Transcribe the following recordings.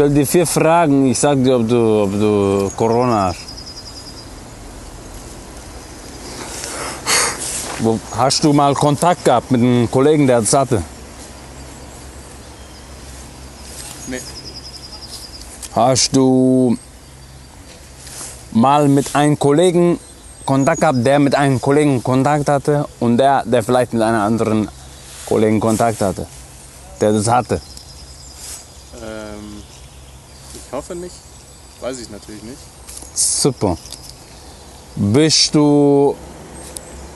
stell dir vier Fragen, ich sag dir, ob du, ob du Corona hast. Hast du mal Kontakt gehabt mit einem Kollegen, der das hatte? Nee. Hast du mal mit einem Kollegen Kontakt gehabt, der mit einem Kollegen Kontakt hatte und der, der vielleicht mit einem anderen Kollegen Kontakt hatte, der das hatte? Ähm, ich hoffe nicht. Weiß ich natürlich nicht. Super. Bist du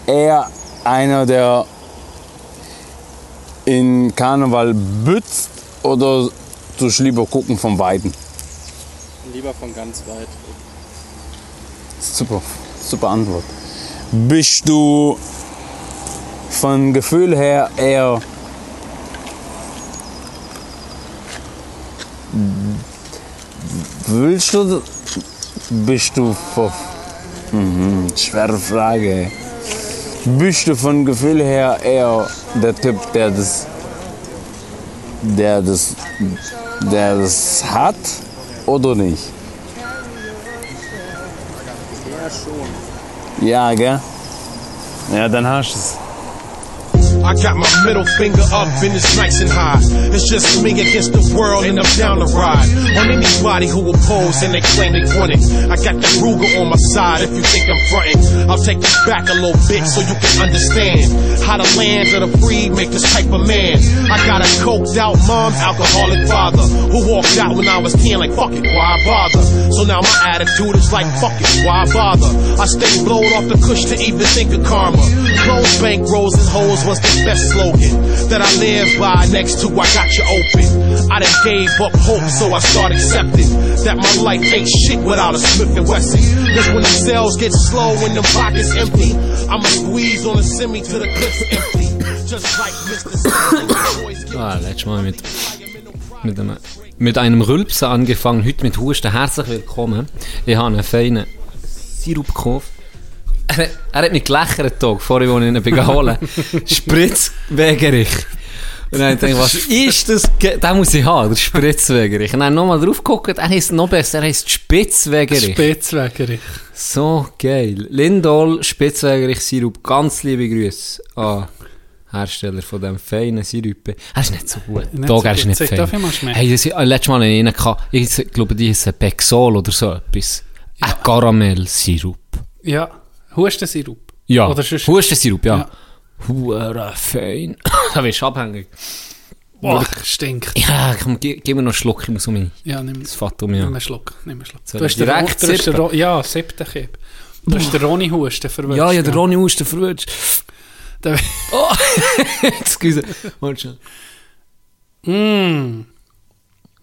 eher einer, der in Karneval bützt oder tust lieber gucken von Weitem? Lieber von ganz weit. Super, super Antwort. Bist du von Gefühl her eher willst du bist du mhm, schwere Frage. Bist du von Gefühl her eher der Typ, der das der das der das hat oder nicht? Ja, schon. Ja, gell? Ja, dann hast du es. I got my middle finger up and it's nice and high. It's just me against the world and I'm down to ride on anybody who oppose and they claim they want it. I got the Ruger on my side if you think I'm fronting. I'll take it back a little bit so you can understand how the lands of the free make this type of man. I got a coked out mom, alcoholic father who walked out when I was 10 like fuck it, why bother? So now my attitude is like fuck it, why bother? I stay blowed off the cush to even think of karma. Close bank rolls and was the best slogan that I live by. Next to I got you open. I done gave up hope, so I start accepting that my life ain't shit without a Smith and Wesson. Cause when the cells get slow and the pockets empty, I'ma squeeze on a semi till the clip's empty. Just like Mr. The Ah, letztes Mal mit, mit, einem, mit einem Rülpsen angefangen, heute mit Husten. Herzlich willkommen. Ich habe einen feinen Sirup gekauft. Er, er hat mich gelächert, Tag, vorher, als ich ihn bin holen Spritzwegerich. Und dann dachte ich, was ist das? Den muss ich haben, der Spritzwegerich. Und dann nochmal drauf geguckt, er heisst noch besser, er heisst Spitzwegerich. Spitzwegerich. So geil. Lindol Spitzwegerich Sirup. Ganz liebe Grüße an Hersteller von diesem feinen Sirup. Er ist nicht so gut. Nicht so er ist nicht fein. darf ich mal schmecken? Hey, das, äh, letztes Mal ich einen, gehabt. ich glaube, die heißen Bexol oder so etwas. Ein Karamellsirup. Ja, Hustensirup. Ja, Oder sonst- Hustensirup, ja. Ja. Hure fein. da wirst du abhängig. Boah, stinkt. Ja, komm, gib, gib mir noch einen Schluck, ich muss um mich. Ja, nimm, Das fährt um nimm einen. Schluck. Nimm einen Schluck. Soll Du ich den, direkt du hast den? Ro- ja, siebten Kipp. Du hast den Ronny Husten verwünscht. Ja, ja, der Ronny Husten. Der- Oh, excuse. Warte schon. Mm.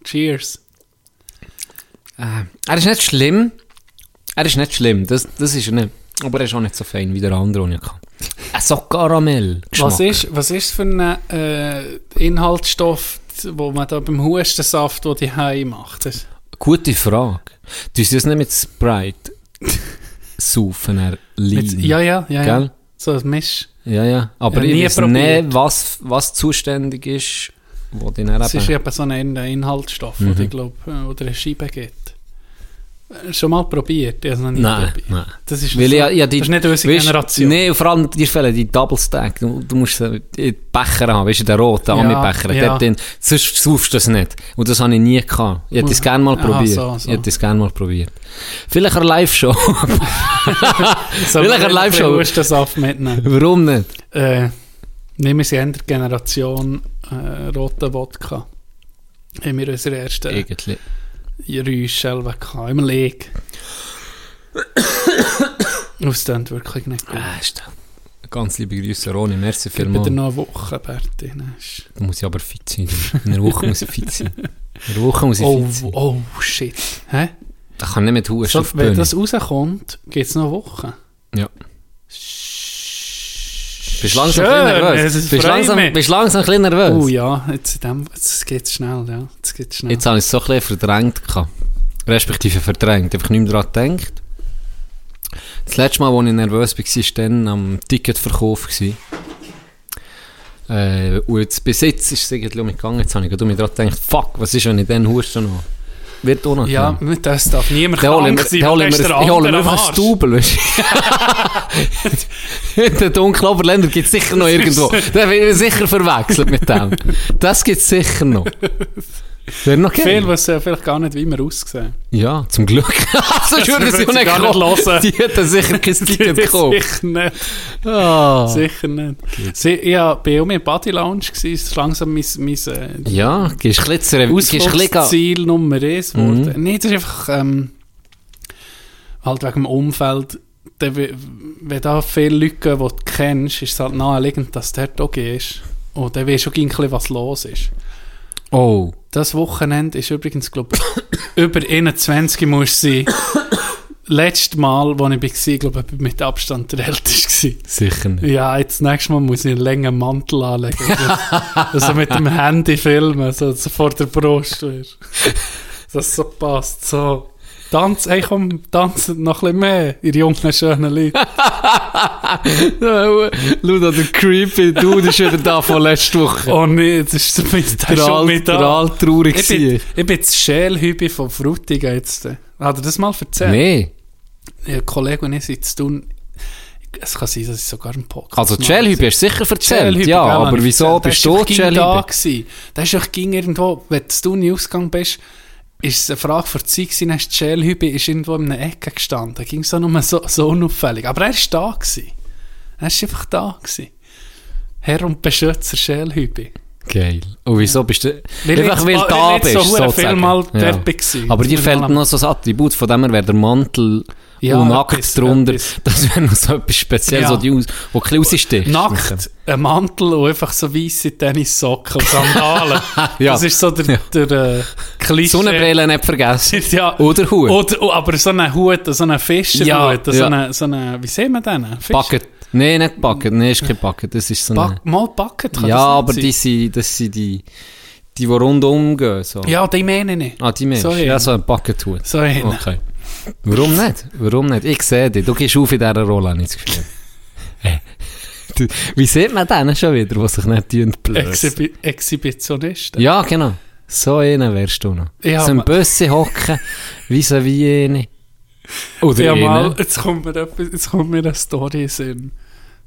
Cheers. Äh, er ist nicht schlimm. Er ist nicht schlimm, das, das ist er nicht. Aber er ist auch nicht so fein wie der andere, den ich hatte. So Karamell. Was ist, was ist für ein äh, Inhaltsstoff, wo man da beim Hustensaft, den die Hai macht? Das, Gute Frage. Du hast das nicht mit Sprite saufen, er Lean. ja, ja, ja, ja. Gell? So ein Misch. Ja, ja. Aber Ja, ich weiß probiert. nicht, was, was zuständig ist, wo die dann Das ist eben... so ein Inhaltsstoff, Mhm. den ich glaube, äh, oder eine Scheibe gibt. Schon mal probiert? Ich habe es noch nie Nein, probiert. nein. Das ist, Weil so, ja, ja, die, das ist nicht unsere weisst, Generation. Nee, und vor allem dir fehlen die Double Stack. Du, du musst die Becher haben, weißt du, den roten Ami-Becher. ja. Sonst saufst du das nicht. Und das habe ich nie gehabt. Ich hätte das gerne mal probiert. so, so. Ich hätte das gerne mal probiert. Vielleicht eine Live-Show. so Vielleicht eine Live-Show. Hustensaft mitnehmen. Warum nicht? äh, nehmen Sie in der Generation äh, roten Wodka. Haben wir unsere ersten Irgendwie. Geräusche selber gehabt. Im Leg. Das klingt wirklich nicht gut. Ah, ist. Ganz liebe Grüße, Ronny. Merci vielmals. noch eine Woche, Berti. Da muss ich aber fit sein. In einer Woche muss ich fit sein. In einer Woche muss ich Oh, fit sein. oh, shit. Hä? Da kann ich nicht mit Husten So, wenn das rauskommt, geht es noch eine Woche. Ja. Bist langsam Schön, ein bisschen es nervös? Bist langsam, mich. bist langsam ein bisschen nervös? Oh ja, jetzt, jetzt geht es schnell, ja. Jetzt geht's schnell. Jetzt habe ich es so ein bisschen verdrängt. gehabt. Respektive verdrängt. Einfach nicht mehr daran gedacht. Das letzte Mal, als ich nervös war, war dann am Ticketverkauf. Äh, und jetzt, bis jetzt ist es irgendwie um mich gegangen. Jetzt habe ich mich daran gedacht, fuck, was ist, wenn ich dann huste noch? Wird unangenehm. Ja, das darf niemand holen krank sein, der der holen wir andere einfach ein. Stubel, weißt du? Den dunklen Oberländern gibt es sicher noch irgendwo. Will ich sicher verwechselt mit dem. Das gibt es sicher noch. Wäre noch geil. Viel, was äh, vielleicht gar nicht wie wir aussehen. Ja, zum Glück. Sonst würden sie auch nicht hören. Die hätten sicher kein Ticket gekauft. Sicher nicht. Ah. Sicher nicht. Sie, ja, bei mir Body Lounge war es langsam mein, mein äh, Ja, gehst du ein bisschen gehst du Ausflugsziel Nummer eins geworden. Mhm. Nee, das ist einfach ähm, halt wegen dem Umfeld. Der, wenn da viele Leute gehen, die du kennst, ist es halt naheliegend, dass der da ist. Und dann weisst du auch ein bisschen, was los ist. Oh. Das Wochenende ist übrigens, glaube ich, über 21 muss sein. Letztes Mal, als ich war, glaube ich, mit Abstand der Älteste. war. Sicher nicht. Ja, jetzt nächstes Mal muss ich einen längeren Mantel anlegen. also mit dem Handy filmen, so, so vor der Brust. Dass so passt. So. Tanz, hey komm, tanzt noch ein bisschen mehr, ihr jungen, schönen Leute. Luda, der creepy Dude ist wieder da von letzter Woche. Oh nee, das ist zumindest der schon alt, mit der alt traurig Ich bin, ich bin das Schälhübi von Frutigen jetzt. Hat er das mal erzählt? Nee. Ein Kollege und ich sind zu tun. Es kann sein, dass ich sogar einen Podcast Also, die mache. Shellhübe hast du sicher erzählt. Schellhübe, Ja, aber wieso bist Der du die doch ging da Shellhübe? gewesen. Da ist doch irgendwo, wenn du nie ausgegangen bist, ist es eine Frage für die Zeit ist die Schälhübe ist irgendwo in einer Ecke gestanden. Da ging es auch nur so, so unauffällig. Aber er war da gewesen. Er war einfach da gewesen. Herr und Beschützer Schälhübe. Geil. Und wieso bist du... Weil einfach weil du da bist, so sozusagen. viel mal Ja. Aber dir fehlt noch so ein Attribut, von dem her wäre der Mantel Ja, und nackt etwas- drunter. etwas. Das wäre noch so etwas Spezielles, Ja. so die aus, wo ein bisschen. Nackt, ein Mantel und einfach so weisse Tennissocken und Sandalen. Ja. Das ist so der, Ja. der äh, Klischee. Sonnenbrille nicht vergessen. Ja. Oder Hut. Oder, oh, aber so einen Hut, so einen Fischerhut, Ja, so, ja. einen, so einen, wie sehen wir den? Fisch- Bucket. Nein, nicht Bucket. Nein, ist kein Bucket. Das ist so eine... Buck, mal Bucket kann ja, aber sein. die sind, das sind die, die, die rundum gehen. So. Ja, die meine ich nicht. Ah, die Mensch. So ja, so ein Bucket-Hut. So einen. Okay. Warum nicht? Warum nicht? Ich sehe dich. Du gehst auf in dieser Rolle, habe ich das Gefühl. Hey. Du, wie sieht man den schon wieder, der sich nicht blöd? Exhibi Exhibitionist. Ja, genau. So einer wärst du noch. Ja, so ein Bösse hocken, wie so wie eine. Oder Ja, mal, jetzt kommt mir, etwas, jetzt kommt mir eine Story in Sinn.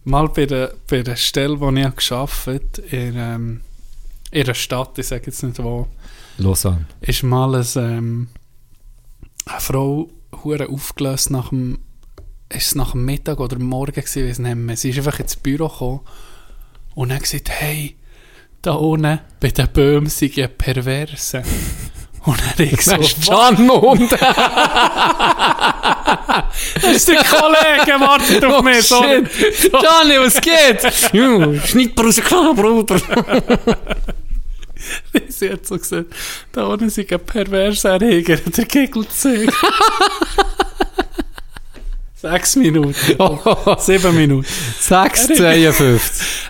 Mal bei der, bei der Stelle, wo ich gearbeitet habe, in, ähm, in einer Stadt, ich sage jetzt nicht wo, Lausanne. ist mal ein, ähm, eine Frau hure aufgelöst nach dem, ist es nach dem Mittag oder Morgen gewesen, weiss nicht mehr. Sie ist einfach ins Büro gekommen und hat gesagt, hey, da unten bei den Böhmen sind ja Perverse. Und er ich so, Can und das ist der Kollege, wartet auf mich. So, Oh. Gianni, was geht? Juh, Schnittbar rausgekommen, Bruder. Sie hat so gesagt, da unten sind ein perverser Erreger, der Kegel zeigt. Sechs Minuten. Sieben Minuten. 6,52.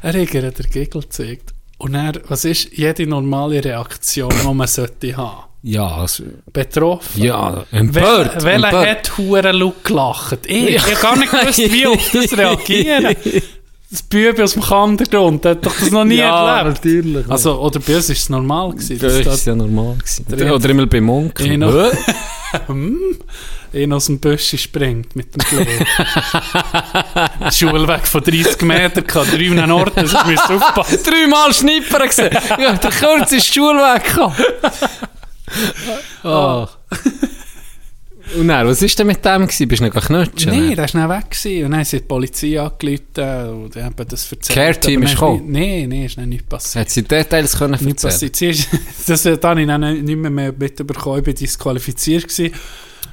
Erreger hat der Kegel gezeigt. Und er, was ist jede normale Reaktion, die man sollte haben? Ja, also, Betroffen. ja, empört. Wel- Welcher empört. hat Huren Luke gelacht? Ich, ich habe gar nicht gewusst, wie auf das reagieren. Das Bübe aus dem Kandergrund, der hat doch das noch nie ja, erlebt. natürlich. Also, oder bei uns war es normal. Gewesen, das dass ist ja normal gewesen. Drin- Oder immer bei Monk. Ich noch- einer aus dem Büsche springt mit dem Klee. Schulweg von 30 Metern, gehabt, drei Orten, das müsst ihr aufpassen. Dreimal Schnipper gesehen. ja, der Kurz ist Schule weggekommen. oh. Und dann, was war denn mit dem? Gewesen? Bist du nicht knutschen? Nein, der war schnell weg. Gewesen. Und dann haben sie die Polizei angerufen und haben das erzählt. Care-Team ist dann gekommen? Nein, nein, ist dann nichts passiert. Hat sie Details können erzählen? passiert. Sie ist, das äh, da habe ich dann nicht mehr, mehr mitbekommen. Ich war disqualifiziert. Gewesen.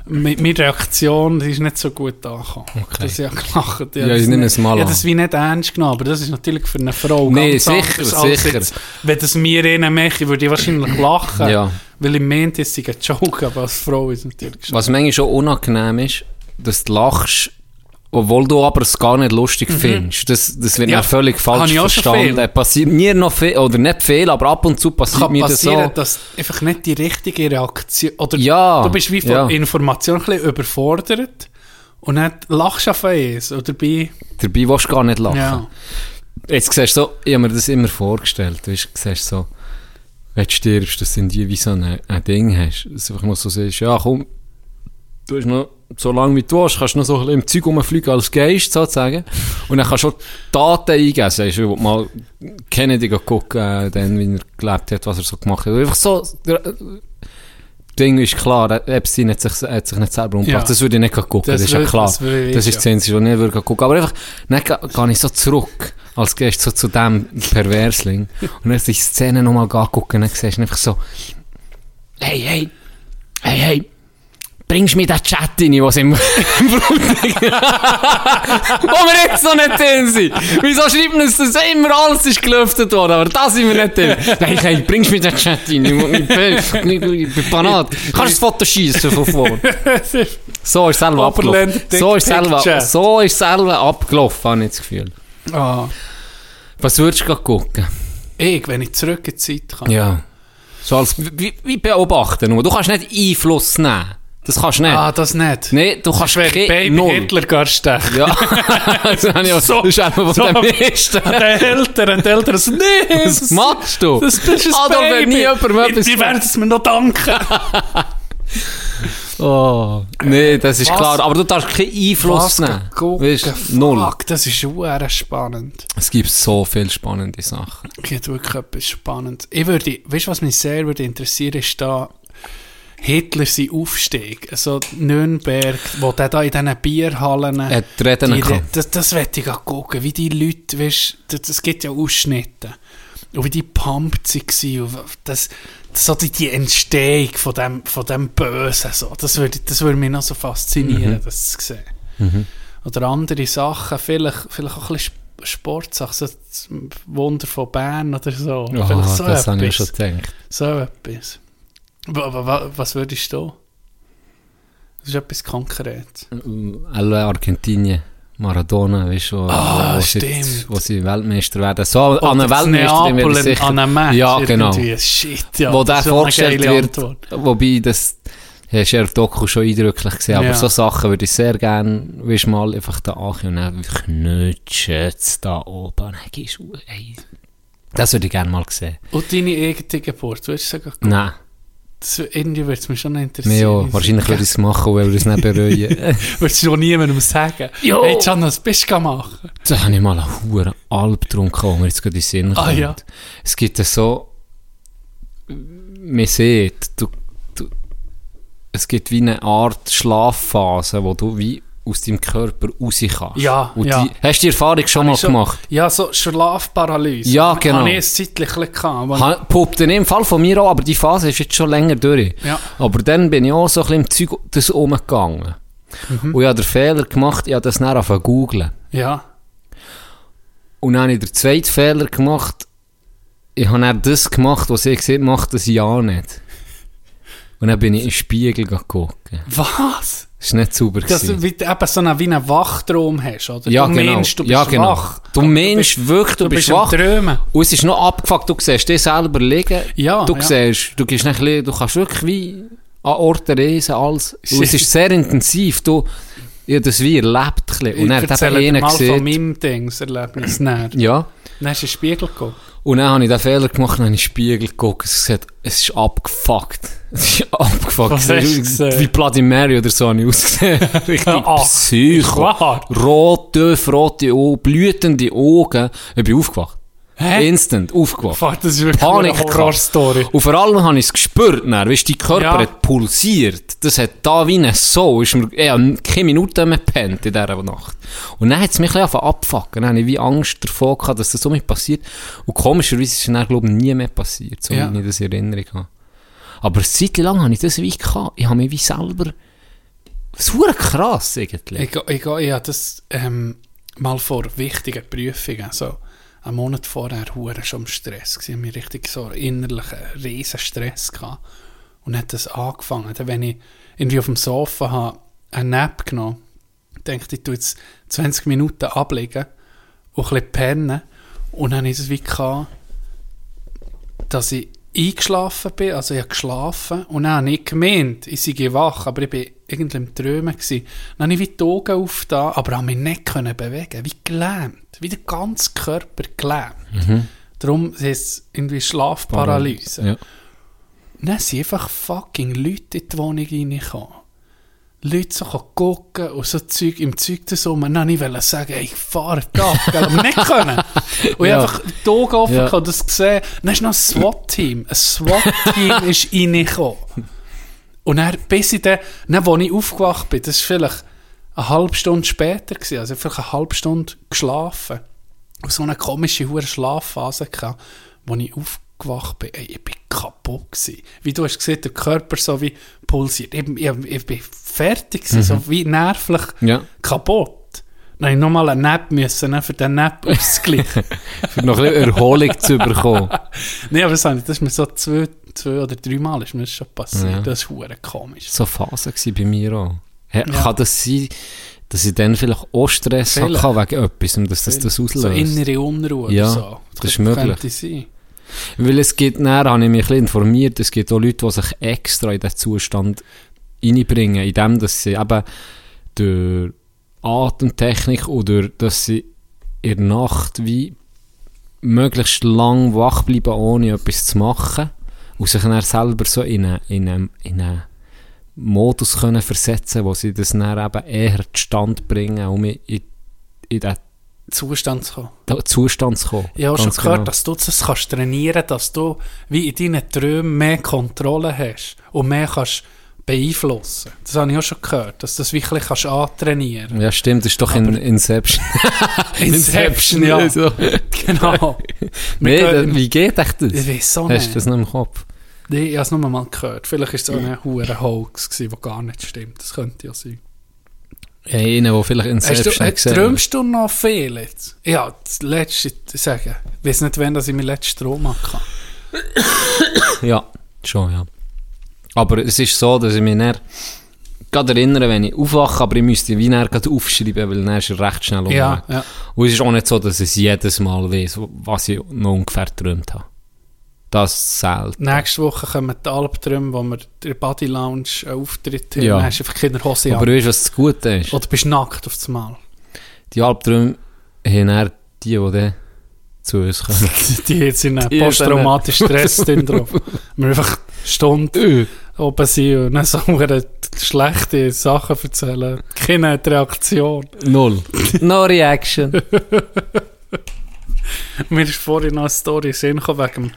Mit meiner Reaktion, die ist nicht so gut angekommen. Okay. Das ich gelacht. Ja, ich nehme es mal an. das wie nicht ernst genommen, aber das ist natürlich für eine Frau Nee, ganz sicher, sicher. Jetzt, wenn das mir innen mache, würde ich wahrscheinlich lachen. Ja. Weil ich meinte, es sei ein Joke, aber als Frau ist es natürlich schon. Was manchmal schon unangenehm ist, dass du lachst, obwohl du aber es gar nicht lustig findest. Das, das wird Mhm. Ja, ja, völlig falsch verstanden. Passiert mir noch viel, oder nicht viel, aber ab und zu passiert kann mir das so. dass einfach nicht die richtige Reaktion oder Ja, du bist wie von ja. Information ein bisschen überfordert und dann lachst du auf eins oder dabei Dabei willst du gar nicht lachen. ja Jetzt siehst du so, ich habe mir das immer vorgestellt, du weißt, siehst so, wenn du stirbst, dass du in die wie so ein, ein Ding hast. Dass du einfach mal so siehst, ja komm, du hast noch, so lange wie du hast, kannst du noch so ein bisschen im Zeug rumfliegen als Geist sozusagen. Und dann kannst du auch Daten eingeben, sagst du, mal Kennedy gucken, äh, dann, wie er gelebt hat, was er so gemacht hat. Einfach so, der, äh, Ding ist klar, Epstein hat sich, hat sich nicht selber umgebracht. Ja. Das würde ich nicht gucken, das, Das ist ja klar. das ich, das ist ja. das Einzige, was ich nicht würde gucken. Aber einfach, dann gehe ich so zurück, als Gast so zu dem Perversling. Und dann die Szene nochmal gucken, dann siehst du einfach so, hey, hey, hey, hey, bringst du mir den Chat rein, was im, Blutig, wo wir jetzt noch nicht drin sind. Wieso schreiben uns das immer, alles ist gelüftet worden, aber da sind wir nicht drin. Hey, hey, bringst du mir den Chat rein, ich, ich, bin- ich, ich panat. Kannst du das Foto schießen von vorne? So ist selber abgelaufen. So ist selber, so ist selber abgelaufen, habe ich das Gefühl. Ah, Was würdest du gerade gucken? ich, wenn ich zurück in die Zeit kann. Ja. So als, wie, wie beobachten nur. Du kannst nicht Einfluss nehmen. Das kannst du nicht. Ah, das nicht. Nee, du kannst kein- Baby null. Hitler stechen. Ja, das ich. So- das ist von so- den meisten. Die Eltern, die Eltern so, nee, Was machst du? Das ist ein Adolf, wenn Baby. nie jemandem etwas Die werden es mir noch danken. Oh, nee, das ist Was? klar. Aber du darfst keinen Einfluss nehmen. gucken, Weißt, fuck, null. das ist schon spannend. Es gibt so viele spannende Sachen. Es gibt wirklich etwas Spannendes. Ich würde, weißt du, was mich sehr würde interessieren, ist da Hitler sein Aufstieg. Also Nürnberg, wo der da in diesen Bierhallen... Er hat reden die, können. das, das ich auch gucken, wie die Leute, weißt das, das gibt ja Ausschnitte. Und wie die pumped waren. und Das, das, so die, die Entstehung von dem, von dem Bösen. So. Das, würde, das würde mich noch so faszinieren, Mhm. das zu sehen. Oder andere Sachen, vielleicht, vielleicht auch ein bisschen Sp- Sportsachen, so das Wunder von Bern oder so. Oh, vielleicht so das habe ich etwas. schon gedacht. So etwas. Wa- wa- wa- Was würdest du? Das ist etwas konkret. Alle Argentinien. Maradona, weißt du, wo, Ah, wo, sie, wo sie Weltmeister werden. So, an Oder Weltmeisterin Neapel werde ich sicher. an einem Match. Ja, genau. Shit, ja. wo der vorgestellt wird, Antwort. wobei das hast du ja Doku schon eindrücklich gesehen, aber Ja. so Sachen würde ich sehr gerne, weißt mal einfach da ankommen und dann knutschen da oben, ey, das würde ich gerne mal sehen. Und deine eigene Geburt, würdest du sagen? Nein, Das, irgendwie würde es mich schon interessieren. ja, wahrscheinlich würde ich es machen, weil wir es nicht bereuen. Würdest du auch niemandem sagen? Ja. Hey, Can, was bist du machen? da habe ich mal einen hohen Albtraum gehabt, mir jetzt gerade in den Sinn Ah, kommt. ja. Es gibt ja so, man sieht, du, du, es gibt wie eine Art Schlafphase, wo du wie aus deinem Körper raus kannst. Ja, Und ja. Die, hast du die Erfahrung schon mal schon- gemacht? Ja, so Schlafparalyse. Ja, genau. Habe ich ein Zeitchen gehabt. Poppt in dem Fall von mir auch, aber die Phase ist jetzt schon länger durch. Ja. Aber dann bin ich auch so ein bisschen im Zeug das umgegangen. Mhm. Und ich habe den Fehler gemacht, ich habe das dann angefangen zu googlen. Ja. Und dann habe ich den zweiten Fehler gemacht, ich habe dann das gemacht, was ich gesagt habe, mach das ja nicht. Und dann bin ich in den Spiegel geguckt. Was? Das war nicht sauber. Dass du wie, eben so einen, wie einen Wachtraum hast, oder? ja, du genau. meinst, du bist ja, genau. wach. Du meinst wirklich, du, du bist, bist wach. Träumen. Und es ist noch abgefuckt, du siehst dich selber liegen. Ja, du ja. siehst, du gehst nicht, du kannst wirklich wie an Orten reisen, alles. Und es ist sehr intensiv. Du, ich habe das wie erlebt. ein bisschen. Und Ich dann dir einer mal von gesehen. meinem Dingserlebnis näher. Ja. Dann hast du in den Spiegel geguckt. Und dann habe ich den Fehler gemacht und habe in den Spiegel geguckt. Es, sieht, es ist abgefuckt. Es ist abgefuckt. Was hast du? Wie Bloody Mary oder so habe ich ausgesehen. Richtig Ach, Psycho. Rote, rote Augen, blütende Augen. Ich bin aufgewacht. Hä? Instant aufgewacht. Fuck, das ist wirklich Panik eine. Horrorstory. Und vor allem habe ich es gespürt, dann, weißt, dein Körper Ja. hat pulsiert. Das hat da wie eine ist mir, ich habe keine Minute mehr gepennt in dieser Nacht. Und dann hat es mich ein bisschen abfucken. Dann habe ich wie Angst davor gehabt, dass das so mit passiert. Und komischerweise ist es dann, glaube ich, nie mehr passiert, so Ja. wie ich das in Erinnerung habe. Aber eine Zeit lang habe ich das wie gehabt. Ich habe mich wie selber, das ist krass eigentlich. Ich, ich, ich, hatte das ähm, mal vor wichtigen Prüfungen, so einen Monat vorher, hure schon im Stress gewesen, mir richtig so innerlichen riesen Stress gehabt. Und hat das angefangen, dann, wenn ich irgendwie auf dem Sofa habe, einen Nap genommen, dachte ich, tu jetzt 20 Minuten ablegen und ein bisschen pennen. Und dann ich es wie gehabt, dass ich eingeschlafen bin, also ich habe geschlafen und dann habe ich gemeint, ich sei wach, aber ich bin irgendwie im Träumen gewesen. Dann habe ich wie die Augen aufgetan, aber habe mich nicht können bewegen, wie gelähmt, wie der ganze Körper gelähmt. Darum ist es irgendwie Schlafparalyse. Ja. Dann sind einfach fucking Leute in die Wohnung reingekommen. Leute so gucken und so Zeug, im Zeug das so, man nicht wollte sagen, ey, ich fahre da, aber nicht können. Und Ja. ich einfach die Augen offen Ja. gehabt, das gesehen. Dann ist noch ein SWAT-Team. Ein SWAT-Team ist reingekommen. Und dann, bis ich dann, dann, als ich aufgewacht bin, das war vielleicht eine halbe Stunde später, gewesen, also vielleicht eine halbe Stunde geschlafen. Und so eine komische hure Schlafphase gehabt, wo ich aufgewacht bin. Ey, ich bin kaputt gewesen. Wie du hast gesehen, der Körper so wie pulsiert. Ich, ich, ich bin fertig gewesen, so wie nervlich Ja. kaputt. Ich nochmal einen Nap müssen, ne, für den Nap auszugleichen. Für noch ein bisschen Erholung zu bekommen. Nein, aber das, das ist mir so zwei, zwei oder dreimal ist mir das schon passiert. Ja. Das ist hure komisch. so Phase gewesen bei mir auch. Ja. Kann das sein, dass ich dann vielleicht auch Stress hatte wegen etwas dass das das auslöst? So innere Unruhe Ja, oder so. das ist könnte- möglich. Könnte sein. Weil es gibt, näher habe ich mich ein informiert, es gibt auch Leute, die sich extra in diesen Zustand reinbringen, indem dass sie eben durch Atemtechnik oder dass sie in der Nacht wie möglichst lang wach bleiben, ohne etwas zu machen und sich dann selber so in einen, in einen, in einen Modus können versetzen, wo sie das dann eben eher zustande bringen, um in, in diesen Zustand zu kommen. Zustand zu kommen. Ich habe schon gehört, genau. dass du das kannst trainieren dass du wie in deinen Träumen mehr Kontrolle hast und mehr kannst beeinflussen. Das habe ich auch schon gehört, dass du das wirklich kannst antrainieren Ja, stimmt, das ist doch in Inception. Inception, ja. so. Genau. Nee, da, wie geht echt das? Ich weiß so Hast du nicht. das noch im Kopf? Nee, ich habe es nur mal gehört. Vielleicht war es auch ein hoher Hoax, gewesen, der gar nicht stimmt. Das könnte ja sein. Einer, der vielleicht Hast du, Inception äh, gesehen träumst du noch viel jetzt? Ja, das letzte, ich sage, ich weiß nicht, wann dass ich meinen letzten Traum hatte. Ja, schon, ja. Aber es ist so, dass ich mich dann gerade erinnere, wenn ich aufwache, aber ich müsste wie gerade aufschreiben, weil dann ist er recht schnell. Ja, ja. Und es ist auch nicht so, dass ich es jedes Mal weiß, was ich noch ungefähr geträumt habe. Das selten. Nächste Woche kommen die Albträume, wo wir der Body Lounge einen Auftritt haben. Ja. Dann hast du einfach keine Hose Aber an. weißt du, was das Gute ist? Oder bist nackt auf das Mal. Die Albträume haben dann die, die dann zu uns kommen. Die jetzt in einem posttraumatischen Stress drin drauf. Wir einfach Stunden oben sind und dann so schlechte Sachen erzählen. Keine Reaktion. Null. No reaction. Mir ist vorhin noch eine Story gekommen wegen dem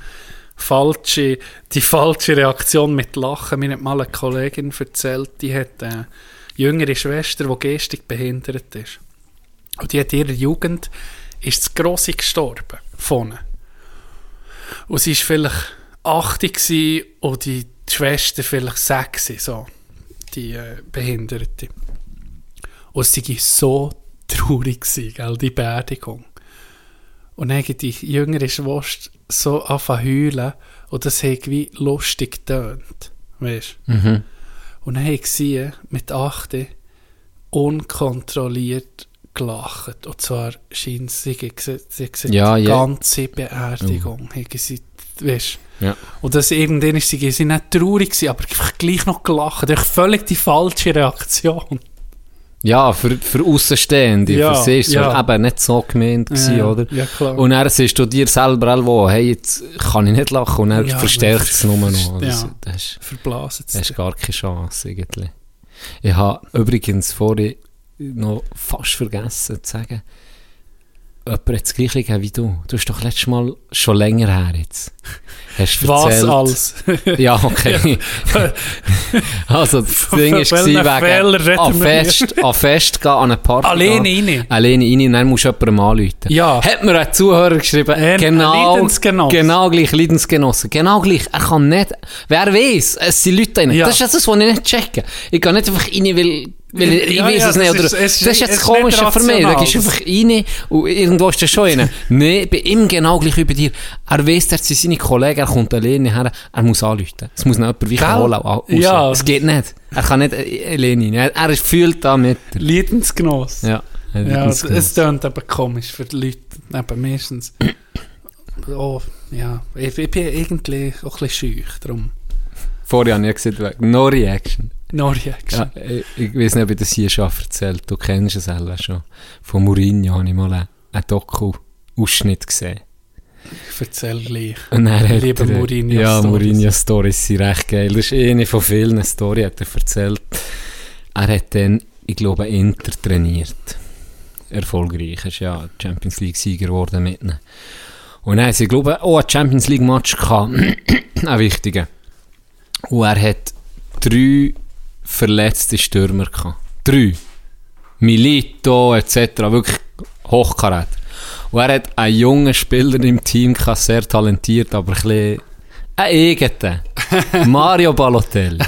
falsche, die falsche Reaktion mit Lachen. Mir hat mal eine Kollegin erzählt, die hat eine jüngere Schwester, die geistig behindert ist. Und die hat in ihrer Jugend ist das Grosse gestorben. Ihr. Und sie war vielleicht 80 gewesen und die Schwester vielleicht 6, so, die äh, Behinderte. Und sie war so traurig, gell, die Beerdigung. Und dann hat die jüngere Schwester so angefangen zu heulen und das hat wie lustig getönt. Weißt? Mhm. Und dann hat sie mit 8 unkontrolliert gelacht. Und zwar scheint sie, sie, sie, Ja, die ganze Beerdigung. Oh. Sie, weißt, Ja. und das irgendwann ist sie, sie nicht traurig aber gleich noch gelacht. Das ist völlig die falsche Reaktion. Ja, für, für Außenstehende. Ja, für sie ist es ja. eben nicht so gemeint gewesen, Ja, oder? ja, klar. Und dann siehst du dir selber auch, hey, jetzt kann ich nicht lachen. Und dann Ja, verstärkt es nur noch. ja. Das, das, ist, Verblasen das ist gar keine Chance, irgendwie. Ich habe übrigens vorhin noch fast vergessen zu sagen, jemand hat das Gleiche gegeben wie du. Du hast doch letztes Mal, schon länger her jetzt, hast du Was alles? Ja, okay. also, das Ding war welchen Fehler wegen reden an? Fest, an Fest gehen, an eine Party Alleine rein? Alleine rein, dann musst du jemandem anrufen. Ja. Hat mir ein Zuhörer geschrieben, Ein genau, Leidensgenosse. genau gleich, Leidensgenosse, genau gleich. Er kann nicht, wer weiß, es sind Leute drin. Ja. Das ist das, was ich nicht checke. Ich gehe nicht einfach rein, weil, weil ich, ich Ja, weiß ja, es nicht. das Oder, ist- es das ist- jetzt das Komische für mich. Du rational. gehst einfach rein und irgendwo ist der schon rein. Nein, bei ihm genau gleich bei dir. Er weiss, er sind seine Kollegen, er kommt alleine her, er muss anrufen. Es muss noch jemand wie Gell? holen. raus. Ja. Es geht nicht. Er kann nicht äh, alleine rein. Er, er fühlt da mit. Leidensgenoss. Ja. Ja, es, es tönt eben komisch für die Leute, eben meistens. oh, ja, ich, ich bin irgendwie auch ein bisschen schüch, darum. Vorher habe ich gesagt, no reaction. No reaction. Ja, ich, ich weiß nicht, ob ich das hier schon erzählt Du kennst es selber schon. Von Mourinho habe ich mal einen, einen Doku-Ausschnitt gesehen. Ich erzähl gleich. Und dann hat liebe er, Mourinho Ja, Stories. Mourinho Stories sind recht geil. Das ist eine von vielen Storys, hat er erzählt. Er hat dann, ich glaube, Inter trainiert. Erfolgreich. Er ist ja Champions League-Sieger geworden mit ihnen. Und dann haben sie, glaube ich, auch einen Champions League-Match gehabt. einen wichtigen. Und er hat drei verletzte Stürmer gehabt. Drei. Milito etc. Wirklich Hochkaräter. Und er hat einen jungen Spieler im Team gehabt, sehr talentiert, aber ein bisschen ein eigener. Mario Balotelli.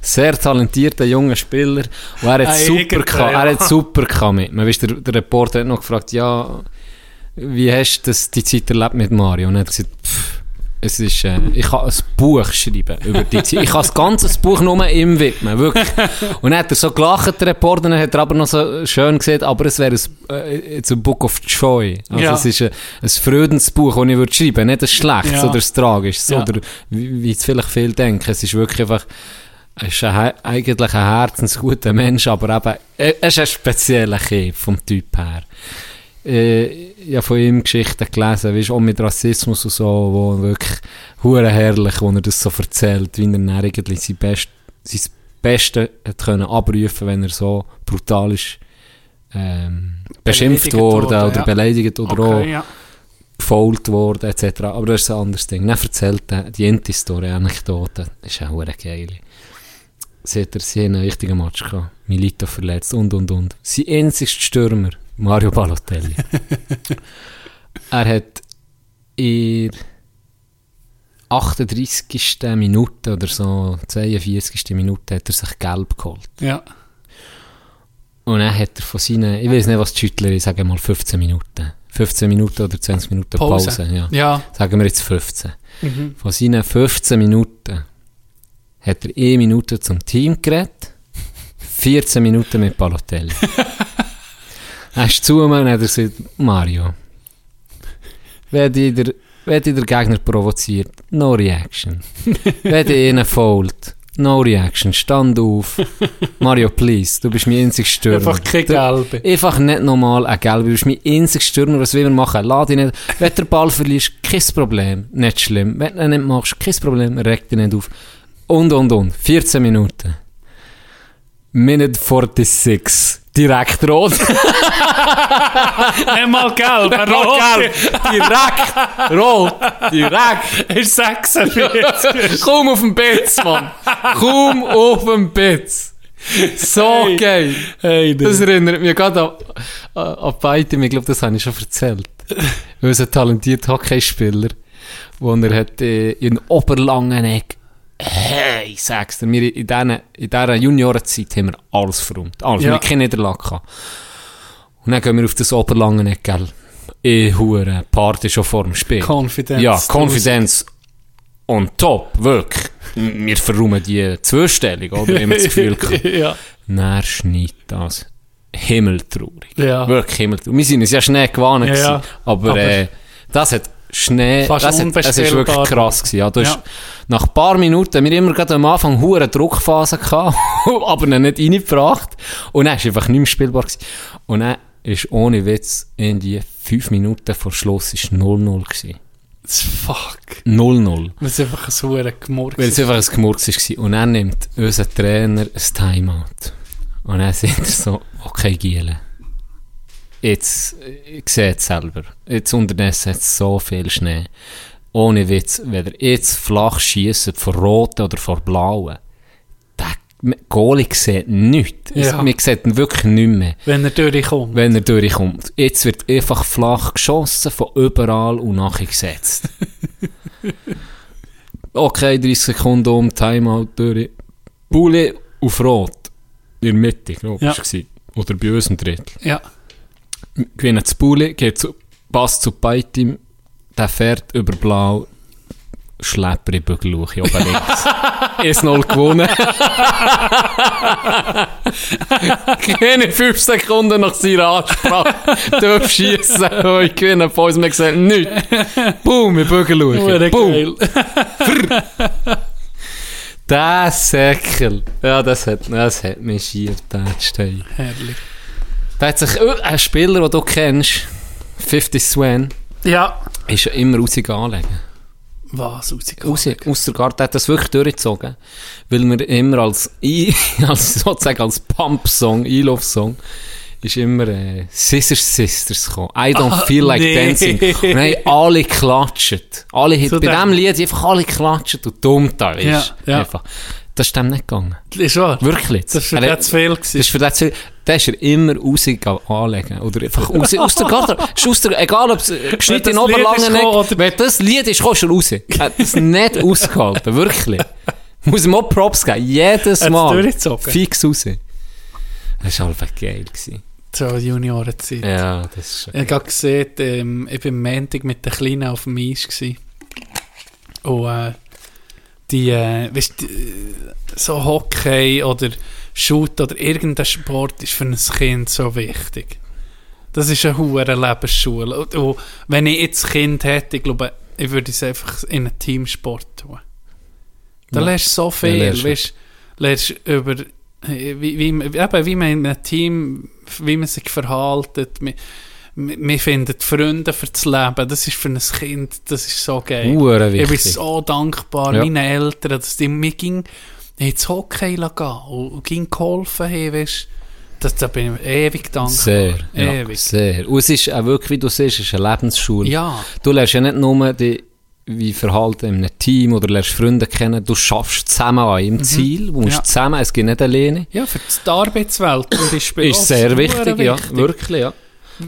Sehr talentierter junger Spieler. Und er hat Ein super eigener, gehabt. ja. Er hat super gehabt mit. mir. Weisst, der, der Reporter hat noch gefragt, ja, wie hast du das, die Zeit erlebt mit Mario? Und er hat gesagt, pff, es ist, äh, ich kann ein Buch schreiben über die Zeit. Ich kann das ganze Buch nur ihm widmen, wirklich. Und dann hat er so gelacht, der Reporter, dann hat er aber noch so schön gesagt, aber es wäre ein, äh, a book of joy. Also Ja. es ist ein, ein Friedensbuch, das ich würde schreiben, nicht ein schlechtes Ja. oder ein tragisches, Ja. oder wie, wie es vielleicht viele denken. Es ist wirklich einfach, er ist ein, eigentlich ein herzensguter Mensch, aber eben, er er ist ein spezieller Kind vom Typ her. Äh, ich habe von ihm Geschichten gelesen, weißt, auch mit Rassismus und so, wo wirklich hure herrlich, wo er das so erzählt, wie er eigentlich sein, Best, sein Beste hat können abrufen, wenn er so brutal ist ähm, beschimpft worden worden, oder ja. beleidigt oder auch Okay, ja. gefault worden etc. Aber das ist ein anderes Ding. Dann erzählt er die Inti-Story, Anekdote, das ist auch eine geile. Seht ihr, sie haben einen richtigen Match gehabt. Milito verletzt und und und. Sein einzigster Stürmer, Mario Balotelli. er hat in 38. Minute oder so, 42. Minute, hat er sich gelb geholt. ja. Und dann hat er von seinen, ich weiß nicht, was die Schüttler ist, sagen wir mal 15 Minuten. 15 Minuten oder 20 Minuten Pause. Pause. ja. Ja. Sagen wir jetzt 15. Mhm. Von seinen 15 Minuten hat er 1 Minute zum Team geredet, 14 Minuten mit Balotelli. er ist zu mir und hat er gesagt, Mario, wenn dich der, wenn dich der Gegner provoziert, no reaction. wenn dich einen fault, no reaction, stand auf. Mario, please, du bist mein einziger Stürmer. Einfach kein Du- Gelbe. Einfach nicht nochmal ein Gelb. Du bist mein einziger Stürmer, was will wir machen? Lade dich nicht. Wenn du den Ball verlierst, kein Problem. Nicht schlimm. Wenn du ihn nicht machst, kein Problem. Reg dich nicht auf. Und, und, und. 14 Minuten. Minute 46. Direkt rot. Einmal gelb. Ein Rot, Direkt rot. Direkt. Ist 46. Komm auf den Bitz, Mann. Komm auf den Bitz. So Hey. geil. hey, Das erinnert mich gerade an, an, an beide, ich glaube, das habe ich schon erzählt. Weil es ein talentierter Hockeyspieler, wo er hat äh, in Oberlangeneck, hey, ich sag's dir, wir in dieser, in dieser Juniorenzeit haben wir alles verräumt. Alles, Ja. wir haben keine Niederlage gehabt. Und dann gehen wir auf das Oberlangeneck, gell. Eh, hure Party schon vor dem Spiel. Confidence. Ja, Konfidenz on top, wirklich. Wir verräumen die Zweistellung, oder? Immer das Gefühl gehabt. ja. Dann schneit das. Himmeltraurig. Ja. Wirklich himmeltraurig. Wir sind uns ja Schnee gewohnt, Ja, ja. aber, Aber- äh, das hat Schnee, Fast das, hat, das ist wirklich krass gewesen. Ja, du hast, Ja. Nach ein paar Minuten wir immer gerade am Anfang hure Druckphase gehabt, aber ihn nicht reingebracht. Und dann ist einfach nicht mehr spielbar gewesen. Und dann ist ohne Witz in die fünf Minuten vor Schluss ist 0-0 gewesen. Fuck. 0-0. Weil es einfach ein sauer Gemurks Weil es einfach ein Gemurks war. Und dann nimmt unser Trainer ein Timeout. Und dann sagt er so, okay, Giele. Jetzt, ich sehe es selber. Jetzt unterdessen hat es so viel Schnee. Ohne Witz, wenn er jetzt flach schießt von roten oder von blauen, der Goalie sieht nichts. Ja. Man sieht ihn wirklich nicht mehr Wenn er durchkommt. wenn er durchkommt. Jetzt wird einfach flach geschossen, von überall und nachher gesetzt. okay, 30 Sekunden um, Timeout durch. Bulli auf Rot. In der Mitte, glaube ich. Oder bei uns im Drittel. Ja. Gewinnen das Bulli, geht zu, Pass zu Beitim, der fährt über Blau, Schlepper in Bügelluche, oben links. 1-0 gewonnen. Keine 5 Sekunden nach seiner Ansprache darf schießen. Oh, ich gewinne von uns. Wir sehen nichts. Boom, in Bügelluche. Boom. Der Säckel. Ja, das hat, das hat mich schier. Hey. Herrlich. Da hat sich äh, ein Spieler, den du kennst, 50 Swan, Ja. Ist ja immer rausgegangen anlegen. Was rausgekommen? Raus, aus der Garten hat das wirklich durchgezogen. Weil wir immer als, I, als sozusagen als Pump-Song, I-Love-Song, ist immer äh, Sisters Sisters gekommen. I don't Ah, feel like nee. dancing. Und dann alle klatscht. Alle, So bei dem- diesem Lied einfach alle klatscht und dumm da ist. Ja, ja. Einfach. Das ist dem nicht gegangen. Ist wahr? Wirklich. Das war für Er den zu viel. Das ist für den zu, der ist er immer rausgegangen anlegen. Oder einfach raus, aus der. Ist aus der, egal ob es äh, geschnitten in ist Oberlangen oder- Wenn das Lied ist, kommst du raus. Er hat das nicht ausgehalten. Wirklich. Muss ihm auch Props geben. Jedes Mal. Fix raus. Das war einfach geil. Gewesen. So Juniorenzeit. Ja, das ist schon Ich habe gerade gesehen, ähm, ich war am Montag mit den Kleinen auf dem Eis. Gewesen. Und äh, die, äh, weißt, die, so Hockey oder Shoot oder irgendein Sport ist für ein Kind so wichtig. Das ist eine hohe Lebensschule. Und, und wenn ich jetzt ein Kind hätte, ich glaube, ich würde es einfach in einen Teamsport tun. Da Ja. lernst du so viel. lernst du. weißt, lernst über wie, wie, eben, wie man in einem Team, wie man sich verhaltet. Man, man findet Freunde für das Leben. Das ist für ein Kind, das ist so geil. Ich bin so dankbar Ja. meinen Eltern, dass die mir ging, ins Hockey gehen und, und ging geholfen haben, weißt das, da bin ich ewig dankbar. Sehr, ja, Ewig. sehr. Und es ist auch wirklich, wie du siehst, es ist eine Lebensschule. Ja, Du lernst ja nicht nur die, wie Verhalten in einem Team oder lernst Freunde kennen, du schaffst zusammen an einem Ziel, du musst Ja. zusammen, es geht nicht alleine. ja, für die Arbeitswelt zum Beispiel. Ist sehr super wichtig, ja, wirklich, ja.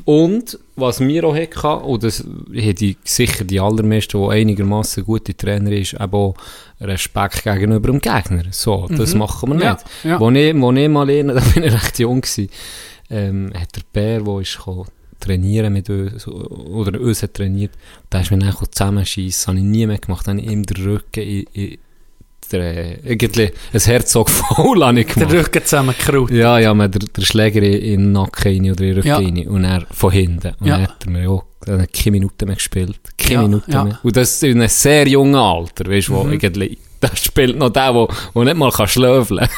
Und, was mir auch hatte, und das die, sicher die allermeisten, die einigermaßen gute Trainer ist, eben auch Respekt gegenüber dem Gegner. So, das machen wir Mhm. Ja, nicht. ja. Wo, ich, wo ich mal lerne, da bin ich recht jung gewesen, ähm, hat der Bär, der ist gekommen, trainieren mit uns, oder uns hat trainiert, da ist mir dann zusammenschießen, habe ich nie mehr gemacht, dann habe ich ihm den Rücken in, in der, äh, irgendwie ein Herzog faul habe ich Der gemacht. Rücken zusammengekraut. Ja, ja, man der, der Schläger in, den Nacken rein oder in den Rücken Ja. rein und er von hinten. Und Ja. dann hat er mir auch dann hat keine Minuten mehr gespielt. Keine Ja, Minuten ja. mehr. Und das in einem sehr jungen Alter, weißt du, wo Mhm. irgendwie, da spielt noch der, der, der nicht mal kann schlöfeln kann.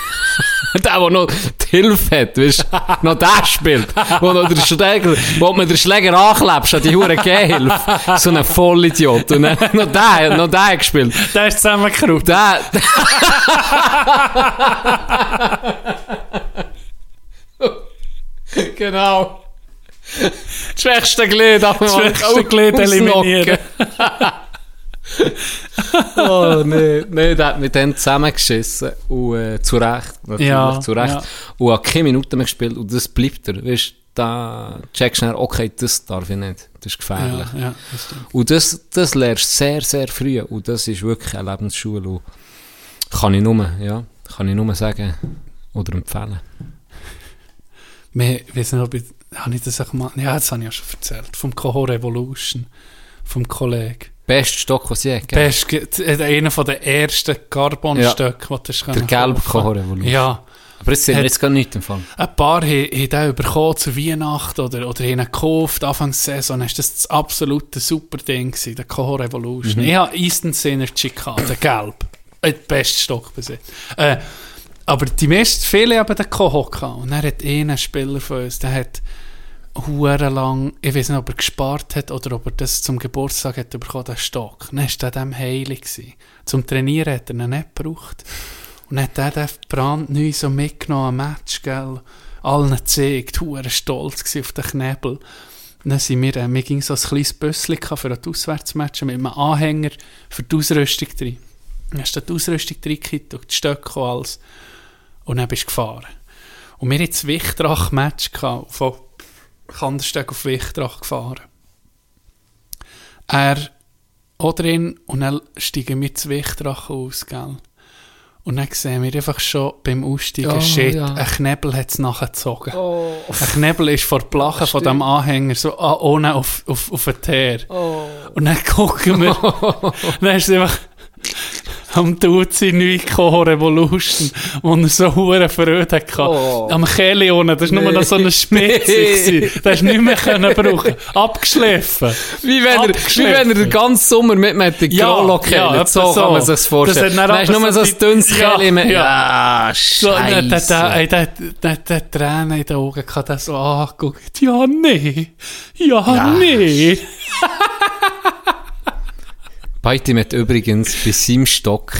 der, der noch die Hilfe hat, weißt du, noch der spielt. Wo noch der Schläger, wo man den Schläger anklebst an die hure Gehhilfe. So ein Vollidiot. Und dann noch der, noch der gespielt. Der ist zusammengekraut. Der, genau. Das schwächste Glied dem Das schwächste Glied eliminieren. oh, nee, nee, der hat mit denen zusammengeschissen. Und äh, zu Recht. Natürlich, Ja, zu Recht. ja. Und hat keine Minuten mehr gespielt. Und das bleibt er. Weißt da checkst du schnell, okay, das darf ich nicht. Das ist gefährlich. Ja, ja, das. Und das, das lernst du sehr, sehr früh. Und das ist wirklich eine Lebensschule. Und kann ich nur, ja, kann ich nur sagen oder empfehlen. Wir, ich weiß nicht, ob ich, habe ich das auch mal, ja, das habe ich ja schon erzählt, vom Coho Revolution, vom Kollegen. Beste Stock, was je gegeben Best, äh, einer von den ersten Carbon-Stöcken, die du Der Revolution. Ja, Aber jetzt sind wir jetzt gar nicht im Fall. ein paar haben, haben den bekommen zur Weihnacht oder, oder haben ihn gekauft, der Saison, das das absolute super Ding gewesen, der Coho Revolution. Ich habe Eastern Synergy gehabt, der gelb. Äh, Der beste Stock bis jetzt. Äh, aber die meisten, viele haben den Coho gehabt. Und er hat einen Spieler von uns, der hat hure lang, ich weiß nicht, ob er gespart hat oder ob er das zum Geburtstag hat bekommen, den Stock. Dann war der dem heilig. Gewesen. Zum Trainieren hat er ihn nicht gebraucht. Und dann hat er den brandneu so mitgenommen am Match, gell. Allen gezeigt, hure stolz auf den Knebel. Dann sind wir, äh, mir ging so ein kleines Büsschen für ein Auswärtsmatch mit einem Anhänger für die Ausrüstung drin. Dann hast du die Ausrüstung reingekippt und die Stöcke und alles. Und dann bist du gefahren. Und wir hatten das Wichtrach-Match von Kandersteg auf Wichtrach gefahren. Er auch drin und dann steigen wir zu Wichtrach aus, gell? Und dann sehen wir einfach schon beim Aussteigen, Oh, shit, ja. ein Knebel hat es nachgezogen. Oh, Ein Knebel ist vor der Plache von dem Anhänger so ah, ohne auf, auf, auf den Teer. Oh. Und dann gucken wir, dann ist es einfach am Duzi Coho Revolution, wo er so hure Freude hatte. Oh. Am Kelly unten, das war nur noch so eine Spitze. Nee. Das hast du nicht mehr können brauchen. Abgeschliffen. Wie wenn, er, wie Abgeschliffen. wenn er den ganzen Sommer mit mit der Ja, Grolo ja, so, so. kann man sich das vorstellen. Das hat dann nur so ein dünnes Ja, Kelly mit... ja. Ja, So, der, der, der, der, der, der Tränen in den Augen gehabt, der so angeguckt. Ja, nee. Ja, Ja. nee. Beiti hat übrigens bei seinem Stock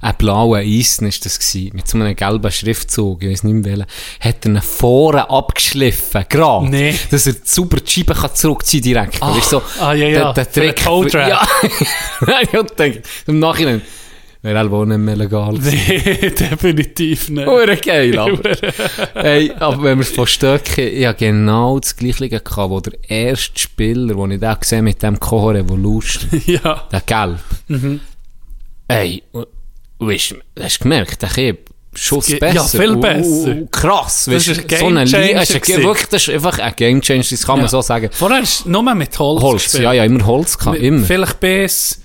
einen blauen Eisen, ist das gewesen, mit so einem gelben Schriftzug, ich weiß nicht mehr welchen, hat er ihn vorne abgeschliffen, gerade. Nee. Dass er super die Scheibe kann zurückziehen direkt. Ah, Weißt so, ah, ja, ja, Der, der Trick. Ja. Hab gedacht, im Nachhinein, wäre halt wohl nicht mehr legal. Nee, definitiv nicht. Hure geil, aber. hey, aber wenn wir es von Stöcken, ich habe genau das Gleiche gehabt, wo der erste Spieler, den ich da gesehen mit dem Coho Revolution, ja. der Gelb. Mhm. Ey, weisst, hast du gemerkt, der Kind Schuss Ja, besser. viel Und- besser. und krass, Das weisst ist du, so eine Linie, das ist wirklich, das ist einfach ein Game Changer, das kann man Ja. so sagen. Vorher hast du nur mit Holz, Holz, gespielt. ja, ja, immer Holz gehabt, immer. Vielleicht bis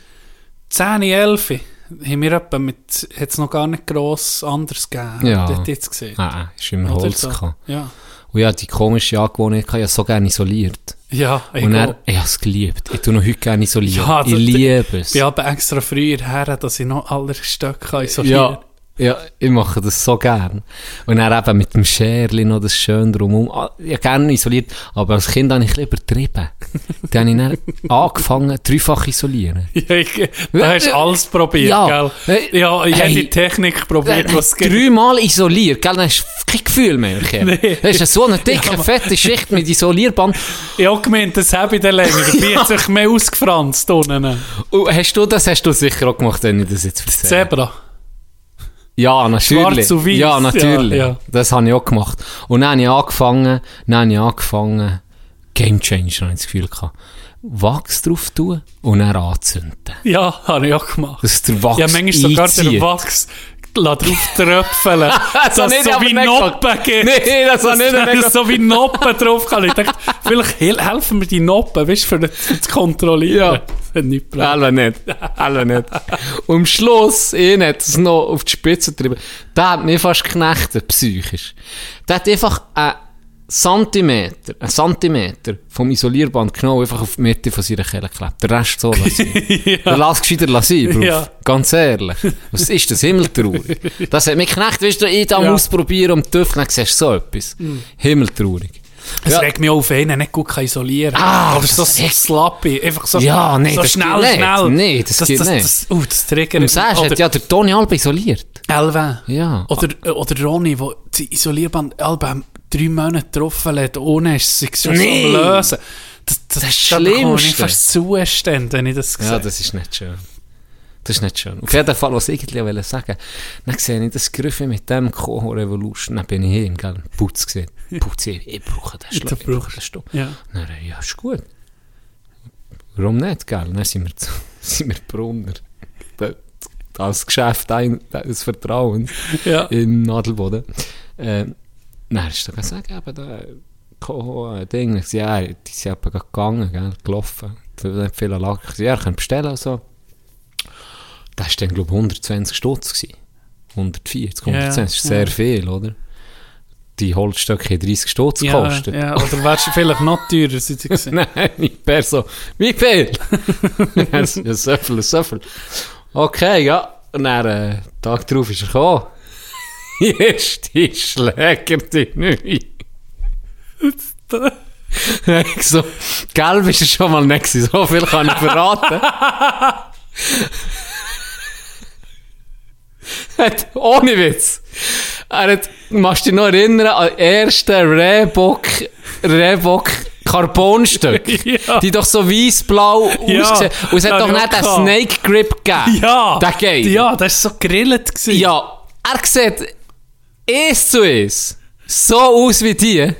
10, 11 haben wir etwa mit, hat es noch gar nicht gross anders gegeben. Ja. Dort jetzt gesehen. Ah, ist immer Oder Holz so. gehabt. Ja. Und ja, die komische Angewohnheit, ich habe ja so gerne isoliert. Ja, ich Und er, ich habe es geliebt. Ich tue noch heute gerne isolieren. Ja, ich liebe es. Ich bin aber extra früher her, dass ich noch alle Stöcke isolieren Ja, ja, ich mache das so gern. Und dann eben mit dem Scherli noch das schön drumherum. Ah, Ich habe gerne isoliert, aber als Kind habe ich ein übertrieben. dann habe ich dann angefangen, dreifach isolieren. Ja, ich, da hast du alles probiert, Ja. gell? Ja, jede hey. Technik probiert, was es gibt. Dreimal isoliert, gell? Dann hast du kein Gefühl mehr. Nee. Das ist so eine dicke, fette Schicht mit Isolierband. Ich habe gemeint, das habe ich dann länger. Dabei hat sich mehr ausgefranst unten. Und hast du das hast du sicher auch gemacht, wenn ich das jetzt erzähle? Zebra. Ja, natürlich. Schwarz und weiß, Ja, natürlich. ja, ja. Das habe ich auch gemacht. Und dann habe ich angefangen, dann habe ich angefangen, Game Changer, habe ich das Gefühl gehabt. Wachs drauf tun und dann anzünden. Ja, habe ich auch gemacht. Dass der Wachs Ja, manchmal sogar den einzieht. Wachs drauf tröpfeln. Das dass so wie nicht Noppen gibt. Nee, das Dass nicht es so wie Noppen drauf kann. Ich dachte, vielleicht hel- helfen mir die Noppen, weißt du, für das das kontrollieren. Ja. Das nicht. Alle nicht. Alle nicht. Und am Schluss, ihn hat es noch auf die Spitze getrieben. Der hat mich fast geknechtet, psychisch. Der hat einfach einen Zentimeter, einen Zentimeter vom Isolierband genommen, einfach auf die Mitte von seiner Kehle geklebt. Der Rest so lassen. ja. Lass gescheiter Bruder. Ja. Ganz ehrlich. Was ist das? Himmeltraurig. Das hat mich geknechtet, weißt du, ich da Ja. ausprobieren und tüfteln, dann siehst du so etwas. Himmeltraurig. Es Ja. regt mich auf, wenn er nicht gut kann isolieren kann. Ah, Oder so das echt- slappy. Einfach so, Ja, nee, so das schnell, nicht. schnell. Nee, das geht das, nicht. Das, uh, das triggert sagst, Oder hat ja der Toni Alba isoliert. Elva. Ja. Oder, oder Ronny, der das Isolierband Alba drei Monate getroffen hat, ohne es sich schon Nee. so am lösen. Das, das, Das da bekomme ich fast Zustände, wenn ich das sehe. Ja, das ist nicht schön. Das ist nicht schön. Auf jeden Fall, was ich irgendwie wollte sagen, dann sehe ich das Griffel mit dem Coho Revolution, dann bin ich hin, gell, Putz gesehen. Putz, ich, ich brauche den Schluck, ich brauche den Stoff. Ja. Dann, ja, ist gut. Warum nicht, gell? Dann sind wir, zu, sind wir Brunner. Da- Das Geschäft ein, des Vertrauens Ja. im Nadelboden. Äh, dann ist er gesagt, eben, da, ein Ding. Ich ja, die sind eben gegangen, gell, gelaufen. Nicht viel Lack. Ich sag, ja, ihr könnt bestellen und so. Das war dann, glaube ich, 120 Stutz. gewesen. 140, Ja, 120, das ist sehr ja. viel, oder? Die Holzstöcke haben 30 Stutz Ja, gekostet. ja, oder wärst du vielleicht noch teurer, sind sie gesehen. Nein, nicht per so. Wie viel? ja, so viel, so viel. Okay, ja. Und dann, äh, Tag drauf ist er gekommen. Die Schläger, die neu. ich so, gelb ist er schon mal nicht. So viel kann ich verraten. hat, ohne Witz. Er hat, machst du dich noch erinnern an den ersten Rehbock, Rehbock Carbonstück? Ja. Die doch so weiß-blau Ja, ausgesehen. Und es hat hab doch ich nicht den. Snake Grip gegeben. Ja, Der geht. ja, das war so gegrillt. gewesen. Ja, er sieht eins zu eins so aus wie die.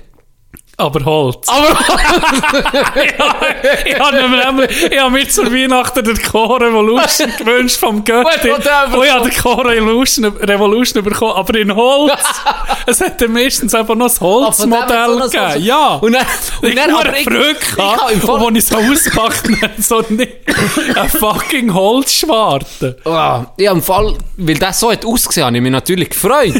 Aber Holz. Aber ich habe nämlich- ich habe mir zur Weihnachten den Core Revolution gewünscht vom Götti. Und ich habe den Core Revolution, Revolution bekommen, aber in Holz. es hat dann meistens einfach noch das Holzmodell gegeben. Ja. Und dann, und ich dann habe aber ich, ich habe im Fall, und als ich so ausgepackt habe, so nicht ein fucking Holzschwarte. Ah, ja, im Fall, weil das so hat ausgesehen, habe ich mich natürlich gefreut.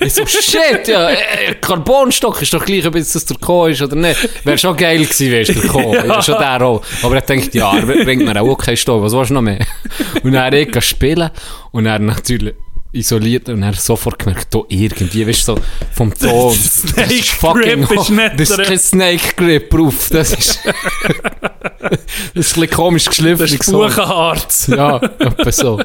ich so, shit, ja, äh, Carbonstock ist doch gleich, ob jetzt das der Co ist oder nicht. Wäre schon geil gewesen, wärst du Co. ja. Schon der auch. Aber er denkt, ja, er bringt mir auch keinen Stoff, was willst du noch mehr? Und dann ich spielen und er natürlich isoliert und er sofort gemerkt, da irgendwie, weißt du, so vom Ton. Snake das ist fucking Grip ist nicht Das ist kein Snake Grip drauf. Das ist, das ist ein bisschen komisch geschliffen. Das ist Buchenharz. Ja, etwa so.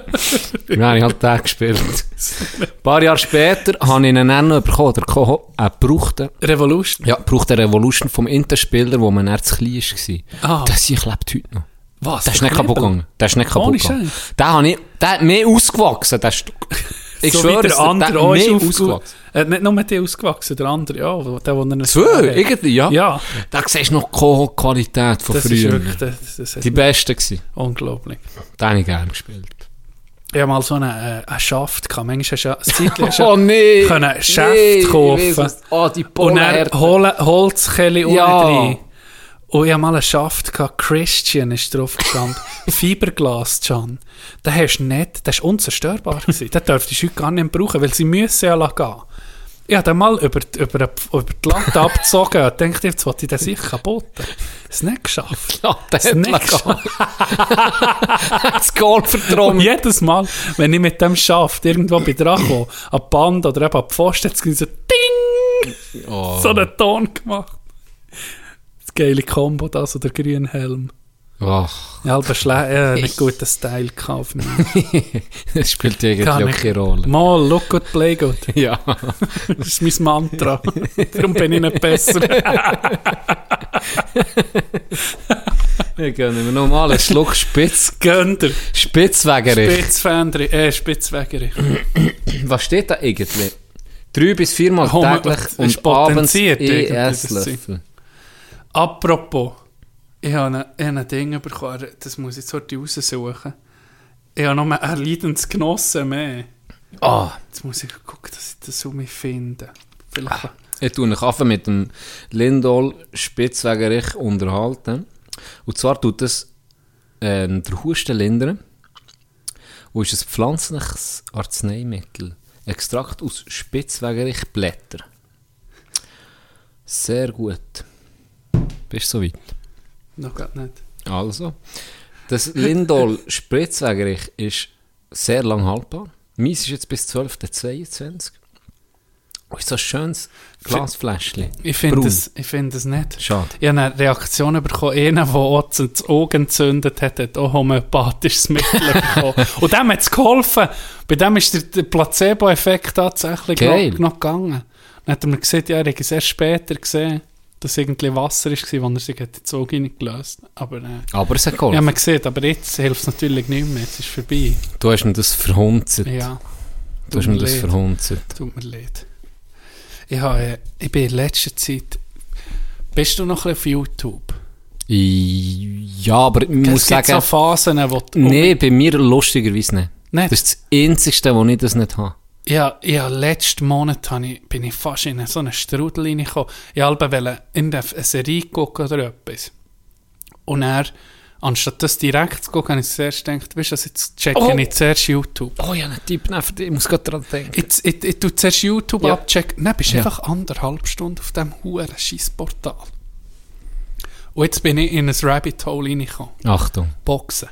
Dann habe ich halt den gespielt. Ein paar Jahre später habe ich dann noch bekommen. Oder bekommen, äh, gebrauchten, Revolution. ja, gebrauchten Revolution vom Interspieler, wo man erst klein war. Ah. Das hier klebt heute noch. Was? Der ist nicht kaputt gegangen. Der ist nicht kaputt gegangen. Der, habe ich, der hat mehr ausgewachsen, der Stück. Ich so schwöre, der andere der hat ist mehr ausgewachsen. Äh, nicht nur mit dir ausgewachsen, der andere, ja, der, der er Zwei, irgendwie, ja. Ja, Da siehst du noch die Qualität von das ist früher. wirklich das, das ist Die beste gewesen. unglaublich. Den habe ich gerne gespielt. Ich habe mal so einen, äh, einen Schaft gehabt. Manchmal hast du ja, ein Zeitchen hast du Oh nee! können ein Schäft Nee, kaufen. Oh, die Und dann. Hol Holzkelle Ja. unten rein. Und ich habe mal einen Schaft gehabt, Christian ist drauf gestanden. Fiberglas, John. Den hast du nicht, der ist unzerstörbar gewesen. Den dürftest du heute gar nicht mehr brauchen, weil sie müssen ja gehen. Ich habe den mal über, die- über, die- über die Latte abgezogen und dachte, jetzt wollte ich den sicher kaputt. Es ist nicht geschafft. Ja, der Es ist hat nicht geschafft. das Goal Und jedes Mal, wenn ich mit dem Schaft irgendwo bei komme, an Band oder eben an Pfosten, hat es so Ding! Oh. So einen Ton gemacht. Geile Combo, der grüne Helm. Ach, Ja, aber schle ja, nicht guten Style mich. das spielt irgendwie Kann auch keine Rolle. Mal, look good, play good. Ja. Das ist mein Mantra. Darum bin ich nicht besser. Ich gönne mir nochmal einen Schluck Spitz. Gönnt er. Spitzwegerich. Spitzfänderi, äh, Spitzwägeri. Was steht da irgendwie? Drei bis viermal täglich und abends ES-Löffel. Apropos, ich habe ein, Ding bekommen, das muss ich jetzt heute raussuchen. Ich habe noch mal ein Leidensgenossen mehr. Ah, Jetzt muss ich gucken, dass ich das um mich finde. Vielleicht. ich tue mich einfach mit dem Lindol Spitzwegerich unterhalten. Und zwar tut das äh, der Husten lindern. Und ist ein pflanzliches Arzneimittel. Extrakt aus Spitzwegerich-Blätter. Sehr gut. Bist du soweit? Noch gar nicht. Also, das Lindol Spritzwegerich ist sehr lang haltbar. Meins ist jetzt bis 12.22. Und ist so ein schönes Glasfläschchen. Ich finde ich find es nicht. Schade. Ich habe eine Reaktion bekommen, einer, der auch das Auge entzündet hat, hat auch homöopathisches Mittel bekommen. Und dem hat es geholfen. Bei dem ist der, Placebo-Effekt tatsächlich noch, noch gegangen. Dann hat er mir gesagt, ja, er hätte es erst später gesehen, dass irgendwie Wasser war, wo er sich hat ins Auge reingelöst Aber äh, Aber es hat ja, geholfen. man sieht, aber jetzt hilft es natürlich nicht mehr, jetzt ist es vorbei. du hast mir das verhunzert. Ja, du hast mir das leid. verhunzert. tut mir leid. Ich, habe, äh, ich bin in letzter Zeit... Bist du noch ein bisschen auf YouTube? Ja, aber ich muss es gibt sagen, so Phasen, wo nee, bei mir lustigerweise nicht. Nicht? Das ist das Einzige, wo ich das nicht habe. Ja, ja, letzten Monat habe ich, bin ich fast in so einen Strudel reingekommen. Ich wollte in eine Serie gucken oder etwas. Und er, anstatt das direkt zu gucken, habe ich zuerst gedacht, weißt du, was, jetzt checke Oh. ich zuerst YouTube. Oh ja, einen Tipp dich. Ich muss gerade dran denken. Jetzt, ich, ich tue zuerst YouTube Ja. abchecken. Dann bist du Ja. einfach anderthalb Stunden auf diesem huren Scheissportal. Und jetzt bin ich in ein Rabbit Hole reingekommen. Achtung. Boxen.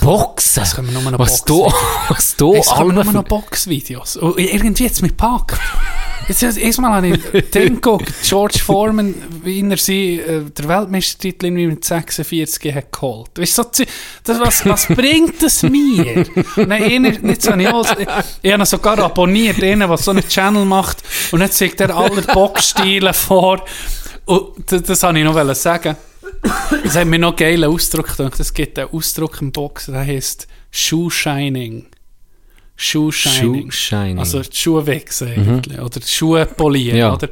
Boxen? Das können wir nur noch Was du, was du Jetzt nur noch Boxvideos. Und irgendwie jetzt mit Pack. Jetzt, erstmal habe ich den geguckt, George Foreman, wie er sie, äh, der Weltmeistertitel mit 46 hat geholt. Weißt so, das, was, was bringt das mir? Nein, einer, jetzt habe ich, alles, ich, habe sogar abonniert, einen, der so einen Channel macht, und jetzt zeigt er alle Boxstile vor. Und das, das wollte ich noch sagen. Das hat mir noch einen geilen Ausdruck gedacht. Es gibt einen Ausdruck im Boxen, der heißt Shoe Shining. Shoe Shining. Shoe Shining. Also die Schuhe wechseln eigentlich. Oder die Schuhe polieren. Ja. Oder?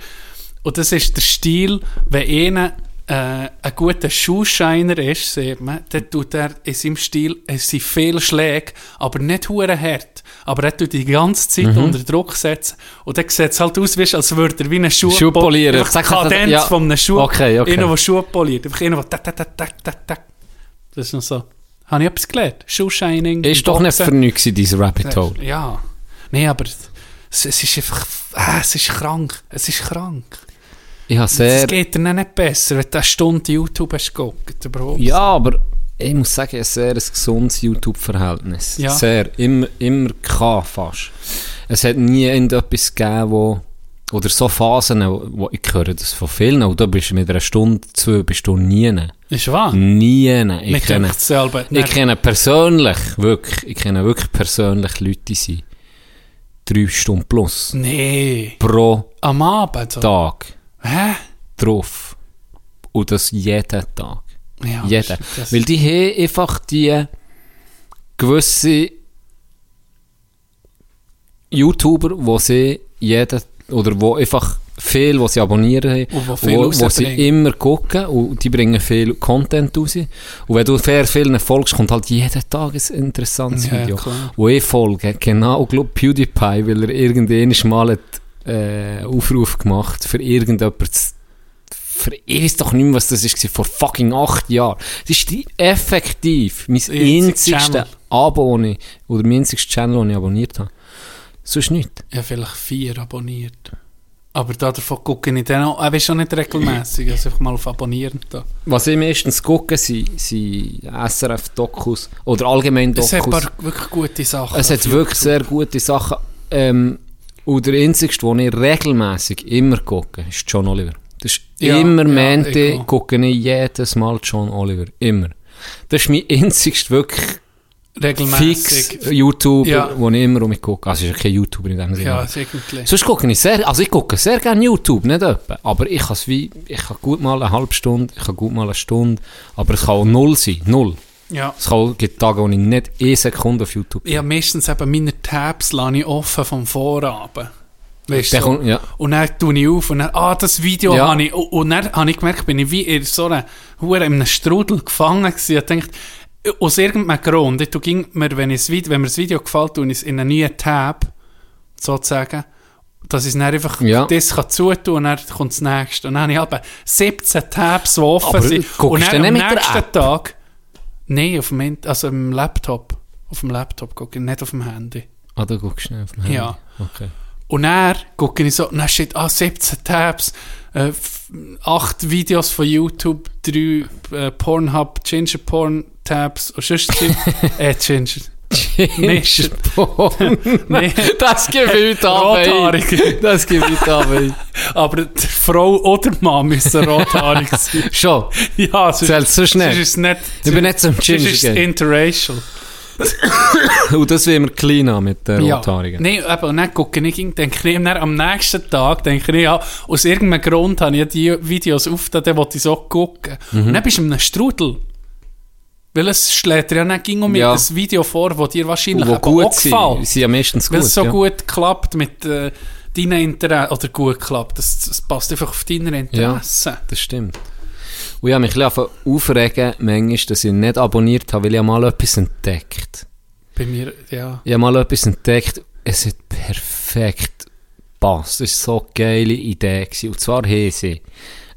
Und das ist der Stil, wenn einer äh, ein guter Schuhshiner ist, sieht man, dann tut er in seinem Stil, es sind viele Schläge, aber nicht hure hart. Aber er tut die ganze Zeit unter Druck setzen. Und dann sieht es halt aus, wie, als würde er wie ein Schuh, Schuh polieren. Einfach die Kadenz ja. von einem Schuh. Okay, okay. Einer, der Schuhe poliert. Einfach einer, der tak, tak, tak, tak, tak. Das ist noch so. Habe ich etwas gelernt? Schuhshining. Ist doch nicht für nichts in diesem Rabbit Hole. Ja. Nee, aber es, es ist einfach, ah, es ist krank. Es ist krank. Ich habe Es sehr... geht dir nicht besser, wenn du eine Stunde YouTube hast geguckt. Ja, aber ich muss sagen, ein sehr gesundes YouTube-Verhältnis. Ja. Sehr. Immer, immer gehabt fast. Es hat nie irgendetwas gegeben, wo, oder so Phasen, wo ich höre das von vielen, und da bist du mit einer Stunde, zwei, bist du nie. Ist wahr? Nie. Ich kenne, selber. ich kenne persönlich, wirklich, ich kenne wirklich persönlich Leute, die sind drei Stunden plus Nee. pro Am Abend. So. Tag Hä? drauf. Und das jeden Tag. Ja, Jeder. Weil die haben einfach die gewisse YouTuber, wo sie jeden, oder wo einfach viel, wo sie abonnieren haben, Und wo wo, sie immer gucken und die bringen viel Content raus. Und wenn du sehr vielen folgst, kommt halt jeden Tag ein interessantes Ja, Video. klar. Wo ich folge, genau, glaub, PewDiePie, weil er irgendwann mal einen äh, Aufruf gemacht für irgendjemand zu für, ich weiß doch nicht mehr, was das war, vor fucking acht Jahren. Das ist die, effektiv mein einzigster. Abo, ich- oder mein einziges Channel, den ich abonniert habe. Sonst nicht. Ich habe vielleicht vier abonniert. Aber da davon gucke ich dann auch, aber schon nicht regelmäßig, also einfach mal auf Abonnieren da. Was ich meistens gucke, sind, sind SRF-Dokus oder allgemein Es hat Dokus. paar wirklich gute Sachen. Es hat wirklich sehr gute Sachen. Ähm, und der einzigste, den ich regelmäßig immer gucke, ist John Oliver. Das ist Ja, immer ja, Mente, ich gucke ich jedes Mal John Oliver. Immer. Das ist mein einzigster wirklich Regelmäßig. fix YouTuber, Ja. wo ich immer um mich gucke. Also, ist ja kein YouTuber in dem Sinne. Ja, irgendwie. Sonst gucke ich sehr, also ich gucke sehr gerne YouTube, nicht etwa. Aber ich kann wie, ich kann gut mal eine halbe Stunde, ich kann gut mal eine Stunde, aber es kann auch null sein, null. Ja. Es kann gibt Tage, wo ich nicht eine Sekunde auf YouTube Ich habe meistens eben meine Tabs lasse ich offen vom Vorabend. Weißt du? kommt- ja. Und dann tue ich auf und dann, ah, das Video Ja. habe ich, und- und dann habe ich gemerkt, bin ich wie in so einer, Hure in einem Strudel gefangen gewesen. Ich dachte, aus irgendeinem Grund, ich ging mir, wenn, ich das Video, wenn mir das Video gefällt, tue ich es in einen neuen Tab, sozusagen, dass ich es dann einfach Ja. das kann zutun und dann kommt das nächste. Und dann habe ich halt 17 Tabs, die offen Aber sind. Und du dann dann am nicht nächsten? Tag, nein, auf dem, also im Laptop. Auf dem Laptop gucke ich, nicht auf dem Handy. Ah, da guckst du schnell auf dem Handy. Ja. Okay. Und dann gucke ich so, dann steht, ah, 17 Tabs, äh, f- 8 Videos von YouTube, 3 äh, Pornhub, Ginger Porn Tabs, und sonst, äh, Ginger. Nee. Porn. Nee. Das Abend. Rothaarig. Das gibt heute Abend. Aber die Frau oder Mann müssen rothaarig sein. Schon. ja, Zählt so schnell. sonst ist es nicht, Ich bin nicht zum sonst Ginger ist es interracial. Und das will immer clean an mit den Rothaarigen. Nein, eben, und dann gucke ich, denke ich, dann am nächsten Tag, denke ich, ja, aus irgendeinem Grund habe ich die Videos aufgetan, die ich so gucken. Mhm. Und dann bist du in einem Strudel. Weil es schlägt dir ja nicht ging um Ja. ein Video vor, das dir wahrscheinlich wo gut auch gefällt. sind ja meistens Weil gut. es so ja. gut klappt mit äh, deinen Interessen, oder gut klappt, das, das passt einfach auf deine Interessen. Das stimmt. Und ich habe mich ein bisschen aufregen, manchmal, dass ich nicht abonniert habe, weil ich mal etwas entdeckt. Bei mir, ja. Ich habe mal etwas entdeckt, es hat perfekt gepasst. Es war so eine geile Idee. Gewesen. Und zwar haben sie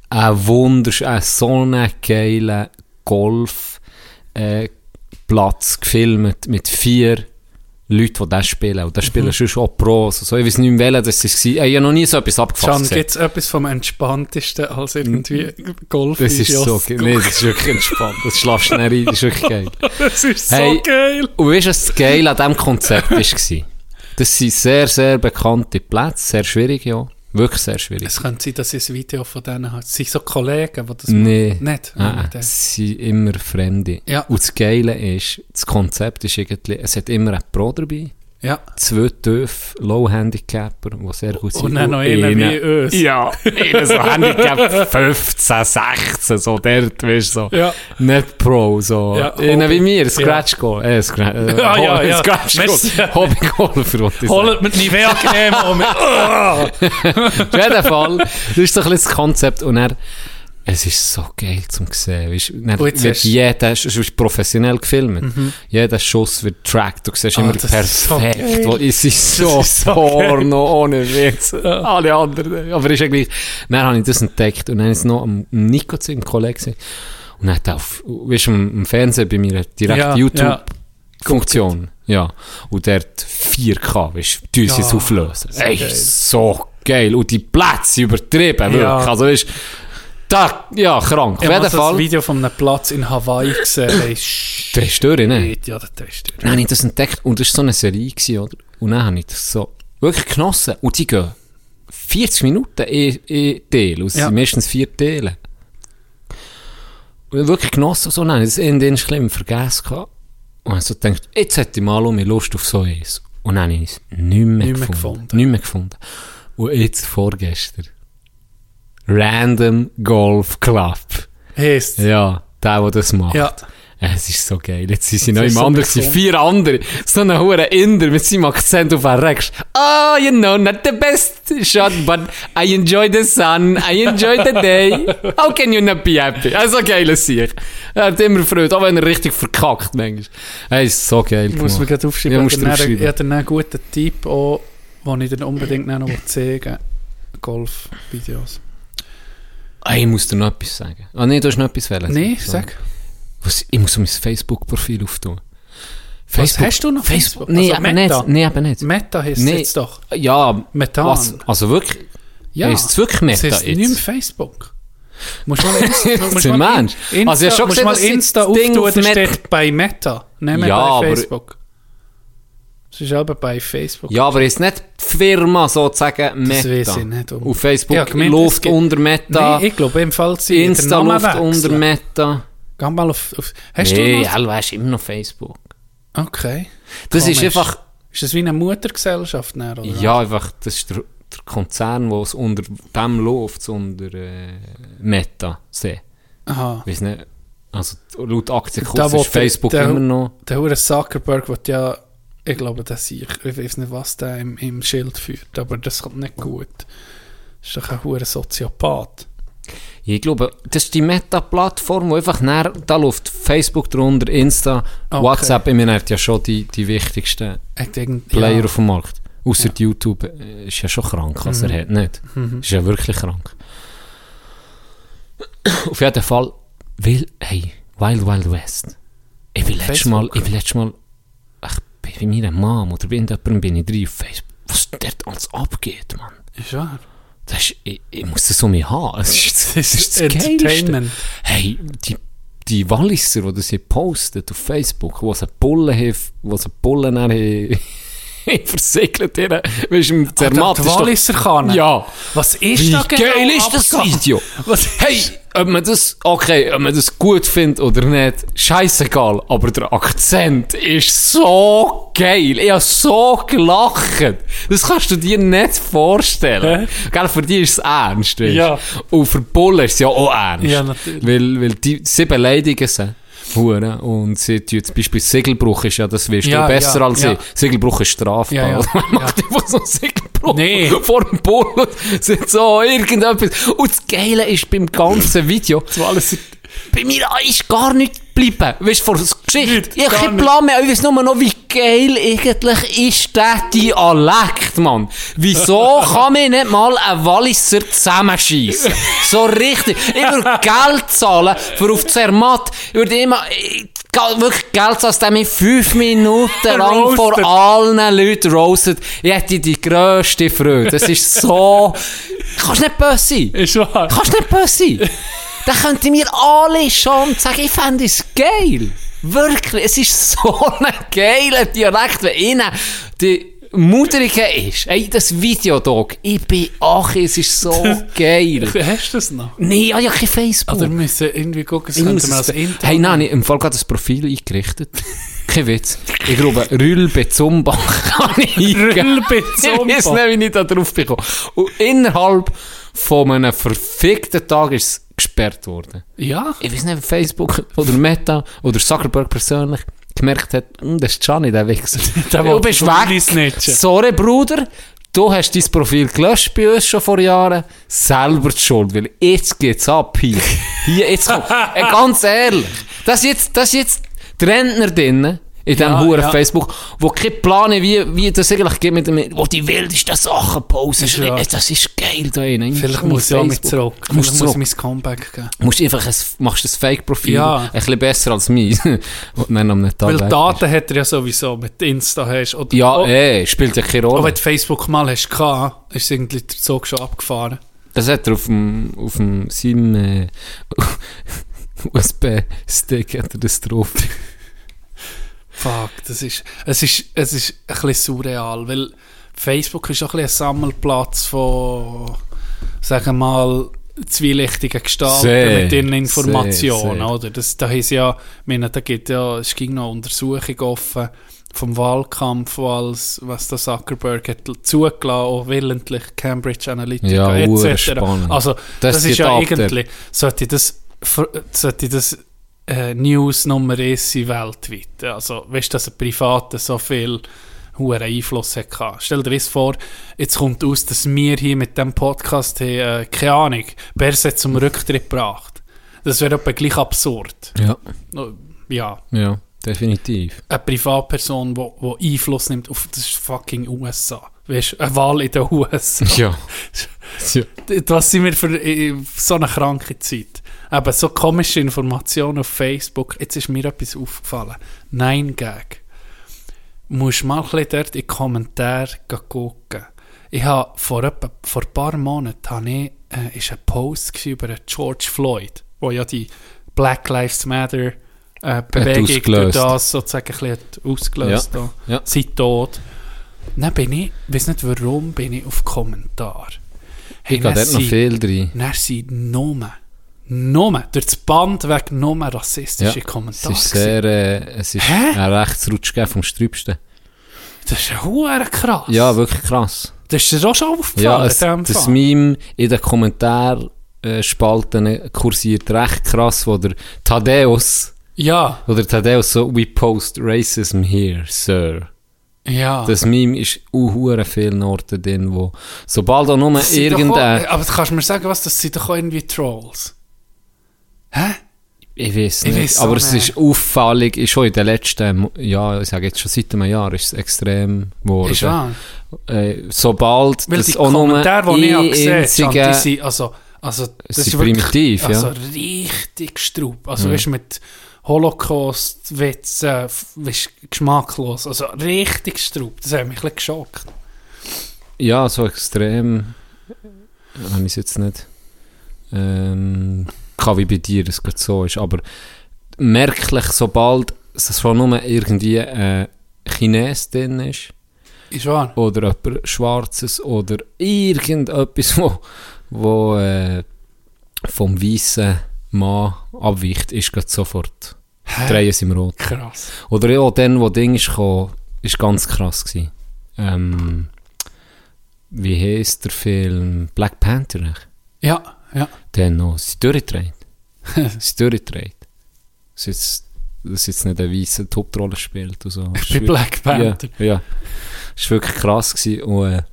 einen wunderschönen, so einen geilen Golfplatz äh, gefilmt mit vier Leuten, die das spielen. Und das spielen schon schon Pros. Also, ich weiß nicht mehr, welcher das war. Ich habe noch nie so etwas abgefasst. gesehen. gibt es etwas vom entspanntesten als irgendwie Golf? Das ist so geil. Nee, das ist wirklich entspannt. Das schlafst du nicht rein, das ist wirklich geil. Das ist so Hey. geil. Und weißt du, was das Geile an diesem Konzept war? Das sind sehr, sehr bekannte Plätze, sehr schwierig, ja. Wirklich sehr schwierig. Es könnte sein, dass ich ein Video von denen habe. Es sind so Kollegen, die das Nee. machen. Nicht? Ah, ah, es sind immer Fremde. Ja. Und das Geile ist, das Konzept ist irgendwie, es hat immer einen Pro dabei, ja. zwei Töpfe, Low-Handicapper, die sehr gut sind. Und dann noch einen wie uns. Ja, einer so Handicap 15, 16, so dort, weißt du, so. Ja. Nicht Pro, so. Ja, einer Hobby. wie mir, Scratch Goal. Äh, Scra äh, Ja, ja, ja. Scratch. Goal. Hobbygolfer. Holt mit Nivea-Creme und mit... Auf jeden Fall, das ist so ein bisschen das Konzept. Und er, es ist so geil zum sehen. Weißt, dann jetzt wird Mhm. jeder, es ist professionell gefilmt. Jeder Schuss wird tracked. Du siehst Ah, immer das so perfekt. geil. wo, es ist so, ist so Porno, ohne Witz. Alle anderen. Aber ist ja gleich. Dann habe ich das entdeckt und dann ist es noch am Nico zu einem Kollegen gewesen. Und dann hat er auf, weißt du, im im Fernsehen bei mir direkt Ja, YouTube. ja. Ja. Und der hat 4K, weißt du, Ja, es auflösen. so Ey, geil. so geil. Und die Plätze übertrieben, wirklich. Also, weißt, Da, ja, krank. Auf Ich habe jeden das Fall. Video von einem Platz in Hawaii gesehen. Der ist durch, ne? Ja, das ist durch. Dann habe ich das entdeckt und das war so eine Serie, gewesen, oder? Und dann habe ich das so wirklich genossen. Und die gehen 40 Minuten in, in Teil. Es Ja. meistens vier Teile. Und ich habe wirklich genossen. So, nein, das in den schlimm vergessen. gehabt. Und ich so gedacht, jetzt hätte ich mal um mich Lust auf so eins. Und dann habe ich es nicht mehr, Nicht mehr gefunden. gefunden. Nicht mehr gefunden. Und jetzt vorgestern. Random Golf Club. Heißt Ja, der, der das macht. Ja. Es ist so geil. Jetzt sind sie noch ist im so anderen, es sind vier andere. So ein hoher Inder mit seinem Akzent auf den Rex. Oh, you know, not the best shot, but I enjoy the sun, I enjoy the day. How can you not be happy? Also geil Sieg. Er hat immer Freude, auch wenn er richtig verkackt manchmal. Er ist so geil Ich muss mir gemacht. gerade aufschreiben. Ja, ich musst habe du dann- ich habe einen guten Tipp, auch, den ich dir unbedingt noch zeigen Golf-Videos. Ah, ich muss dir noch etwas sagen. Ah, nee, du hast noch etwas wollen. Nein, So. sag. Was, ich muss mein Facebook-Profil auftun. Was, hast du noch Facebook? Facebook? Nee, Also eben Meta? nicht. Nee, eben nicht. Meta heisst es Nee. jetzt doch. Ja, Methan. was, also wirklich, Ja. heisst es wirklich Meta jetzt? nicht mehr Facebook. Musst mal Insta, musst Ein mal Mensch. Insta, Also, ich hab schon gesehen, mal Insta das auftun, auf da Meta- steht bei Meta, nicht mehr Ja, bei aber- Es ist aber bei Facebook. Ja, aber ist nicht die Firma sozusagen Meta? Das weiss ich nicht. Auf Facebook Ja, gemeint, läuft gibt- unter Meta, Nein, ich glaube, im Fall sie Insta läuft unter. Meta. Geh mal auf... auf hast nee, du noch... hell, weißt immer noch Facebook. Okay. Das ist Komisch. einfach, Ist das wie eine Muttergesellschaft? Dann, oder ja, einfach, das ist der, der Konzern, wo es unter dem läuft, unter äh, Meta. See. Aha. Weiß nicht, also laut Aktienkurs ist Facebook der- immer noch... Der Hure Zuckerberg wird ja... Ich glaube, dass ich... Ich weiß nicht, was der im, im Schild führt, aber das kommt nicht gut. Das ist doch ein Hure Soziopath. Ich glaube, das ist die Meta-Plattform, wo einfach näher, da läuft Facebook drunter, Insta, Okay. WhatsApp, ich meine, hat ja schon die, die wichtigsten irgend- Player ja. auf dem Markt. Außer YouTube äh, ist ja schon krank, was Mhm. er hat, nicht? Ist ja wirklich krank. auf jeden Fall, weil, hey, Wild Wild West. Ich bin letztes Mal, ich bin letztes Mal, bin bei meiner Mom oder bei irgendjemandem bin ich drin auf Facebook. Was dort alles abgeht, Mann. Ist wahr. Das ist, ich, ich muss das so mehr haben. Das ist, das ist das Geilste. Entertainment. Hey, die, die Walliser, die das hier postet auf Facebook, wo sie Bullen haben, wo sie Bullen haben, versiegelt weißt du, im Zermatt Ah, Walliser Kanne. Ja. Was ist Wie da genau geil ist das abgegangen? Video? Was Hey, ob man das, okay, ob man das gut findet oder nicht, scheißegal, aber der Akzent ist so geil. Ich habe so gelacht. Das kannst du dir nicht vorstellen. Gell, für die ist es ernst, weißt? Ja. Und für Bullen ist es ja auch ernst. Ja, natürlich. Weil, weil die, sie beleidigen sie. Hure. Und sie tun zum Beispiel Segelbruch ist ja, das wirst Ja, du besser ja, als ja. ich. Segelbruch ist strafbar. Ja, ja. Man macht einfach so einen Segelbruch Nee. vor dem Bull. Sind so irgendetwas. Und das Geile ist beim ganzen Video, alles bei mir ist gar nichts geblieben. Weißt du, vor der Geschichte. Nicht, ich habe keinen. Plan mehr. Ich weiß nur noch, wie geil eigentlich ist der Dialekt, Mann. Wieso kann man nicht mal einen Walliser zusammenschießen? So richtig. Ich würde Geld zahlen für auf Zermatt. Ich würde immer, ich, ge- wirklich Geld zahlen, dass mich fünf Minuten lang vor allen Leuten roastet. Ich hätte die grösste Freude. Das ist so, kannst nicht böse sein. Ist wahr. Kannst nicht böse sein. Dann könnten wir alle schon sagen, ich fände es geil. Wirklich, es ist so ein geiler Dialekt, wenn innen die Mutterige ist. Ey, das Videodog, ich bin, ach, es ist so geil. Hast du das noch? Nee, ich habe ja kein Facebook. Oder müssen irgendwie gucken, das Ich könnte muss man es- als Intro... Hey, nein, ich- im Fall gerade das Profil eingerichtet. Kein Witz. Ich glaube, Rülbe Zumbach kann ich eingeben. Rülbe Ich weiß nicht, wie ich da drauf bin gekommen. Und innerhalb von einem verfickten Tag ist es gesperrt worden. Ja? Ich weiß nicht, wie Facebook oder Meta oder Zuckerberg persönlich gemerkt hat, «Hm, das ist Gianni, der Wichser. Der du bist weg. Sorry, Bruder. Du hast dein Profil gelöscht bei uns schon vor Jahren. Selber die Schuld, weil jetzt geht's ab hier. Hier, jetzt kommt, äh, ganz ehrlich. Das ist jetzt, das ist jetzt die Rentner drinnen. In diesem Ja, Huren ja. Facebook, wo keine Pläne, wie, wie das eigentlich geht mit dem, wo die wildesten Sachen posten. Wahr. Das ist geil da drinnen. Vielleicht Mit muss ich auch mit zurück. Musst Vielleicht muss zurück. ich mein Comeback geben. musst einfach ein, machst ein Fake-Profil, Ja. ein bisschen besser als meins. Am Tag Weil Daten hat er ja sowieso mit Insta hast. Oder. Ja, oh, eh, spielt ja keine Aber Rolle. wenn du Facebook mal hast gehabt, ist irgendwie der Zug schon abgefahren. Das hat er auf dem, auf dem seinem äh, USB-Stick hat er das drauf. Fuck, das ist, es ist, es ist ein bisschen surreal, weil Facebook ist auch ein, ein Sammelplatz von, sagen wir mal, zwielichtigen Gestalten Sehr, mit ihren Informationen, sehr, sehr. oder? Das, da ist ja, meine, da gibt ja, es ging noch Untersuchung offen vom Wahlkampf, alles, was der Zuckerberg hat zugelassen, auch willentlich Cambridge Analytica Ja, etc. spannend. Also, das, Das ist ja eigentlich, sollte das, sollte das äh, News Nummer 1 sein weltweit. Also, weißt du, dass ein Privater so viel hohen Einfluss hat gehabt. Stell dir das vor, jetzt kommt aus, dass wir hier mit dem Podcast haben, äh, keine Ahnung, Berset zum Rücktritt gebracht. Das wäre etwa gleich absurd. Ja, Ja, ja, definitiv. eine Privatperson, die Einfluss nimmt auf das fucking USA. Weißt du, eine Wahl in den USA. Ja. ja. Was sind wir für äh, so eine kranke Zeit? Aber so komische Informationen auf Facebook. Jetzt ist mir etwas aufgefallen. Nein, Gag. Musst mal ein bisschen dort in die Kommentare gucken. Ich habe vor, etwa, vor ein paar Monaten habe ich, äh, ist ein Post über George Floyd, wo ja die Black Lives Matter äh, Bewegung durch das sozusagen ein bisschen ausgelöst Ja, ja. Seit tot. Dann bin ich, weiß nicht warum, bin ich auf Kommentar. Ich gehe dort noch viel drin. Dann sind nur, nur, durch das Band weg nur Ja, rassistische es Kommentare. ist sehr, äh, es ist Hä? ein Rechtsrutsch vom Sträubsten. das ist ja krass. Ja, wirklich krass. Das ist dir auch schon aufgefallen Ja, es, das? Meme in den Kommentarspalten kursiert recht krass, wo der Thaddeus, Ja, oder Thaddeus so, we post racism here, sir. ja. Das Meme ist auch hure vielen Orten drin, wo, sobald auch nur doch auch- irgendein, aber kannst du mir sagen, was, das sind doch auch irgendwie Trolls. Hä? ich weiß Ich nicht, weiss aber es ist auffällig, ist schon in den letzten, ja, ich sage jetzt schon seit einem Jahr, ist es extrem geworden. Ist wahr. Äh, sobald Weil das auch Kommentare, die ich habe gesehen habe, die sind, also, also, das ist wirklich- primitiv, ja. Also richtig Strub. Also, weißt du, mit Holocaust, Witz, äh, weißt, geschmacklos. Also, richtig Strub. Das hat mich ein bisschen geschockt. Ja, so extrem habe ich es jetzt nicht ähm, kann wie bei dir es gerade so ist, aber merklich, sobald es schon nur irgendwie ein Chines drin ist Ist wahr? oder jemand Schwarzes oder irgendetwas, wo, wo äh, vom weißen Mann abweicht, ist gerade sofort drehen sie im Rot. Krass. Oder ja, dann, wo Ding ist gekommen, ist ganz krass gewesen. Ähm, wie heisst der Film? Black Panther? Ja, ja. Dann noch, sie durchgedreht. sie durchgedreht. Das jetzt, das jetzt nicht eine weisse Hauptrolle spielt. Und so. Das ist Bei Black Panther. Ja, ja. Das war wirklich krass. Gewesen. Und, äh,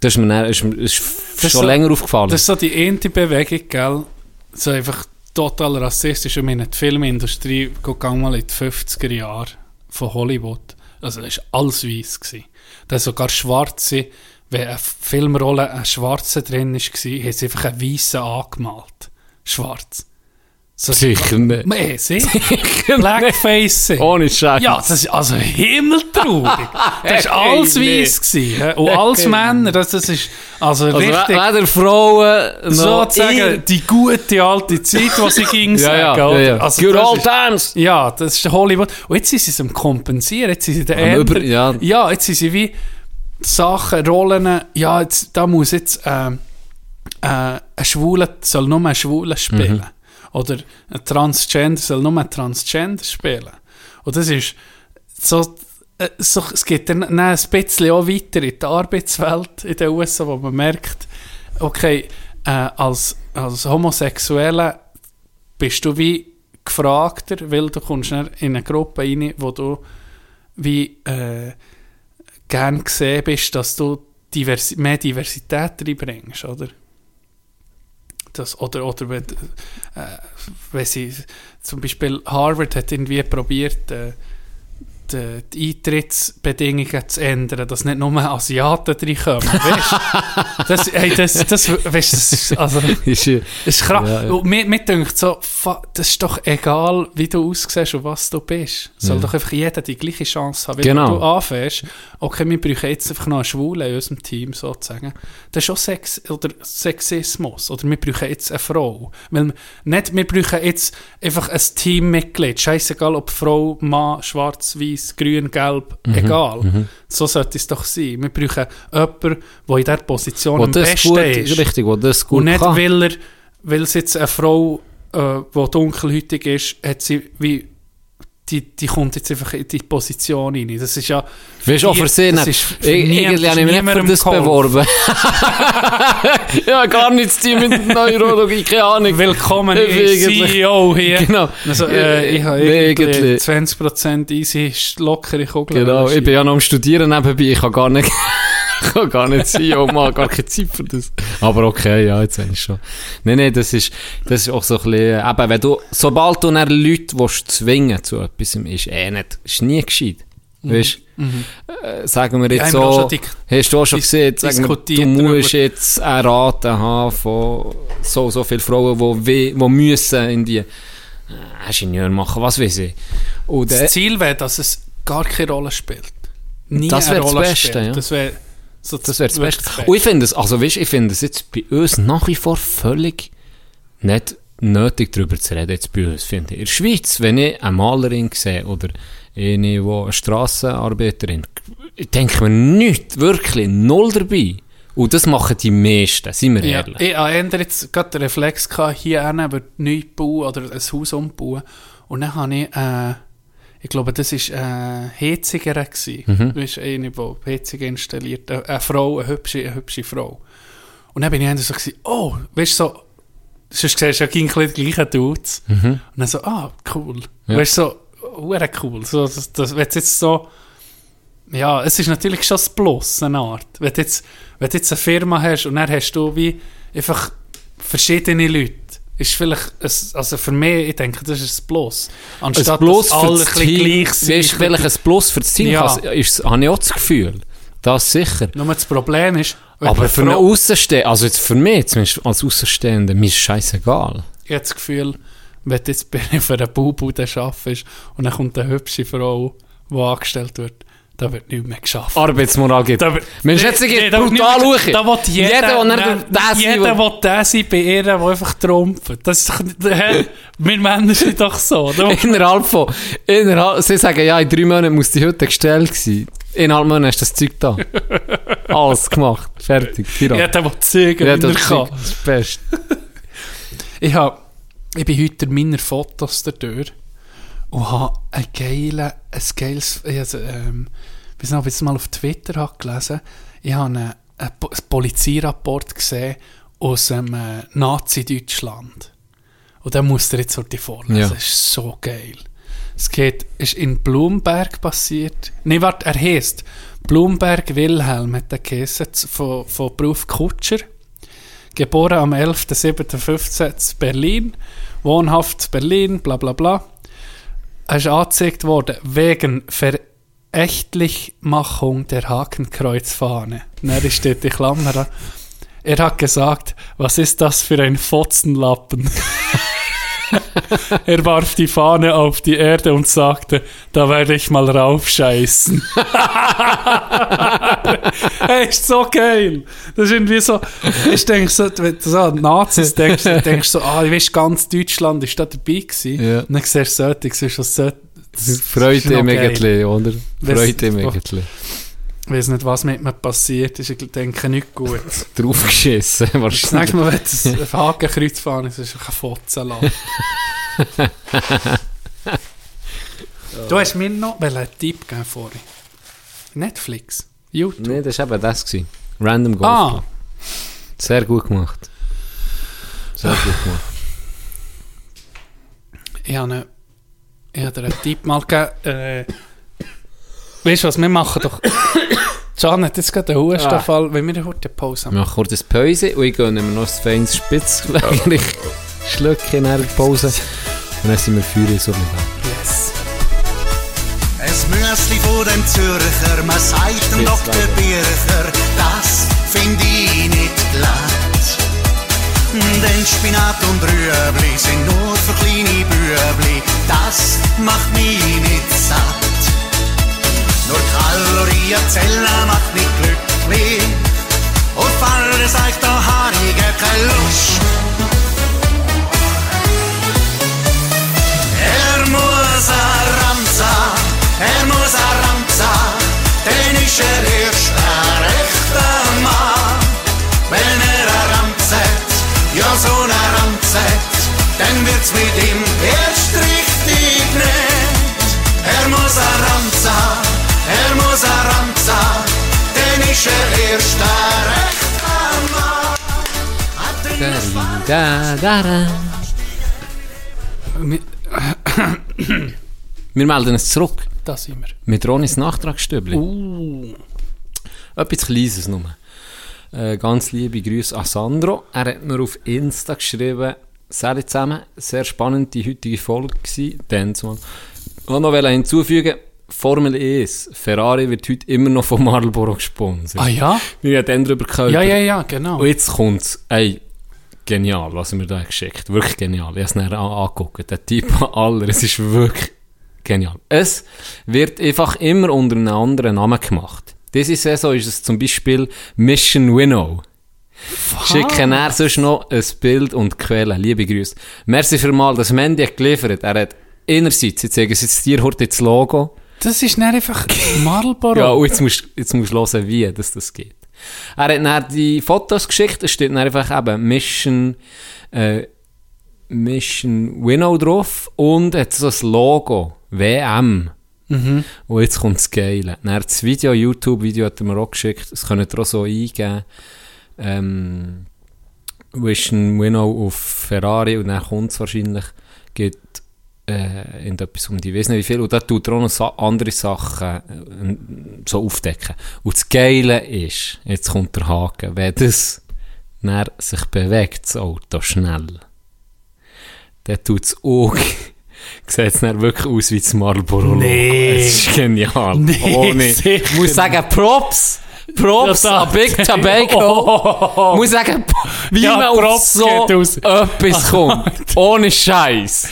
das ist mir, dann, ist, ist ist schon so- länger aufgefallen. Das ist so die eine Bewegung, gell? So einfach total rassistisch. Ich meine, die Filmindustrie, guck mal in die 50er Jahre von Hollywood. Also, das war alles weiß. gewesen. Da sogar Schwarze, wenn eine Filmrolle ein Schwarzer drin war, haben sie einfach einen Weißen angemalt. Schwarz. So, Sicher nicht. Nee, sie? Blackface. Ohne Scheiß. Ja, das ist also himmeltraurig. Das war alles Hey, hä? Und alles Männer. Das, das ist also, also, richtig weder Frauen noch sozusagen die gute alte Zeit, die sie ging Ja, ja, sagen. ja, ja. Also, Good das old ist- times! Ja, das ist Hollywood. Und jetzt sind sie es am Kompensieren. Jetzt sind sie der Über- ja. ja, jetzt sind sie wie Sachen, Rollen. Ja, jetzt, da muss jetzt ähm, äh, ein Schwuler soll nur ein Schwuler spielen. Mhm. Oder ein Transgender soll nur ein Transgender spielen. Und das ist so, äh, so es geht dann, dann ein bisschen auch weiter in die Arbeitswelt in den USA, wo man merkt, okay, äh, als, als Homosexueller bist du wie gefragter, weil du kommst in eine Gruppe rein, wo du wie äh, gern gesehen bist, dass du Diversi mehr Diversität reinbringst, oder? Das, oder oder wenn, äh, wenn sie zum Beispiel Harvard hat irgendwie probiert, äh, die, die Eintrittsbedingungen zu ändern, dass nicht nur Asiaten reinkommen. Weißt du? Das, hey, das, das, weißt, das ist, also, äh, das ist krass. Ja, ja. Und mir, mir denkt so, das ist doch egal, wie du aussiehst und was du bist. Soll Ja. doch einfach jeder die gleiche Chance haben. Wenn Genau. du anfängst, okay, wir brauchen jetzt einfach noch einen Schwulen in unserem Team, sozusagen. Das ist schon Sex oder Sexismus. Oder wir brauchen jetzt eine Frau. Weil, nicht, wir brauchen jetzt einfach ein Teammitglied. Scheißegal, ob Frau, Mann, schwarz, weiß, grün, gelb, Mhm. egal. So sollte es doch sein. Wir brauchen jemanden, der in dieser Position wo am besten gut, ist. richtig, wo das gut Und nicht, kann. weil, er, weil es jetzt eine Frau, äh, die dunkelhäutig ist, hat sie wie, die, die kommt jetzt einfach in die Position rein. Das ist ja... Weißt du, auch Ich- nie- Irgendwie habe ich mich nicht für das geholfen. beworben. ja, gar nichts zu tun mit Neurologie, keine Ahnung. Willkommen CEO hier. Genau. Also, äh, ich habe irgendwie irgendwie. 20% easy lockere Kugel. Genau, ich bin ja noch am Studieren nebenbei, ich kann gar nicht, ich kann gar nicht sein, oh Mann, gar keine Zeit für das. Aber okay, ja, jetzt habe ich schon. Nein, nein, das ist, das ist auch so ein bisschen, eben, wenn du, sobald du dann Leute willst zwingen zu etwas, ist eh nicht, ist nie gescheit. Weißt äh, sagen wir Ja, jetzt auch so, hast du auch schon gesehen, sagen wir, du musst jetzt eine Rate haben von so, so viele Frauen, die, we- die müssen in die, äh, Ingenieur machen, was weiß ich. Und, äh, Das Ziel wäre, dass es gar keine Rolle spielt. Nie Das wäre das Beste, spielt. ja. Das wäre so Das wäre das Beste. Und ich finde es, also weißt, ich finde es jetzt bei uns nach wie vor völlig nicht nötig darüber zu reden, jetzt bei uns, finde ich. In der Schweiz, wenn ich eine Malerin sehe oder eine, wo eine Strassenarbeiterin, ich denke mir nichts, wirklich, null dabei. Und das machen die meisten, sind wir Ja, ehrlich. ich hatte jetzt gerade den Reflex gehabt, hier hinten neu bauen oder ein Haus umbauen. Und dann habe ich, äh, ich glaube, das war äh, Heziger. gewesen. Mhm. Du bist eine, die Heziger installiert. Eine, eine Frau, eine hübsche, eine hübsche Frau. Und dann bin ich so, gewesen, oh, weißt du, so, sonst siehst du ja gleich ein bisschen die gleichen Dudes. Und dann so, ah, cool. Mhm. Ja. Weißt du, so, cool. So, das, das, wenn jetzt so, ja, es ist natürlich schon das Plus, eine Art. Wenn du jetzt, wenn du jetzt eine Firma hast und dann hast du wie einfach verschiedene Leute, ist vielleicht, ein, also für mich, ich denke, das ist ein Plus. Ein Anstatt Plus dass alle das ein Team, gleich sind. weißt, welches Plus für das Team Ja. kann, ist, habe ich auch das Gefühl. Das sicher. Nur das Problem ist, Aber für einen Außenstehenden, also jetzt für mich zumindest als Außenstehender, mir ist scheißegal. ich habe das Gefühl, wenn du jetzt für einen Baubude arbeitest und dann kommt eine hübsche Frau, die angestellt wird, da wird nichts mehr geschafft. Arbeidsmoral gibt. Wird- Mensch, jetzt geht wird brutal nicht- schauen. Da will jeder, Jeder, der nicht der sein jeder will. der sein bei ihr, der einfach trumpft. Das ist doch, wir Männer sind doch so. Innerhalb von, innerhalb, sie sagen, ja, in drei Monaten muss die Hütte gestellt sein. Innerhalb Monaten hast du das Zeug da. Alles gemacht. Fertig. Ja, der will zügen, Ja, wie er das kann. ist das Beste. Ich, hab, ich bin heute durch meine Fotos dadurch und habe ein, geile, ein geiles, ich also, ähm, ich es mal auf Twitter habe gelesen ich habe einen, einen Po- einen Polizeirapport gesehen aus dem äh, Nazi-Deutschland. Und den musst du jetzt heute vorlesen. Ja. Das ist so geil. Es geht, ist in Blumberg passiert. Nein, warte, er heißt Blumberg Wilhelm, hat er geheißen, von, von Beruf Kutscher. Geboren am 11.07.15 in Berlin, wohnhaft in Berlin, bla bla bla. Er ist angezeigt worden wegen Verächtlichmachung der Hakenkreuzfahne. Dann steht die Klammer da. Er hat gesagt, was ist das für ein Fotzenlappen? er warf die Fahne auf die Erde und sagte, da werde ich mal raufscheißen. hey, ist so geil. Das ist irgendwie so, ich denke so, wenn du so an Nazis denkst, dann denkst du so, ah, ich weiß, ganz Deutschland ist da dabei gewesen. Ja. Und dann siehst du solche, siehst du so, das Freut geil. irgendwie, oder? Freut Oh. irgendwie. Ich weiß nicht, was mit mir passiert ist. Ich denke nicht gut. Draufgeschissen, Das wahrscheinlich. nächste Mal, wenn du ein Hakenkreuz fahren, ist es ein Fotzenladen. du hast mir noch einen Tipp gegeben vorhin. Netflix, YouTube. Nein, das war eben das. Gewesen. Random Golf. ah, Sehr gut gemacht. Sehr gut gemacht. ich habe, eine, ich habe dir einen Tipp mal gegeben. Äh, weißt du was, wir machen doch... Can hat jetzt gerade einen Hustenfall, wenn wir heute eine Pause Wir haben. machen kurz ein Päuse und ich gönne mir noch ein feines Spitzgleich. Schlückchen in der Pause. Und dann sind wir für so ein bisschen Yes. Es Müsli von dem Zürcher, man sagt dem Jetzt Dr. leider. Bircher, das find ich nicht. Denn Spinat und Rüebli sind nur für kleine Bübli, das macht mich nicht satt. Nur Kalorienzellen macht nicht glücklich, auf alles sagt da habe ich keine Lust. Er muss ein Ramsa, er muss ein Ramsa, denn ist er erst dann wird's mit ihm erst richtig nett. Er muss ein Ramsa, er muss ein Ramsa, denn ist er erst ein rechter Mann. Da, da, da. Wir- Wir melden es zurück. Da sind wir. Mit Ronis Nachtragsstübli. Uh, Etwas Kleines nur. Äh, ganz liebe Grüße an Sandro. Er hat mir auf Insta geschrieben, Salut zusammen, sehr spannend die heutige Folge gewesen. Dann zumal. Und noch hinzufügen, Formel 1, Ferrari wird heute immer noch von Marlboro gesponsert. ah ja? Wir haben dann darüber gehört. Ja, ja, ja, genau. Und jetzt kommt's, ey, genial, was er mir da geschickt Wirklich genial. Ich habe es nachher an- angeguckt. Der Typ an aller, es ist wirklich genial. Es wird einfach immer unter einem anderen Namen gemacht. Diese Saison ist es zum Beispiel Mission Winnow. Schicken er sonst noch ein Bild und Quelle. Liebe Grüße. Merci für mal, das Mandy hat geliefert. Er hat einerseits, jetzt sagen sie jetzt heute das Logo. Das ist nicht einfach Marlboro. Ja, und jetzt musst, jetzt musst du hören, wie das, das geht. Er hat dann die Fotos geschickt, es steht dann einfach eben Mission, äh, Mission Winnow drauf und hat so ein Logo, WM. Mhm. Und jetzt kommt das Geile. Dann das Video, YouTube-Video hat er mir auch geschickt, das könnt ihr auch so eingeben. Ähm, Mission Winnow auf Ferrari und dann kommt es wahrscheinlich, geht äh, etwas um die, ich weiß nicht wie viel, und da tut er auch noch andere Sachen äh, so aufdecken. Und das Geile ist, jetzt kommt der Haken, wenn das dann sich bewegt, das Auto, schnell, dann tut das Auge, sieht es wirklich aus wie das Marlboro Nee. Es ist genial. Nee, Ohne, ich muss sagen, Props! Props an Big Tobacco. Muss sagen, wie Ja, man auf so etwas kommt. Ohne Scheiß.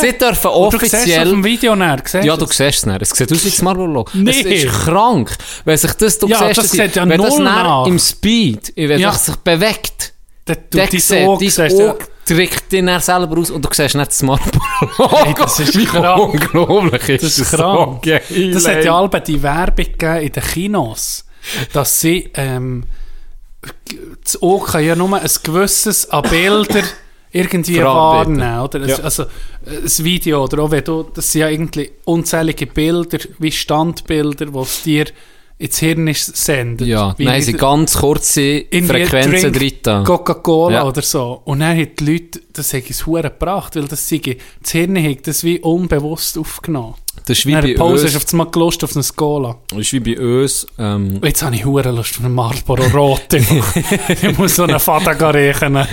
Sie dürfen Du siehst offiziell... Video näher, Ja, du siehst es nicht. Es sieht aus wie das Marlboro. Nee. Es ist krank. Wenn sich das, du Ja, siehst, das ja wenn das nach. im Speed, wenn Ja. sich bewegt, dann tut dein Auge, drückt dann selber aus und du siehst nicht das Marlboro. Hey, das ist Wie krank. unglaublich ist Das ist krank. so geil, Das hat ja alle die Werbung gegeben in den Kinos, dass sie, ähm, das kann ja nur ein gewisses an Bilder irgendwie wahrnehmen, oder? Ja. Also, äh, ein Video, oder auch wenn du, das sind ja irgendwie unzählige Bilder, wie Standbilder, die es dir ins Hirn ist sendet. Ja, Wie nein, sie ganz kurze Frequenzen drin. Coca-Cola Ja. oder so. Und dann haben die Leute, das es hure gebracht, weil das, sei, das Hirn hat das wie unbewusst aufgenommen. Das ist wie bei Pause uns. hast du auf gelust auf eine Cola. Das ist wie bei uns. Ähm, Jetzt habe ich hure Lust auf einen Marlboro Rot. ich muss so einen Vater riechen. das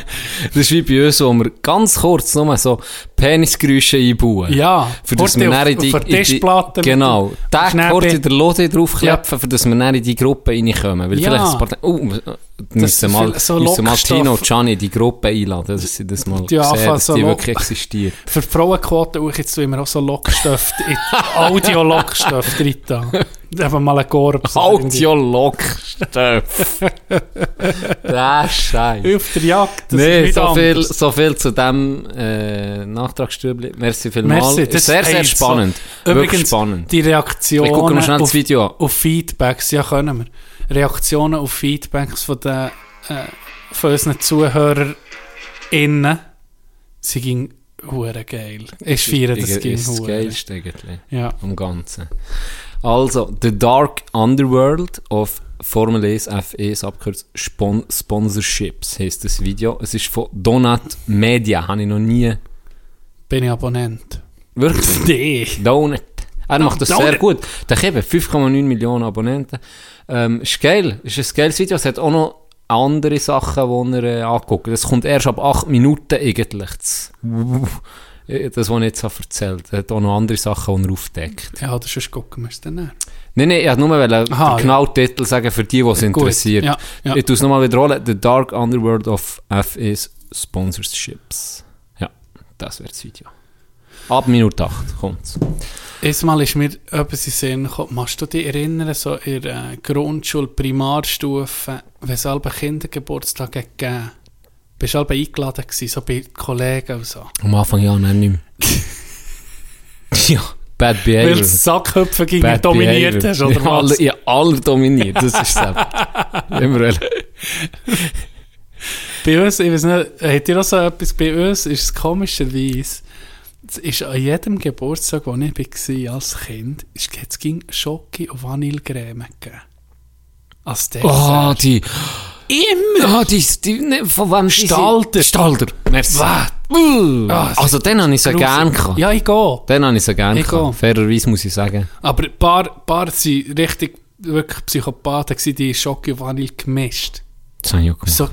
ist wie bei uns, wo wir ganz kurz nur so Penisgeräusche einbauen. Ja, Für das wir auf- in die, auf Tischplatte Genau. Schnäppi. kurz in der Lode draufklepfen, für dass wir dann in die Gruppe reinkommen. Weil Ja. vielleicht ein paar... Wir müssen mal, so müssen mal. Tino und Gianni die Gruppe einladen, dass sie das mal Ja, sehen, dass so die wirklich existieren. Für die Frauenquote auch jetzt immer auch so Lockstoff, Audio-Lockstoff drin. da. Eben mal ein Korb. so. Audiolock-Stoff. Der Scheiß. Auf der Jagd. das ist Nee, so viel, so viel zu dem äh, Nachtragsstübli. Merci vielmals. Merci, das- sehr, sehr ey, so- spannend. Wirklich Übrigens, spannend. die das auf, auf Feedbacks, ja können wir. Reaktionen auf Feedbacks von den äh, von unseren ZuhörerInnen, sie ging hure geil. Ich feiere das ist ging das. Geilste eigentlich Ja. am Ganzen. Also, The Dark Underworld of Formel 1 F1 abgekürzt Spon Sponsorships heisst das Video. Es ist von Donut Media, habe ich noch nie... Bin ich Abonnent. Wirklich? Nee. Donut. Er macht das Donut. sehr gut. Der hat eben 5,9 Millionen Abonnenten. Ähm, ist geil. Ist ein geiles Video. Es hat auch noch andere Sachen, die er äh, anguckt. Das kommt erst ab 8 Minuten eigentlich. Das- äh, das, was ich jetzt habe erzählt habe. Er hat auch noch andere Sachen, die er aufdeckt. Ja, oder sonst gucken wir es dann an. Nein, nein, ich wollte nur Aha, den genauen Titel sagen, für die, die es interessiert. ja, ja. Ich tue es nochmal wiederholen. The Dark Underworld of FS Sponsorships. Ja, das wäre das Video. Ab Minute 8 kommt's. Erstmal ist mir etwas in Sinn gekommen. Kannst du dich erinnern, so in der Grundschule, Primarstufe, wenn es alle Kindergeburtstage gegeben bist du alle eingeladen gewesen, so bei Kollegen und so. Am Anfang ja, nein, nicht mehr. ja, Bad Weil Behavior. du Sackhüpfen gegen Bad dominiert Behavior. hast, oder ja, alle, was? ja, alle dominiert, das ist es. Immer wollen. Bei uns, ich weiß nicht, habt ihr auch so etwas, bei uns ist es komischerweise, es ist an jedem Geburtstag, wo ich war als Kind, es ging Schoki und Vanillecreme gegeben. Als Dessert. Oh, die. Immer! Oh, die, die, ne, von wem sind? Stalder. Merci. Was? Uh, Ah, also, den habe ich so Grusig. gern gehabt. Ja, ich gehe. Den habe ich so gern Ich gehabt. auch. Fairerweise muss ich sagen. Aber ein paar, paar sind richtig wirklich Psychopathen gewesen, die Schoki und Vanille gemischt. Das habe ich auch gemacht. So?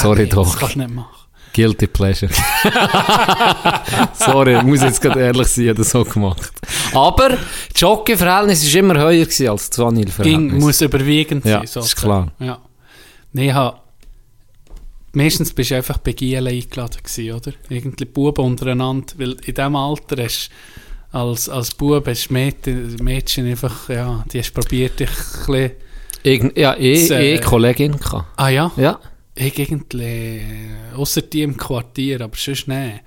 Sorry Nee, doch. Das kannst du nicht machen. Guilty Pleasure. Sorry, ich muss jetzt gerade ehrlich sein, ich habe das so gemacht. Aber das Jockey-Verhältnis war immer höher gewesen als das Ging, Vanille-Verhältnis. muss überwiegend Ja, sein. ist klar. Ja. Nee, hab, meistens bist du einfach bei Gielen eingeladen gewesen, oder? Irgendwie Buben untereinander, weil in diesem Alter hast als, als Bub hast Mädchen, Mädchen einfach, ja, die hast probiert, dich ein bisschen, Irgend, ja, eh, äh, eh Kollegin gehabt. ah ja, Ja. Ich irgendwie, außer die im Quartier, aber sonst nicht.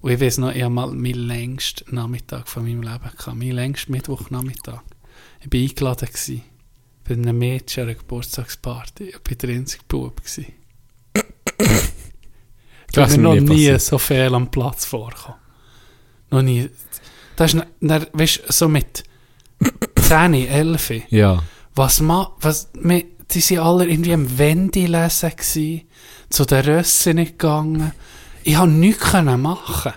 Und ich weiß noch, ich habe mal meinen längsten Nachmittag von meinem Leben gehabt, meinen längsten Mittwochnachmittag. Ich war eingeladen gewesen, bei einem Mädchen an einer Geburtstagsparty. Ich war der einzige Bub. gewesen. Ich ist mir noch nie nie so viel am Platz vorgekommen. Noch nie. Das ist, dann, weißt du, so mit 10, 11. Ja. Was ma, was, wir, die sind alle irgendwie am Wendy lesen zu den Rössen gegangen. Ich habe nichts machen,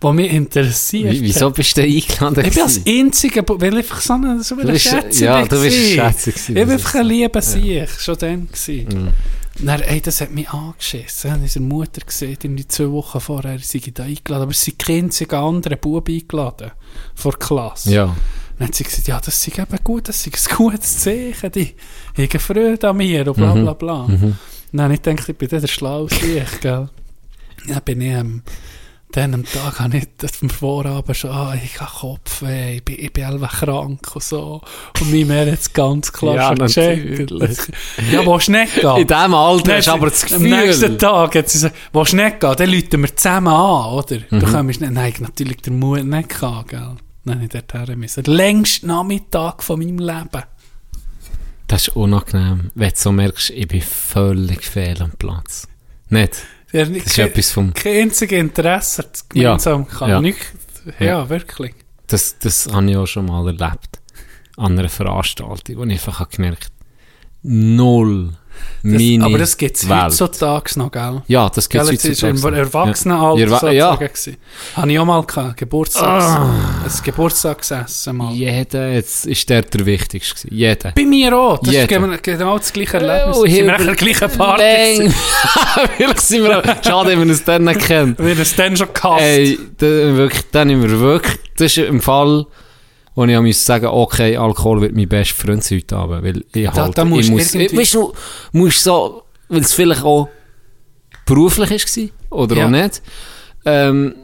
was mich interessiert. Wie, wieso bist du eingeladen? Ich bin als einziger, weil ich einfach so ein, so Du ein bist- Schätze ja, du bist Schätze Ich das einfach ein lieber Sieg, schon dann. Mhm. Dann, ey, das hat mich angeschissen. Ich habe unsere Mutter gesehen, irgendwie zwei Wochen vorher, sie da eingeladen, aber es sind die einzigen anderen Buben eingeladen, vor der Klasse. Ja. Dann hat sie gesagt, ja, das ist eben gut, das ist ein gutes Zeichen, die haben Freude an mir und bla Mhm. bla bla. Dann habe ich gedacht, ich bin der schlauste ich, gell. Dann bin ich am, dann am Tag habe ich das vom Vorabend schon, ah, ich habe Kopfweh, ich bin, ich bin einfach krank und so. Und Mutter hat es ganz klar Ja, schon gecheckt. Ja, willst du nicht gehen? In diesem Alter Dann hast du aber das Am nächsten Gefühl. Tag hat sie gesagt, willst du nicht gehen? Dann rufen wir zusammen an, oder? Mhm. Du kommst nicht. Nein, natürlich der Mut nicht gehen, gell? Nein, nicht dorthin müssen. Der längste Nachmittag von meinem Leben. Das ist unangenehm, wenn du so merkst, ich bin völlig fehl am Platz. Nicht? Der Das ist etwas vom... Kein einziges Interesse hat Ja, gemeinsam gehabt. ja. Nicht, ja, Ja. wirklich. Das, das habe ich auch schon mal erlebt. An einer Veranstaltung, wo ich einfach habe gemerkt null Das, aber das gibt es heutzutage noch, gell? Ja, das gibt es jetzt ist im heutzutage. Erwachsenenalter Ja. sozusagen Ja. gewesen. Habe ich auch mal gehabt, Geburtstags, Ah. ein Geburtstagsessen mal. Jeder jetzt ist der der Wichtigste. Jeder. Bei mir auch. Das ist Jeder. genau genau das gleiche Erlebnis. Oh, wir sind hier nach der gleichen Party. Vielleicht sind wir auch, schade, wenn wir uns dann nicht kennen. Wir haben es dann schon gehasst. Ey, da, wirklich, dann haben wir wirklich, das ist im Fall, wo ich auch muss sagen, okay, Alkohol wird mein bester Freund heute Abend, weil ich halt, da musst ich du muss, irgendwie- weißt du, musst so, weil es vielleicht auch beruflich war, oder Ja. auch nicht, ähm,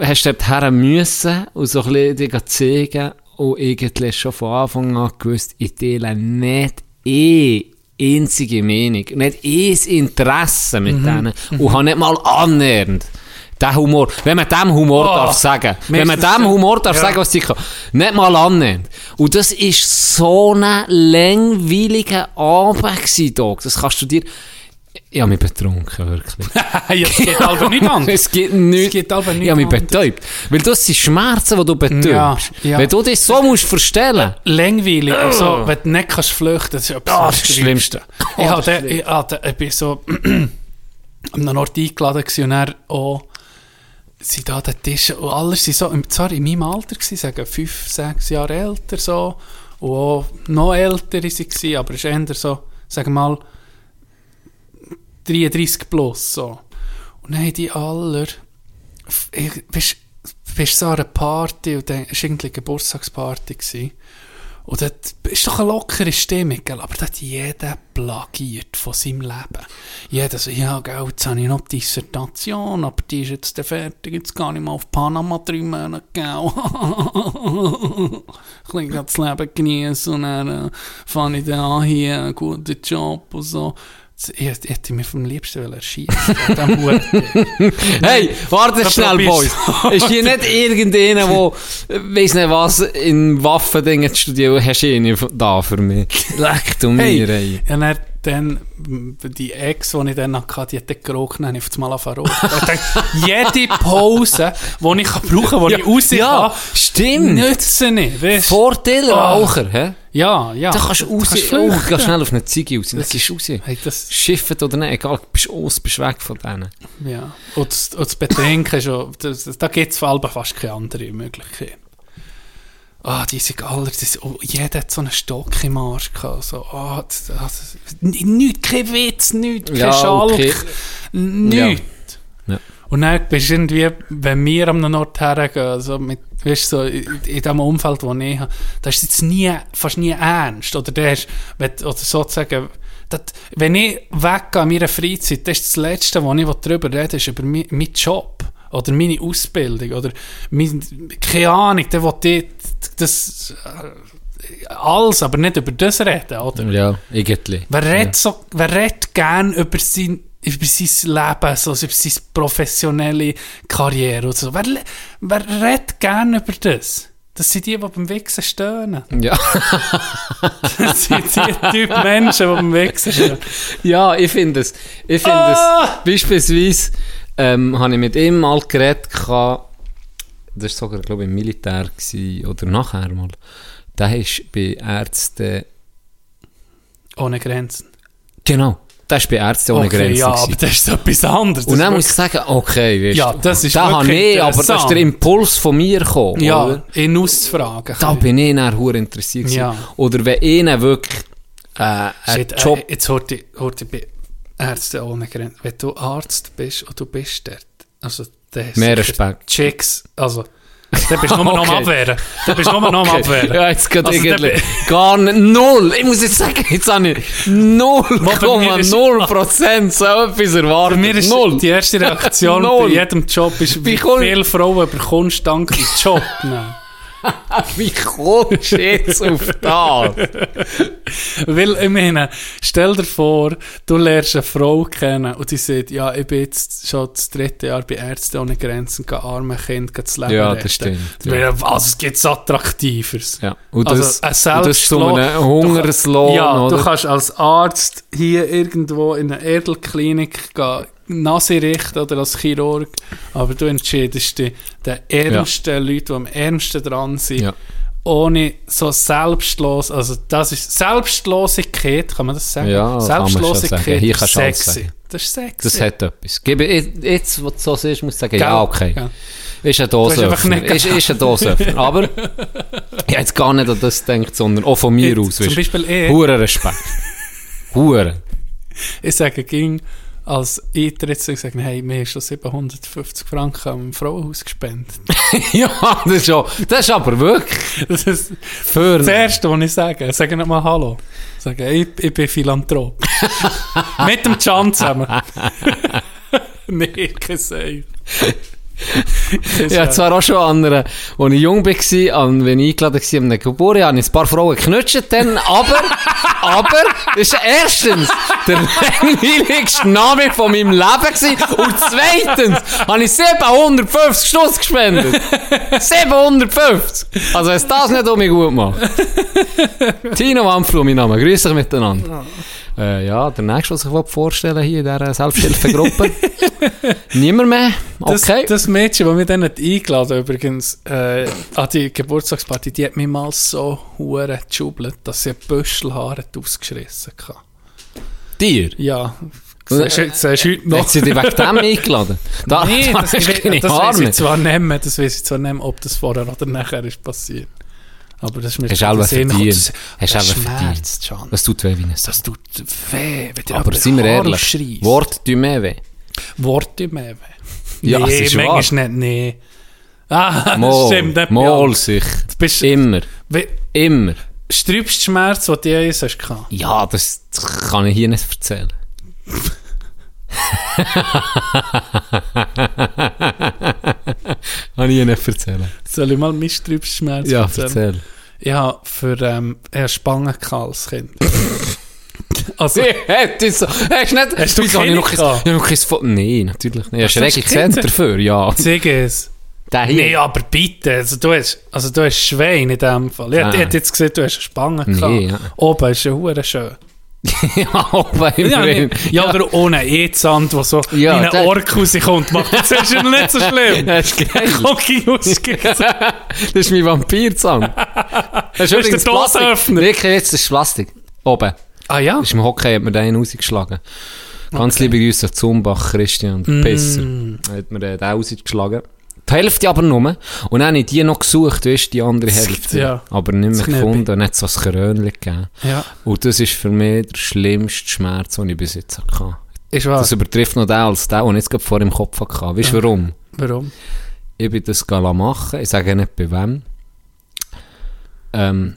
hast du dort her müssen und so ein bisschen dir zeigen und irgendwie schon von Anfang an gewusst, ich teile nicht eh einzige Meinung, nicht eh das Interesse mit Mhm. denen und habe nicht mal annähernd den Humor, wenn man dem Humor Oh, darf sagen, wenn man dem Humor darf ja. sagen, was ich kann, nicht mal annähernd. Und das ist so ein langweiliger Abend gewesen, Doc. Das kannst du dir, ich habe mich betrunken, wirklich. ja, es geht aber nicht anders. Es gibt nichts. Es geht aber nicht Ich habe mich betäubt. Weil das sind Schmerzen, die du betäubst. Ja, ja. Wenn du dich so musst verstellen Langweilig. Also, wenn du nicht kannst flüchten, das ist etwas Ah, am das Schlimmste. Ich, hatte, ich, hatte, ich bin so an einem Ort eingeladen und auch sind da der Tisch und alle sind so, zwar in meinem Alter gewesen, sagen fünf, sechs Jahre älter so und auch noch älter sie gewesen, aber es ist eher so, sagen wir mal 33 plus so. Und dann haben die alle, ich, weißt, bist so an einer Party und dann war irgendwie eine Geburtstagsparty. Gewesen. Und dort ist doch eine lockere Stimmung, gell? aber da hat jeder plagiert von seinem Leben. Jeder so, ja, gell, jetzt habe ich noch die Dissertation, aber die ist jetzt fertig, jetzt gar nicht mal auf Panama drei Monate, gell. ich grad das Leben genießen und dann äh, fange ich dann an hier, einen guten Job und so. Ich, ich hätte mich vom liebsten erschießen. Hey, warte schnell, Boys. Ist hier nicht irgendeiner, der, äh, weiss nicht was, in Waffendingen studiert, hast du ihn da für mich? Leck du mir, ey. Ja, dann, die Ex, die ich dann hatte, die hat dann geraucht, dann habe ich auf das Mal. Ich dachte, Jede Pause, die ich brauchen kann, die ich raus Ja, kann, stimmt. nütze nicht. Weißt? Vorteil Raucher, hä? Ja, ja. Da kannst du raus, kannst oh, geh schnell auf eine Ziege raus, dann gehst du raus. Hey, das, Schiffen oder nicht, egal, bist du aus, bist weg von denen. ja. Und das, und das Betrinken, ist auch- das, das, da gibt es vor allem fast keine andere Möglichkeit. Ah, die sind alle, das, oh, jeder hat so einen Stock im Arsch gehabt. So, ah, das, das, nichts, kein Witz, nichts, kein Ja, Schalk, okay. nichts. Ja. Und dann bist du irgendwie, wenn wir an einem Ort hergehen, so mit, weißt, du, so in, in dem Umfeld, das ich habe, da ist jetzt nie, fast nie ernst. Oder, der ist, oder sozusagen, das, wenn ich weggehe an meiner Freizeit, das ist das Letzte, was ich darüber rede, ist über meinen Job. Oder meine Ausbildung. Oder mein, keine Ahnung, der will das, alles, aber nicht über das reden, oder? Ja, irgendwie. Wer redet, so, wer redet gern über sein, über sein Leben, so, über seine professionelle Karriere und so? Wer, wer redet gern über das? Das sind die, die beim Wichsen stöhnen. Ja. Das sind die Typ Menschen, die beim Wichsen stöhnen. Ja, ich finde es. Ich finde Ah! es. Beispielsweise ähm, habe ich mit ihm mal geredet, gehabt, das war sogar, glaube ich, im Militär gewesen, oder nachher mal. Der ist bei Ärzten. Ohne Grenzen. Genau. Der ist bei Ärzten ohne okay, Grenzen. ja, gewesen. aber das ist etwas anderes. Und Das dann muss ich sagen, okay, weißt Ja, du, das ist da habe ich, aber das ist der. Impuls von mir gekommen. ja, oder? ihn auszufragen. Da bin ich dann hure interessiert. Ja. Oder wenn ihnen wirklich äh, ein Shit, Job... äh, jetzt hört ich, hört ich bei Ärzte ohne Grenzen. Wenn du Arzt bist und du bist dort, also Mehr Respekt. Chicks, also dann bist du nur noch am. Abwehren. Dann bist du nur noch am Abwehren. Ja, jetzt geht Also, irgendwie gar nicht. Null. Ich muss jetzt sagen, jetzt habe ich 0,0 Prozent so etwas erwartet. Bei mir ist Null. die erste Reaktion bei jedem Job ist, wie viele Frauen bekommst dank dem Job? Nein. Wie kommst du jetzt auf das? Weil, ich meine, stell dir vor, du lernst eine Frau kennen und die sagt, ja, ich bin jetzt schon das dritte Jahr bei Ärzte ohne Grenzen, gehe arme Kind, das Leben Ja, retten. das stimmt, Ich meine, Was, es gibt Attraktiveres. Ja. Und Also, das, ein und das zu einem Hungerslohn, Ja, oder? du kannst als Arzt hier irgendwo in einer Edelklinik gehen, Nase richten oder als Chirurg, aber du entscheidest dich, den ärmsten Leuten, die am ärmsten dran sind, Ja. ohne so selbstlos, also das ist Selbstlosigkeit, kann man das sagen? Ja, Selbstlosigkeit ist sexy. Das ist sexy. Das hat etwas. Gebe, ich- jetzt, wo du so siehst, musst du sagen, Gell? ja, okay. Ja. Ist ein hast einfach Dosenöffner. nicht Ist, ist ein Dosenöffner. Aber ich habe jetzt gar nicht an das gedacht, sondern auch von mir Jetzt, aus. zum weisst. Beispiel ich. Hure Respekt. Hure. Ich sage, ging als Eintritt, ich sage, hey, mir ist schon 750 Franken am Frauenhaus gespendet. ja, das ist, schon, das ist aber wirklich Das ist für... das Erste, was ich sage. Sage nicht mal Hallo. Ich sage, ich, ich bin Philanthrop. Mit dem Can zusammen. nee, kein Safe. Ja, zwar auch schon an einer, als ich jung war, an, wenn ich eingeladen war, an Geburtstag, habe ich ein paar Frauen geknutscht dann, aber, aber, das ist erstens der langweiligste Name von meinem Leben gewesen, und zweitens habe ich 750 Stuss gespendet. 750! Also, es das nicht um mich gut macht. Tino Wampflu, mein Name. Grüß dich miteinander. Äh, ja, der nächste, was ich vorstellen hier in dieser Selbsthilfegruppe. Niemand mehr? Das, Okay. das Mädchen, das mich dann hat eingeladen übrigens äh, an die Geburtstagsparty, die hat mich mal so hure geschubelt, dass sie ein Büschelhaar hat ausgeschissen hatte. Dir? Ja. Siehst du siehst du heute noch? Hat sie dich wegen dem eingeladen? Da, Nee, da das, du das weiss Arme. ich zwar nicht mehr, das weiss ich zwar nicht mehr, ob das vorher oder nachher ist passiert. Aber das ist mir Hast du das Sinn- verdient. das- Hast du das selber verdient. Das tut weh wie ein Sau. Das tut weh, wenn dir Aber seien wir ehrlich. Wort tun mehr weh. Worte mehr weh. Ja, nee, es ist manchmal wahr. nicht, nee. Ah, das Mal, stimmt. nicht mal sich. Du bist, Immer. wie, Immer. sträubst Schmerz, den du je hast? Ja, das, kann ich hier nicht erzählen. Kann ich hier nicht erzählen. Soll ich mal meinen sträubsten Schmerz Ja, erzählen? erzähl. Ich habe für ähm, Spangen als Kind. also, ich so. Hast nicht? Hast du Wieso habe ich keine noch kein, noch kein Foto? Nein, natürlich nicht. Hast du Regizent Kinder? dafür? Ja. zeig es. Der hier. Nee, aber bitte. Also, du hast, also, du hast Schwein in dem Fall. Ich Ah. hätte jetzt gesehen, du hast eine Spange Nee, gehabt. ja. Oben ist ja hure schön. ja, aber im Ja, nee. ja, oder ohne E-Zand, der so Ja, wie ein der- Ork rauskommt. Macht das ist ja nicht so schlimm. Das ist geil. Das ist mein Vampirzahn. Das ist übrigens der Plastik. Dosenöffner. Wirklich, jetzt das ist Plastik. Oben. Ah ja? Ist im Hockey, hat mir den rausgeschlagen. Ganz liebe Grüße Zumbach, Christian Mm. Pisser. Hat mir den rausgeschlagen. Die Hälfte aber nur. Und dann habe ich die noch gesucht, weißt die andere Hälfte. Ja. Aber nicht mehr gefunden und nicht so ein Krönchen gegeben. Ja. Und das ist für mich der schlimmste Schmerz, den ich bis jetzt hatte. Ist wahr. Das übertrifft noch den als den, den ich jetzt vor im Kopf hatte. Weißt du warum? Warum? Ich bin das gala machen. Ich sage nicht bei wem. Ähm,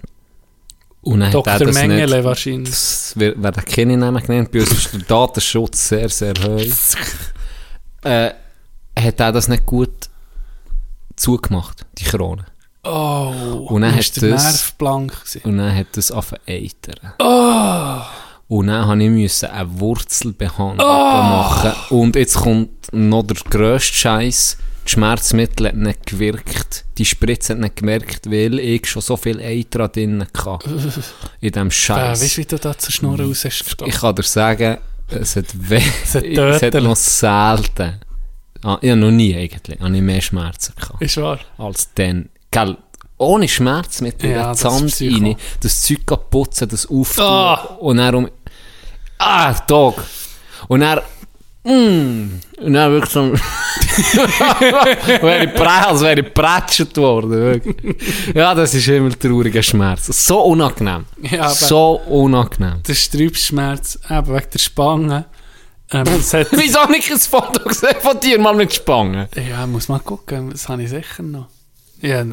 und dann hat Dr. das Mengele nicht, wahrscheinlich. das wird- werden keine Namen genannt. Bei uns ist der Datenschutz sehr, sehr hoch. äh, hat er das nicht gut zugemacht, die Krone. Oh. Und dann ist hat der das- Nerv blank gewesen. Und dann hat das angefangen eitern. Oh. Und dann musste ich müssen eine Wurzelbehandlung machen. Und jetzt kommt noch der grösste Scheiß. Die Schmerzmittel hat nicht gewirkt. Die Spritze hat nicht gemerkt, weil ich schon so viel Eiter drin hatte. In diesem Äh, Scheiß. weißt du, wie du da zur Schnur raus hast? Ich kann dir sagen, es hat weh. Es hat es hat noch selten. Ah, habe noch nie eigentlich. Habe ich mehr Schmerzen gehabt. Ist wahr. als dann. Gell, ohne Schmerzmittel, Ja, ja, das Sand rein, das Zeug putzen, das auftun Ah. und dann um... Ah, Tag. Und dann... Mm, dann wirklich so... wäre ich prä, als wäre ich prätscht worden. Wirklich. Ja, das ist immer trauriger Schmerz. So unangenehm. Ja, so unangenehm. der Sträubschmerz, eben wegen der Spange. Ähm, Wieso habe ich ein Foto gesehen von dir mal mit Spangen? ja, muss mal gucken, das habe ich sicher noch. Ja,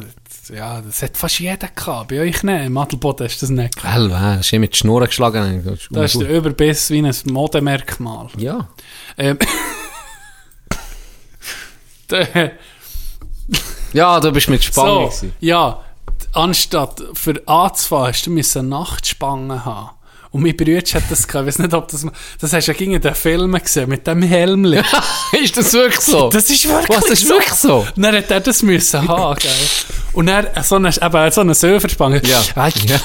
ja, das hat fast jeder gehabt. Bei euch nicht. Im Adelboden hast du das nicht gehabt. Hell, hast du mit die Schnur geschlagen? Das ist Da ist der Überbiss wie ein Modemerkmal. Ja. Ähm, Ja, du bist mit Spangen. so, ja, anstatt für anzufahren, hast du müssen Nachtspangen haben. Und mein Bruder hat das gehabt. Ich weiß nicht, ob das... Das hast du ja gegen den Film gesehen, mit dem Helmli. ist das wirklich so? Das ist wirklich Was, das ist wirklich so? Und dann hat er das müssen haben, gell? Und dann so eine, eben, so eine Silberspange. Ja. ja.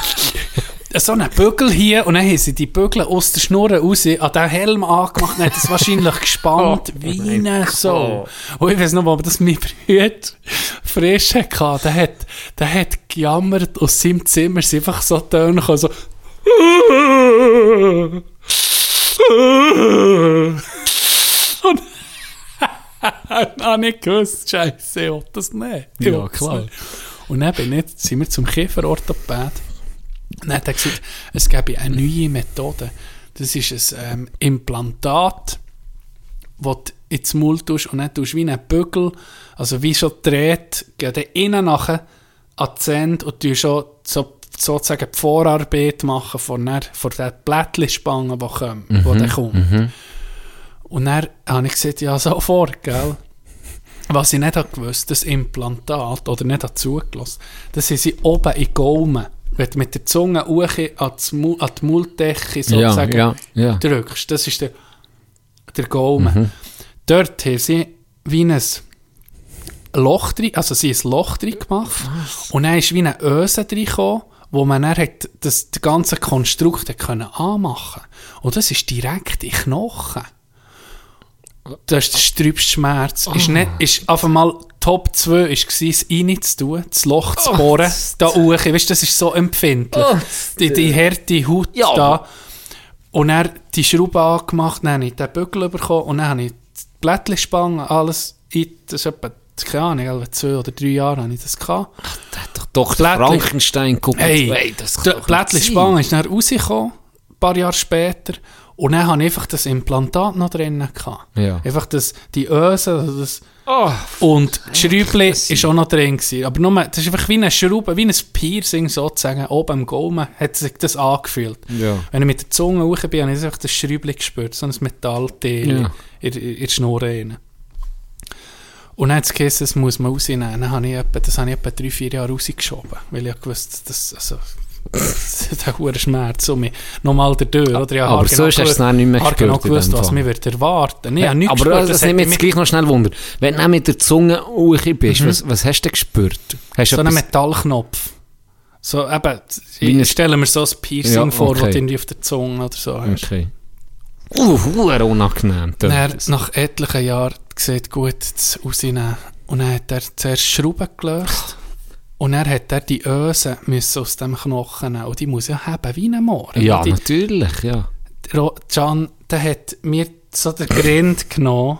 So einen Bügel hier und dann haben sie die Bügel aus der Schnur raus an den Helm angemacht und hat das wahrscheinlich gespannt wie eine so. Und ich weiß noch, ob das mein Bruder frisch hatte. Der hat, der hat gejammert aus seinem Zimmer, ist einfach so Töne gekommen, so und habe ich gewusst, Scheiße, ich das nicht. Ich Ja, klar. nicht. Und dann bin ich, sind wir zum Kieferorthopäd. Und dann hat er gesagt, es gäbe eine neue Methode. Das ist ein ähm, Implantat, das du ins Mund tust und dann tust du wie einen Bügel, also wie schon dreht, geht innen nachher an die Zähne und du schon so, sozusagen die Vorarbeit machen von, der, von der Blättchenspange, die kommt. Die dann kommt. Und dann habe ich gesagt, ja, sofort, gell. Was ich nicht habe gewusst, das Implantat, oder nicht zugelassen, das haben sie oben in Gaumen. Wenn du mit der Zunge an die, Mulddecke sozusagen ja, ja. drückst, das ist der, der Gaumen. Mhm. Dort haben sie wie ein Loch drin, also sie ein Loch drin gemacht und dann ist wie eine Öse drin gekommen, wo man dann hat das, das ganze Konstrukt hat können anmachen Und das ist direkt in Knochen. Das ist der sträubste Schmerz. Ist, nicht, ist auf einmal Top 2 ist gewesen, es reinzutun, das Loch zu bohren, da hoch. Weißt das ist so empfindlich. die, die harte Haut Ja. da. Und dann die Schraube angemacht, dann habe ich den Bügel bekommen und dann habe ich die Blättchenspange, alles, in, das ist etwa, keine Ahnung, zwei oder drei Jahre habe ich das gehabt. Da hat doch Dr. Blättli- Frankenstein geguckt. Hey, Hey, das kann nicht Blättchenspange ist dann rausgekommen, ein paar Jahre später. Und dann habe ich einfach das Implantat noch drinnen gehabt. Ja. Einfach das, die Öse, also das, Oh, und das Schräubli ist auch noch drin gewesen. Aber nur, das ist einfach wie eine Schraube, wie ein Piercing sozusagen, oben am Gaumen hat sich das angefühlt. Ja. Wenn ich mit der Zunge hoch bin, habe ich einfach das Schräubli gespürt, so ein Metallteil Ja. in, in, in die Schnur rein. Und dann hat es das muss man rausnehmen. Dann habe ich etwa, das habe ich etwa drei, vier Jahre rausgeschoben, weil ich ja gewusst das, also, der hohe Schmerz, so mich nochmal der Tür, oder? Ich Aber sonst hast du es nicht mehr habe gespürt in gewusst, was mich wird erwarten. Nee, ich aber gespürt, das, das nimmt jetzt gleich noch schnell Wunder. Wenn du mit der Zunge hoch bist, was, was hast du gespürt? Hast So ein etwas- Metallknopf. So, eben, ein- ich stelle mir so ein Piercing Ja, vor, okay. das du irgendwie auf der Zunge oder so hast. Okay. Uh, huere unangenehm. das. nach etlichen Jahren gesagt, gut, rausnehmen. Und dann hat er zuerst Schrauben gelöst. Und dann hat er die Öse müssen aus dem Knochen nehmen. Und die muss ja haben, wie ein Moor. Ja, die, natürlich, ja. Can, der hat mir so den Grind genommen.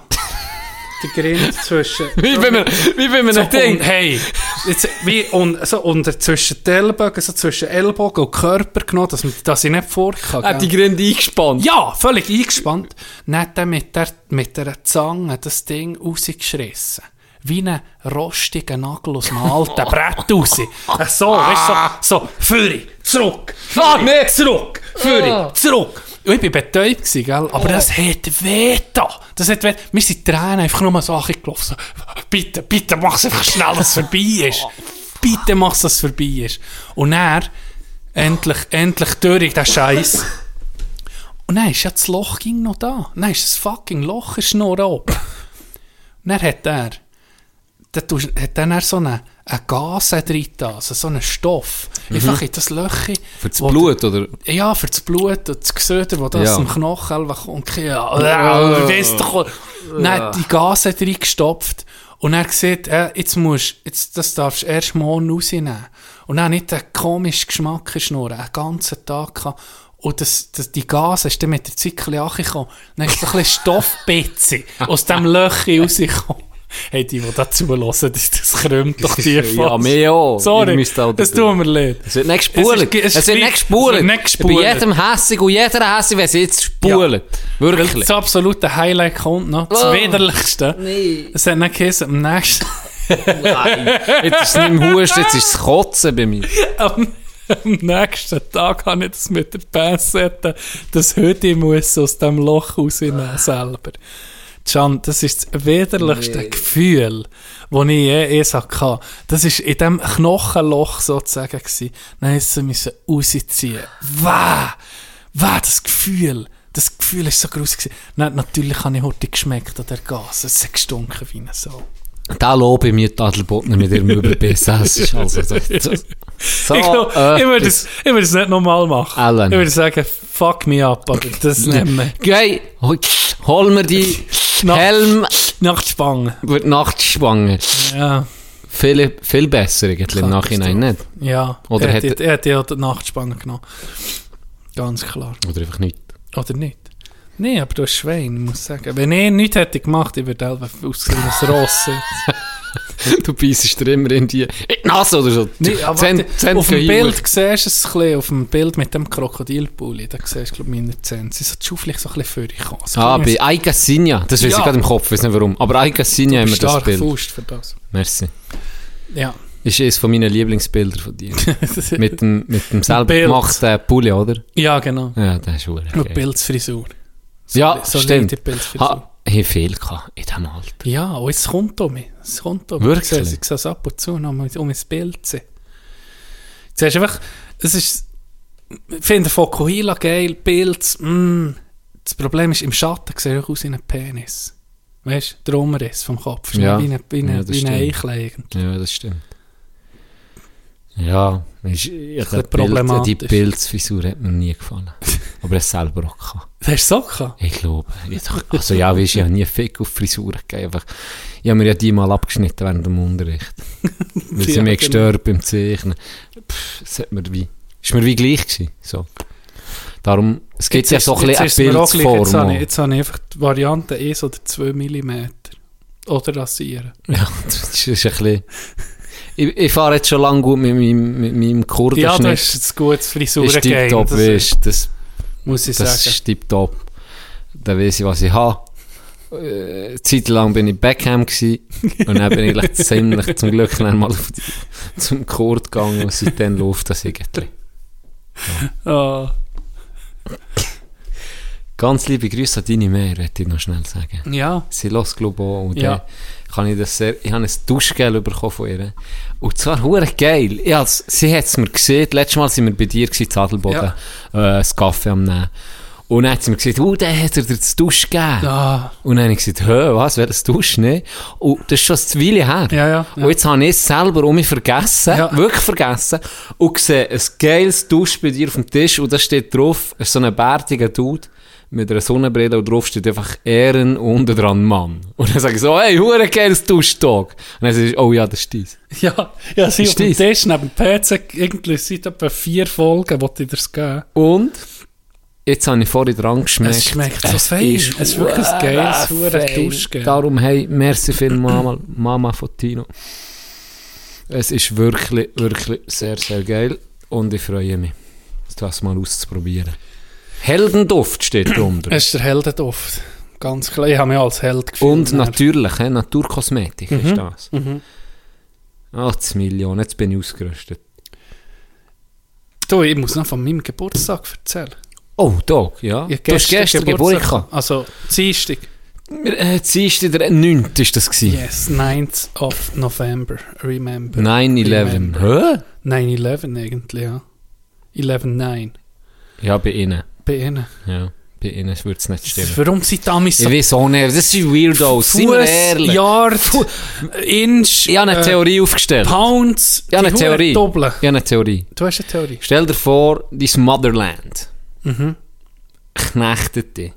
Den Grind zwischen... Wie bei mir, wie bei mir so, ein Ding. und, hey, jetzt, wie, und, so unter zwischen den Ellbogen, so zwischen Ellbogen und Körper genommen, dass, dass ich nicht vor kann. Hat die? Gründe eingespannt. Ja, völlig eingespannt. Dann hat er mit der, mit der Zange das Ding rausgeschrissen. Wie einen rostigen Nagel aus einem alten Brett raus. Äh, So, weißt du, so, so, Führer, zurück, Ah, Führer, nee. zurück, Führer, zurück. Ich war betäubt, gewesen, gell? aber das hat weh da. Das hat weh. Wir sind Tränen einfach nur so gelaufen. So, bitte, bitte mach es einfach schnell, dass es vorbei ist. Bitte mach es, dass es vorbei ist. Und er endlich, endlich durch den Scheiß. Und dann ist ja das Loch ging noch da. Dann ist das fucking Loch ist noch oben. Und dann hat er, dann hat er so eine, eine Gase drin, da, also so einen Stoff. Einfach in das Löchchen. Mhm. Für das Blut, oder? ja, für das Blut und das Gesöder, wo das Ja. im Knochen kommt. Ja, ja, weißt du, dann hat die Gase drin gestopft und er gesagt, äh, jetzt musst, jetzt, das darfst du erst morgen rausnehmen. Und dann nicht einen komischen Geschmack in Schnur, einen ganzen Tag gehabt. Und das, das, die Gase ist dann mit der Zeit ein bisschen angekommen. Dann ist so ein bisschen Stoffbitze aus dem Löchchen rausgekommen. Hey, die, die dazu hören, das, das krümmt doch tief. Ja, mir auch. Sorry, das tut mir leid. Es wird nicht gespult. Es ist- Es, wird wie- nicht gespult. gespult. jedem hässig und jeder hässig, wenn sie jetzt spult. Weil Wirklich. das absolute Highlight kommt noch. Das Oh. widerlichste. Nee. Es hat nicht geheißen, am nächsten, Nein. Jetzt ist es nicht im Husten, jetzt ist es Kotzen bei mir. am, am nächsten Tag habe ich das mit der Pinzette, das heute muss aus dem Loch rausnehmen selber. Can, das ist das widerlichste Gefühl, das ich je je hatte. Das war in diesem Knochenloch sozusagen. Gewesen. Dann musste sie rausziehen. Wow! Wow, das Gefühl! Das Gefühl war so groß. Gewesen. Dann, natürlich habe ich heute geschmeckt an der Gas. Es hat gestunken wie eine Sau. Da lobe ich mir die Adelbottner mit ihrem Überbiss. Das ist also so, so, so ich, glaub, äh, ich, würde es, ich würde es nicht nochmal machen. Alan. Ich würde sagen, fuck me up, aber das nicht mehr. Geh, hol- hol mir die Nacht- Helm Nachtspangen. über die Nachtschwange. Ja, Viel, viel besser eigentlich im Nachhinein, nicht? ja. Oder er, hätte- hätte, er ja die Nachtspangen genommen. Ganz klar. Oder einfach nicht. Oder nicht? Nee, aber du hast Schwein, ich muss sagen. Wenn ich nichts hätte gemacht, ich würde einfach aussehen ein Ross. Du beißt dir immer in die, in die Nase oder so. Nee, aber warte, zehn auf dem. Bild siehst du es ein bisschen, auf dem Bild mit dem Krokodilpulli, da siehst du, glaube ich, meine Zähne. Sie sind vielleicht so ein bisschen vorgekommen. So Ah, ein bei Aika Sinja. Das weiß Ja. ich gerade im Kopf, weiß nicht warum. Aber Aika Sinja haben wir das Bild. Faust für das. Merci. Ja. Ist eines von meinen Lieblingsbilder von dir. mit dem, mit dem selber gemachten Pulli, oder? ja, genau. Ja, das ist schon Und Pilzfrisur. Ja, so stimmt. Ha, ich habe viel gehabt in diesem Alter. Ja, und es kommt um mich. Es kommt um mich. Wirklich? Ich sehe, ich sehe es ab und zu noch um mein Bild zu sehen. Du einfach, es ist, ich finde Fokuhila geil, Pilz, mm. Das Problem ist, im Schatten sehe ich aus wie ein Penis. Weißt du, der Umriss vom Kopf. Ist Ja. Wie ein, wie ein, Ja, das wie ein stimmt. Eichel eigentlich. Ja, das stimmt. Ja, ist, ich die, Bild, die. Pilzfrisur hat mir nie gefallen. Aber er selber auch gehabt. Das hast du so gehabt? Ich glaube. Ich doch, also ja, weißt, ich habe nie Fick auf Frisuren gegeben. Einfach, ich habe mir ja die mal abgeschnitten während dem Unterricht. Weil sie Ja, mich genau. gestört beim Zeichnen. Pff, hat mir wie, ist mir wie gleich gewesen. So. Darum, es gibt ja ist- so ein bisschen ist eine gleich. Jetzt habe, ich, jetzt habe ich einfach die Variante 1 oder 2 mm. Oder rasieren. Ja, das ist ein bisschen... Ich, ich fahre jetzt schon lange gut mit meinem, mit meinem Ja, Kurdenschnitt. das ist ein gutes das ist das du. Das, muss ich das sagen. ist tipptopp. dann weiss ich, was ich habe. Äh, Zeit lang bin ich Beckham gsi und dann bin ich ziemlich zum Glück dann mal die, zum Kurt gegangen und seitdem läuft das irgendwie. Ah, Ganz liebe Grüße an deine Mehr, möchte ich noch schnell sagen. ja. Sie lässt, glaube ich. Und Ja. kann ich das sehr, ich habe ein Duschgel bekommen von ihr. Und zwar hure geil. Ich has, sie hat es mir gesehen. Letztes Mal waren wir bei dir gewesen, Adelboden, äh, das Kaffee am Nehmen. Und dann hat sie mir gesagt, oh, der hat er dir das Dusch gegeben. Ah, Und dann habe ich gesagt, hä, was, wer das Dusch nicht? Und das ist schon eine Weile her. Ja, ja, ja. Und jetzt habe ich es selber um mich vergessen, Ja. wirklich vergessen, und sehe ein geiles Dusch bei dir auf dem Tisch und da steht drauf, so ein bärtiger Dude mit einer Sonnenbrille und drauf steht einfach Ehren und dran Mann. Und dann sage ich so, hey, hure geiles Duschtag. Und dann sage ich, oh ja, das ist dies. ja. Ja, sie Ist auf dem? Tisch neben dem PC, irgendwie seit etwa vier Folgen, wollte ich das geben. Und jetzt habe ich vorhin dran geschmeckt. Es schmeckt so fein. Es ist wirklich ein geiles, hure. Duschgel. Darum, hey, merci viel Mama, Mama von Tino. Es ist wirklich, wirklich sehr, sehr geil und ich freue mich, das mal auszuprobieren. Heldenduft steht drunter. Es ist der Heldenduft. Ganz klar. Ich habe mich als Held gefühlt. und dann. natürlich, he, Naturkosmetik Mhm. ist das. 8 Millionen, jetzt bin ich ausgerüstet. Du, ich muss noch von meinem Geburtstag erzählen. Oh, Dog, ja. Ich du hast gestern Geburtstag gehabt. Also, Dienstag. Äh, Dienstag, der 9. ist das gewesen. Yes, 9th of November. Remember. 9-11. Remember. Hä? 9-11 eigentlich, ja. 11-9. Ja, bei Ihnen. Bei ihnen. Ja, bei Ihnen würde es nicht stimmen. Warum sind Ich so weiß auch nicht, das sind Weirdos, sind wir ehrlich. Yard, Inch, Ich habe eine äh, Theorie aufgestellt. Pounds, Ich habe eine Theorie. Doppeln. Ich habe eine Theorie. Du hast eine Theorie. Stell dir vor, dein Motherland Mhm. knechtet dich.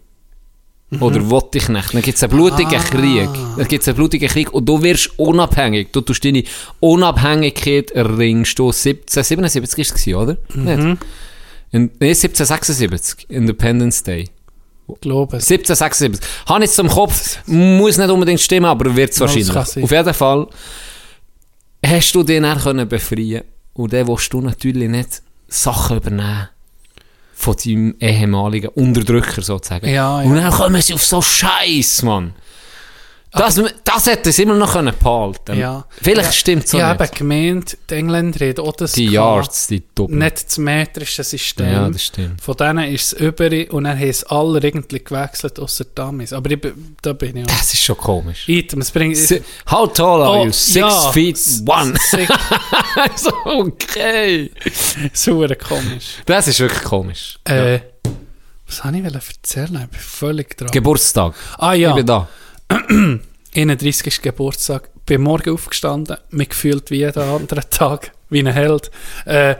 Oder will dich knechten. Dann gibt es einen blutigen Ah. Krieg. Dann gibt es einen blutigen Krieg und du wirst unabhängig. Du tust deine Unabhängigkeit erringst du 1777 ist es gewesen, oder? Mhm. Nicht? In, nee, 1776. Independence Day. Glaube es. 1776. Habe ich zum Kopf, muss nicht unbedingt stimmen, aber wird es wahrscheinlich. Auf jeden Fall hast du den dann können befreien und dann willst du natürlich nicht Sachen übernehmen von deinem ehemaligen Unterdrücker sozusagen. Ja, ja. Und dann kommen sie auf so Scheiß, Mann. Das, das hätte es immer noch können behalten Ja. Vielleicht Ja, stimmt es so Ich nicht. habe gemeint, die Engländer haben auch das die. Yards, die Doppel. Nicht das metrische System. Ja, das stimmt. Von denen ist es über und dann haben es alle irgendwie gewechselt, außer Damis. Aber ich, da bin ich auch. Das ist schon komisch. Item, es bringt... Si- How tall are Oh, you? Six ja. feet one. Sick, so, okay. super komisch. Das ist wirklich komisch. Äh, was wollte ich erzählen? Ich bin völlig dran. Geburtstag. ah ja, Ich bin da. 31. Geburtstag. Bin morgen aufgestanden, mich gefühlt wie jeden anderen Tag, wie ein Held. Äh,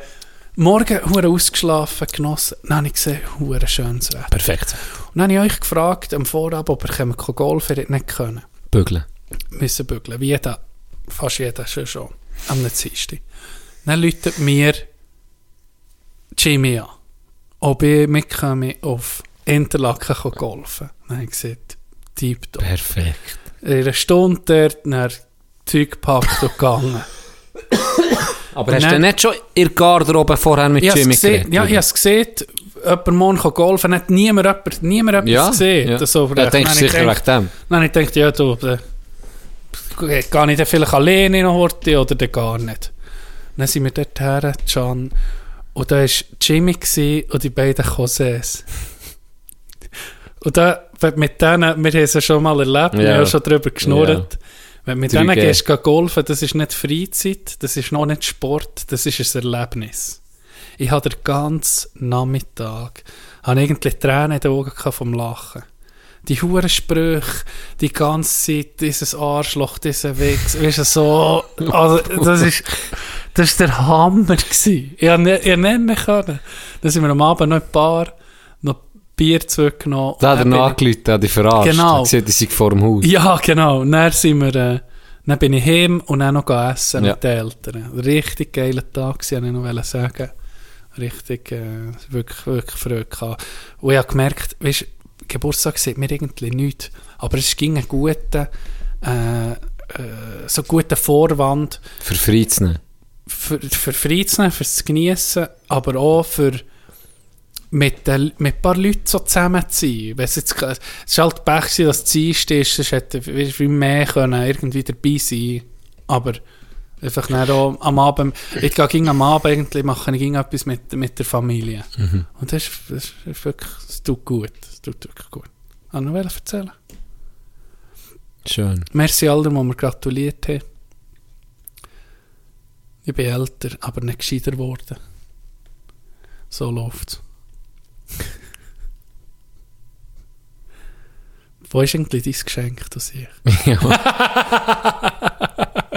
morgen hure ausgeschlafen, genossen. Dann habe ich gesehen, hure schönes Wetter. Perfekt. Und dann habe ich euch gefragt, am Vorab, ob ihr können Golf ihr nicht können. Bügeln. Müssen bügeln. Wie jeder, fast jeder schon schon. Am Dienstag. Dann läutet mir Jimmy an, ob ich mitkomme auf Interlaken golfen. Dann habe ich gesagt, Typ Perfekt. In einer Stunde dort, dann Zeug gepackt und gegangen. Aber hast Nein. du nicht schon in der Garderobe vorher mit Ich Jimmy es gesehen, geredet? ja, ich habe es gesehen, jemand morgen kann golfen, hat niemand, jemand, niemand etwas ja, gesehen. ja. Das so ja, denkst du sicher wegen dem. Habe ich gedacht, ja, du, dann gehe ich dann vielleicht alleine noch heute oder dann gar nicht. Dann sind wir dort her, Can, und da war Jimmy und die beiden Josés. Und da, wenn du mit denen, wir haben es ja schon mal erlebt, wir Ja. haben ja schon darüber geschnurrt. Wenn du mit 3G. denen gehst, geh golfen, das ist nicht Freizeit, das ist noch nicht Sport, das ist ein Erlebnis. Ich hatte den ganzen Nachmittag habe irgendwie Tränen in den Augen vom Lachen. Die huren Sprüche, die ganze Zeit, dieses Arschloch, dieser Wichs, weißt du, so, also, das ist, das ist der Hammer gewesen. Ich ich habe nicht mehr können. Dann sind wir am Abend noch ein paar, Bier zurückgenommen. Da hat er ich- nachgelegt, der hat dich verarscht. Genau. Hat gesehen, vor dem Haus. ja, genau. Und dann sind wir, äh, dann bin ich heim und dann noch essen Ja. mit den Eltern. Richtig geiler Tag wollte ich noch sagen. Richtig, äh, wirklich, wirklich Freude gehabt. Und ich habe gemerkt, weißt, Geburtstag sieht mir irgendwie nichts. Aber es ging ein guter, äh, äh, so guter Vorwand Für Freizen. für, für Freizunehmen, fürs Genießen, aber auch für mit, den, mit ein paar Leuten so zusammen zu sein. Es jetzt, es war halt Pech, dass es Dienst ist, sonst hätte viel mehr können irgendwie dabei sein Aber einfach dann auch am Abend, ich gehe ging am Abend irgendwie, mache ich etwas mit, mit der Familie. Und das ist, das ist wirklich, es tut gut. Es tut wirklich gut. Ich wollte noch erzählen. Schön. Merci allen, die mir gratuliert haben. Ich bin älter, aber nicht gescheiter geworden. So läuft's. Wo ist eigentlich dein Geschenk, das ich?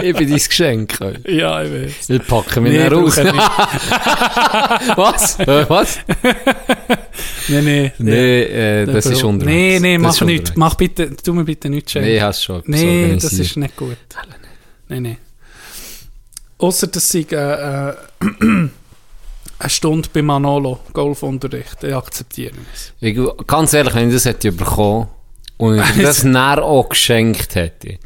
Ich bin dein Geschenk. ey. Ja, ich weiß. Ich packe mich Nee, raus. Was? Äh, Was? Nee, nee. Nee, äh, das ist unterwegs. Nee, nee, Das mach nicht. Mach bitte, tu mir bitte nichts schenken. Nee, hast schon Nee, das ist nicht gut. Nee, nee. Außer dass ich äh, äh, eine Stunde bei Manolo Golfunterricht, ich akzeptiere es. Ich, ganz ehrlich, wenn ich das hätte bekommen und ich das näher auch geschenkt hätte,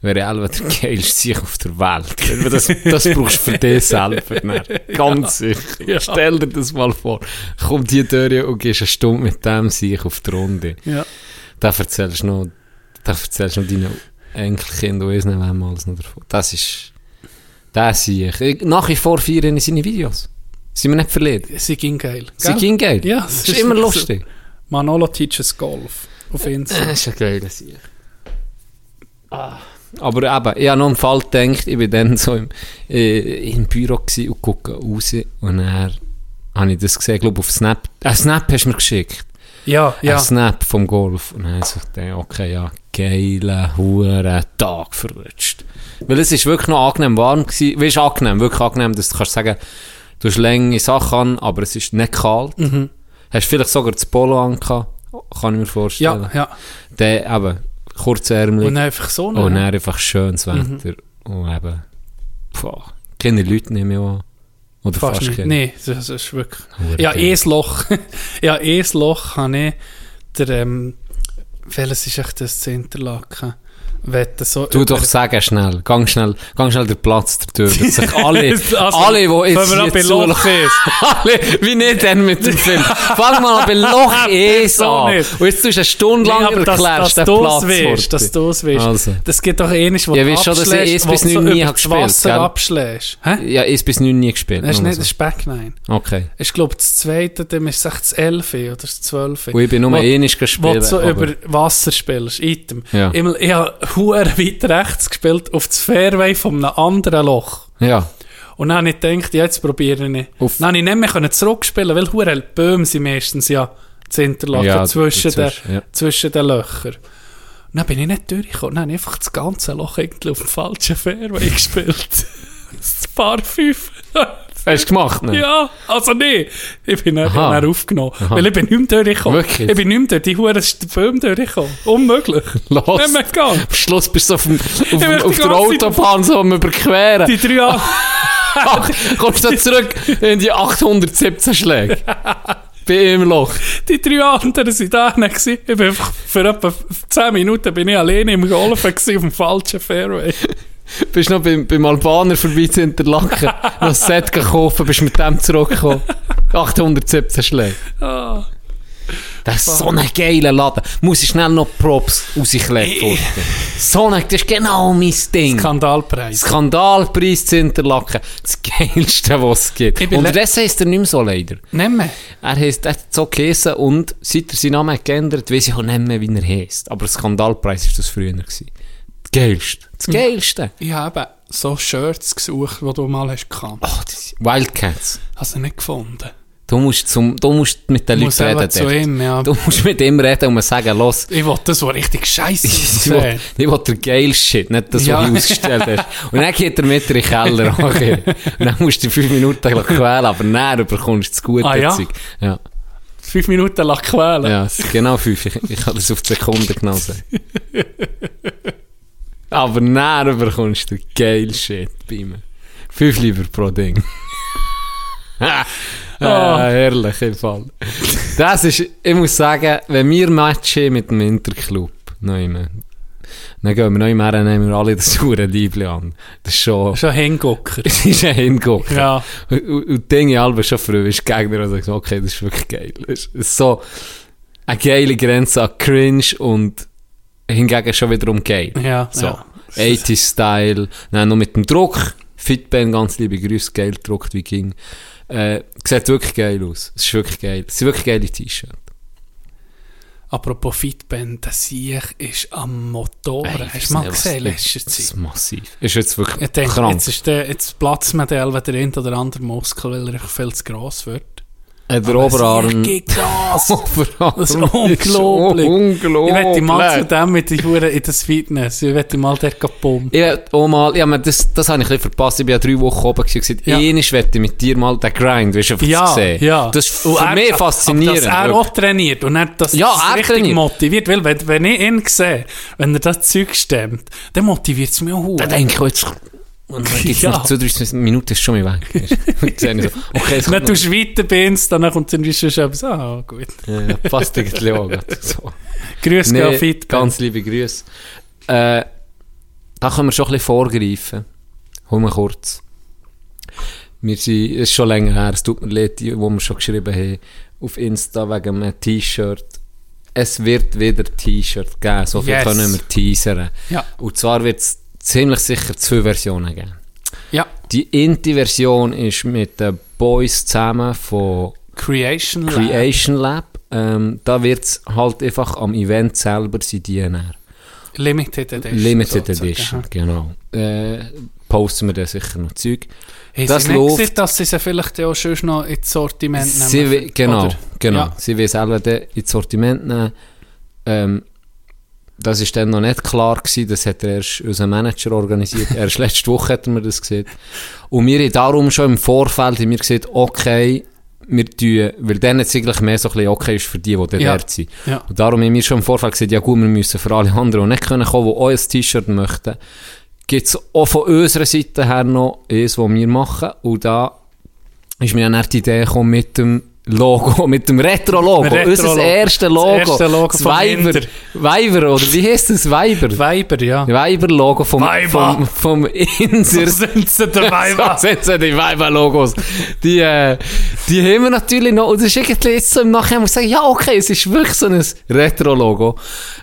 wäre ich einfach der geilste Sieg auf der Welt. Das, das brauchst du für dich selber. dann. Ganz sicher. Ja. Stell dir das mal vor. Komm die Tür und gehst eine Stunde mit dem Sieg auf die Runde. Ja. Da erzählst du noch, da erzählst du noch deinen Enkelkindern und unseren Wemmals noch davon. Das ist, das Sieg. Ich, nach wie vor feiern ich seine Videos. Sind wir nicht verliebt? Sie ging geil. Sie ging geil. Ja, das es ist ist immer wirklich so. lustig. Manolo teaches Golf auf Insta. Das ist ein geiler Sieg. Aber eben, ich habe noch einen Fall gedacht, ich war dann so im, äh, im Büro und gucke raus und dann habe ich das gesehen, glaube auf Snap. Ein Snap hast du mir geschickt. Ja, ja. Ein Snap vom Golf. Und dann habe ich so gedacht, okay, ja, geiler, hure Tag verrutscht. Weil es ist wirklich noch angenehm warm gewesen. Wie ist angenehm? Wirklich angenehm, dass du kannst sagen, du hast lange Sachen an, aber es ist nicht kalt. Mhm. Hast vielleicht sogar das Polo an kann ich mir vorstellen. Ja, ja. Der eben, kurzärmlich. Und einfach so. Und ne? dann einfach schönes Wetter. Und eben, boah, keine Leute nehmen an. Oder fast, Fast keine. Nee, das ist wirklich. Hure Ja, eh Loch. ja, eh Loch habe ich der, ähm, welches ist echt das zu Interlaken? Wette so Du doch sagen schnell, gang schnell, gang schnell den Platz der Tür, sich alle, Also, alle, die jetzt hier bei Loch ist. alle, wie nicht denn mit dem Film. Fang mal bei Loch eins So an. nicht. Und jetzt tust du eine Stunde lang Nee, erklärst, den du Platz. Horti. dass du es weißt. Also. Das gibt doch ähnlich, wo Ja, du schon, dass ich abschlägst, eins wo bis du so neun nie gespielt, Wasser gell? abschlägst. Hä? Ja, 1 bis 9 nie gespielt. Das ist nicht so. das Specknein. Okay. Ich glaube, das zweite, dann ist es das 11 oder das 12. Und ich bin nur Wo- ähnlich Wo gespielt. du so aber- über Wasser spielst, Item. Ja. Ich, ich habe hure weit rechts gespielt, auf das Fairway von einem anderen Loch. Ja. Und dann habe ich gedacht, ja, jetzt probiere ich. Auf- Dann habe ich nicht mehr zurückspielen, weil hure Böhm sind meistens ja zu Interlaken Ja, zwischen, den, ja. zwischen den Löchern. Und dann bin ich nicht durchgekommen. Dann habe ich einfach das ganze Loch irgendwie auf dem falschen Fairway gespielt. das Paar fünf. Hast du gemacht, ne? Ja, also nee. Ich bin dann, Aha. dann aufgenommen. Weil ich bin nicht mehr durchgekommen. Wirklich? Ich bin nicht mehr durch die Hure Böhm durchgekommen. Unmöglich. Los. Nicht mehr gegangen. Am Schluss bist du auf, dem, auf, auf der Autobahn so am Überqueren. Die drei Jahre. Kommst du zurück in die 817 Schläge. Bei ihm Loch. Die drei anderen waren da. Ich bin einfach für etwa 10 Minuten bin ich alleine im Golfen auf dem falschen Fairway. Bist noch beim, beim Albaner vorbei zu Interlaken. noch ein Set gekauft, bist mit dem zurückgekommen. 817 Schläge. Ah. Das ist so ein geiler Laden. Muss ich schnell noch Props rauskleppen. so ein, das ist genau mein Ding. Skandalpreis. Skandalpreis zu Interlaken. Das geilste, was es gibt. Bin Unterdessen heisst er nicht mehr so leider. Nicht mehr. Er heisst, er hat so geheissen und seit er seinen Namen geändert, weiss ich auch nicht mehr, wie er heisst. Aber Skandalpreis war das früher. Gewesen. Das geilste. Das geilste. Ich habe so Shirts gesucht, die du mal hast gehabt. Oh, das Wildcats. Hast du nicht gefunden? Du musst, zum, du musst mit den Leuten reden. zu dort. ihm, ja. Du musst mit ihm reden und sagen, los, Ich wollte das, was richtig scheiße ich will, ich will der geil Shit, nicht das, was Ja. du ausgestellt hast. Und dann geht er mit in den Keller. Okay. Und dann musst du dich fünf Minuten lang quälen, aber dann bekommst du das gute Ah, ja? Zeug. Ja. Fünf Minuten lang quälen. Ja, ist genau fünf. Ich, ich kann das auf die Sekunde genau sagen. Aber näher bekommst du geil Shit bei mir. Fünf lieber pro Ding. ah, herrlich im Fall. Das ist, ich muss sagen, wenn wir matchen mit dem Interclub, nein, Dann gehen wir noch mehr, nehmen wir alle das saure Liebling an. Das ist schon, Schon Hingucker. das ist ein Hingucker. Ja. Und, und, und Dinge halb schon früh ist Gegner, und sagt, okay, das ist wirklich geil. Das ist so eine geile Grenze an Cringe und hingegen schon wiederum geil. Ja, So. ja. 80-Style. Dann noch mit dem Druck. Fitband, ganz liebe Grüße, geil gedruckt wie ging. Äh, sieht wirklich geil aus. Es ist wirklich geil. Es sind wirklich geile T-Shirts. Apropos Fitband, der Sieg ist am Motor. Ey, Hast du mal gesehen, nicht, letzter Das ist Zeit? massiv. Ist jetzt wirklich Ich denke, krank. jetzt, ist der, jetzt platzt mir der der ein oder andere Muskel, weil er viel zu gross wird. Äh, der Oberarm. Gas. Oberarm. Das ist unglaublich. unglaublich. Ich wette mal zu dem mit in das Fitness. Ich wette mal dort pumpen. Ich will auch mal, ja, das, das habe ich ein bisschen verpasst. Ich bin ja drei Wochen oben gewesen und gesagt, Ja. ja. ich wette mit dir mal den Grind, weißt du, einfach Ja, zu sehen. ja. Das ist für er- mich faszinierend. Dass er auch trainiert und er das, Ja, das er richtig trainiert. motiviert. Weil, wenn, wenn ich ihn sehe, wenn er das Zeug stemmt, dann motiviert es mich auch. Da hure. denke ich auch jetzt, und dann gibt es Ja. noch zwei, drei Minuten, ist schon mal weg. Du. Dann so, okay, es Dann tust du weiter bist, dann kommt irgendwie schon etwas. Ah, gut. Ja, passt irgendwie auch. So. Grüß Nee, fit. ganz liebe Grüße. Äh, da können wir schon ein bisschen vorgreifen. Hol mal kurz. Wir sind, es ist schon länger her, es tut mir leid, wo wir schon geschrieben haben, auf Insta wegen einem T-Shirt. Es wird wieder T-Shirt geben, so viel Yes. können wir teasern. Ja. Und zwar wird es ziemlich sicher zwei Versionen geben. Ja. Die Inti-Version ist mit den Boys zusammen von Creation Lab. Creation Lab. Ähm, da wird es halt einfach am Event selber sein, dann. Limited Edition. Limited sozusagen. Edition, genau. Äh, posten wir dann sicher noch Zeug. Haben Das sie läuft- gesagt, dass sie sie vielleicht auch schon noch ins Sortiment nehmen? Sie, will- genau, Oder? genau. Ja. Sie will selber dann ins Sortiment nehmen. Ähm, das ist dann noch nicht klar gewesen, das hat er erst unser Manager organisiert. erst letzte Woche hat er mir das gesehen. Und wir haben darum schon im Vorfeld haben wir gesagt, okay, wir tun, weil dann jetzt eigentlich mehr so ein bisschen okay ist für die, die Ja. dort sind. Ja. Und darum haben wir schon im Vorfeld gesagt, ja gut, wir müssen für alle anderen, die nicht können kommen, die auch ein T-Shirt möchten, gibt es auch von unserer Seite her noch eins, was wir machen. Und da ist mir dann die Idee gekommen mit dem Logo, mit dem Retro-Logo. Dem Unser erstes Logo. Das erste Logo Das Weiber. Weiber, oder wie heißt das? Weiber. Weiber, ja. Weiber-Logo vom, Weiber. vom, vom Inser. So sind sie der Weiber. So sind sie, die Weiber-Logos. Die, äh, die haben wir natürlich noch. Und das ist irgendwie jetzt so im Nachhinein, muss ich sagen, ja, okay, es ist wirklich so ein Retro-Logo.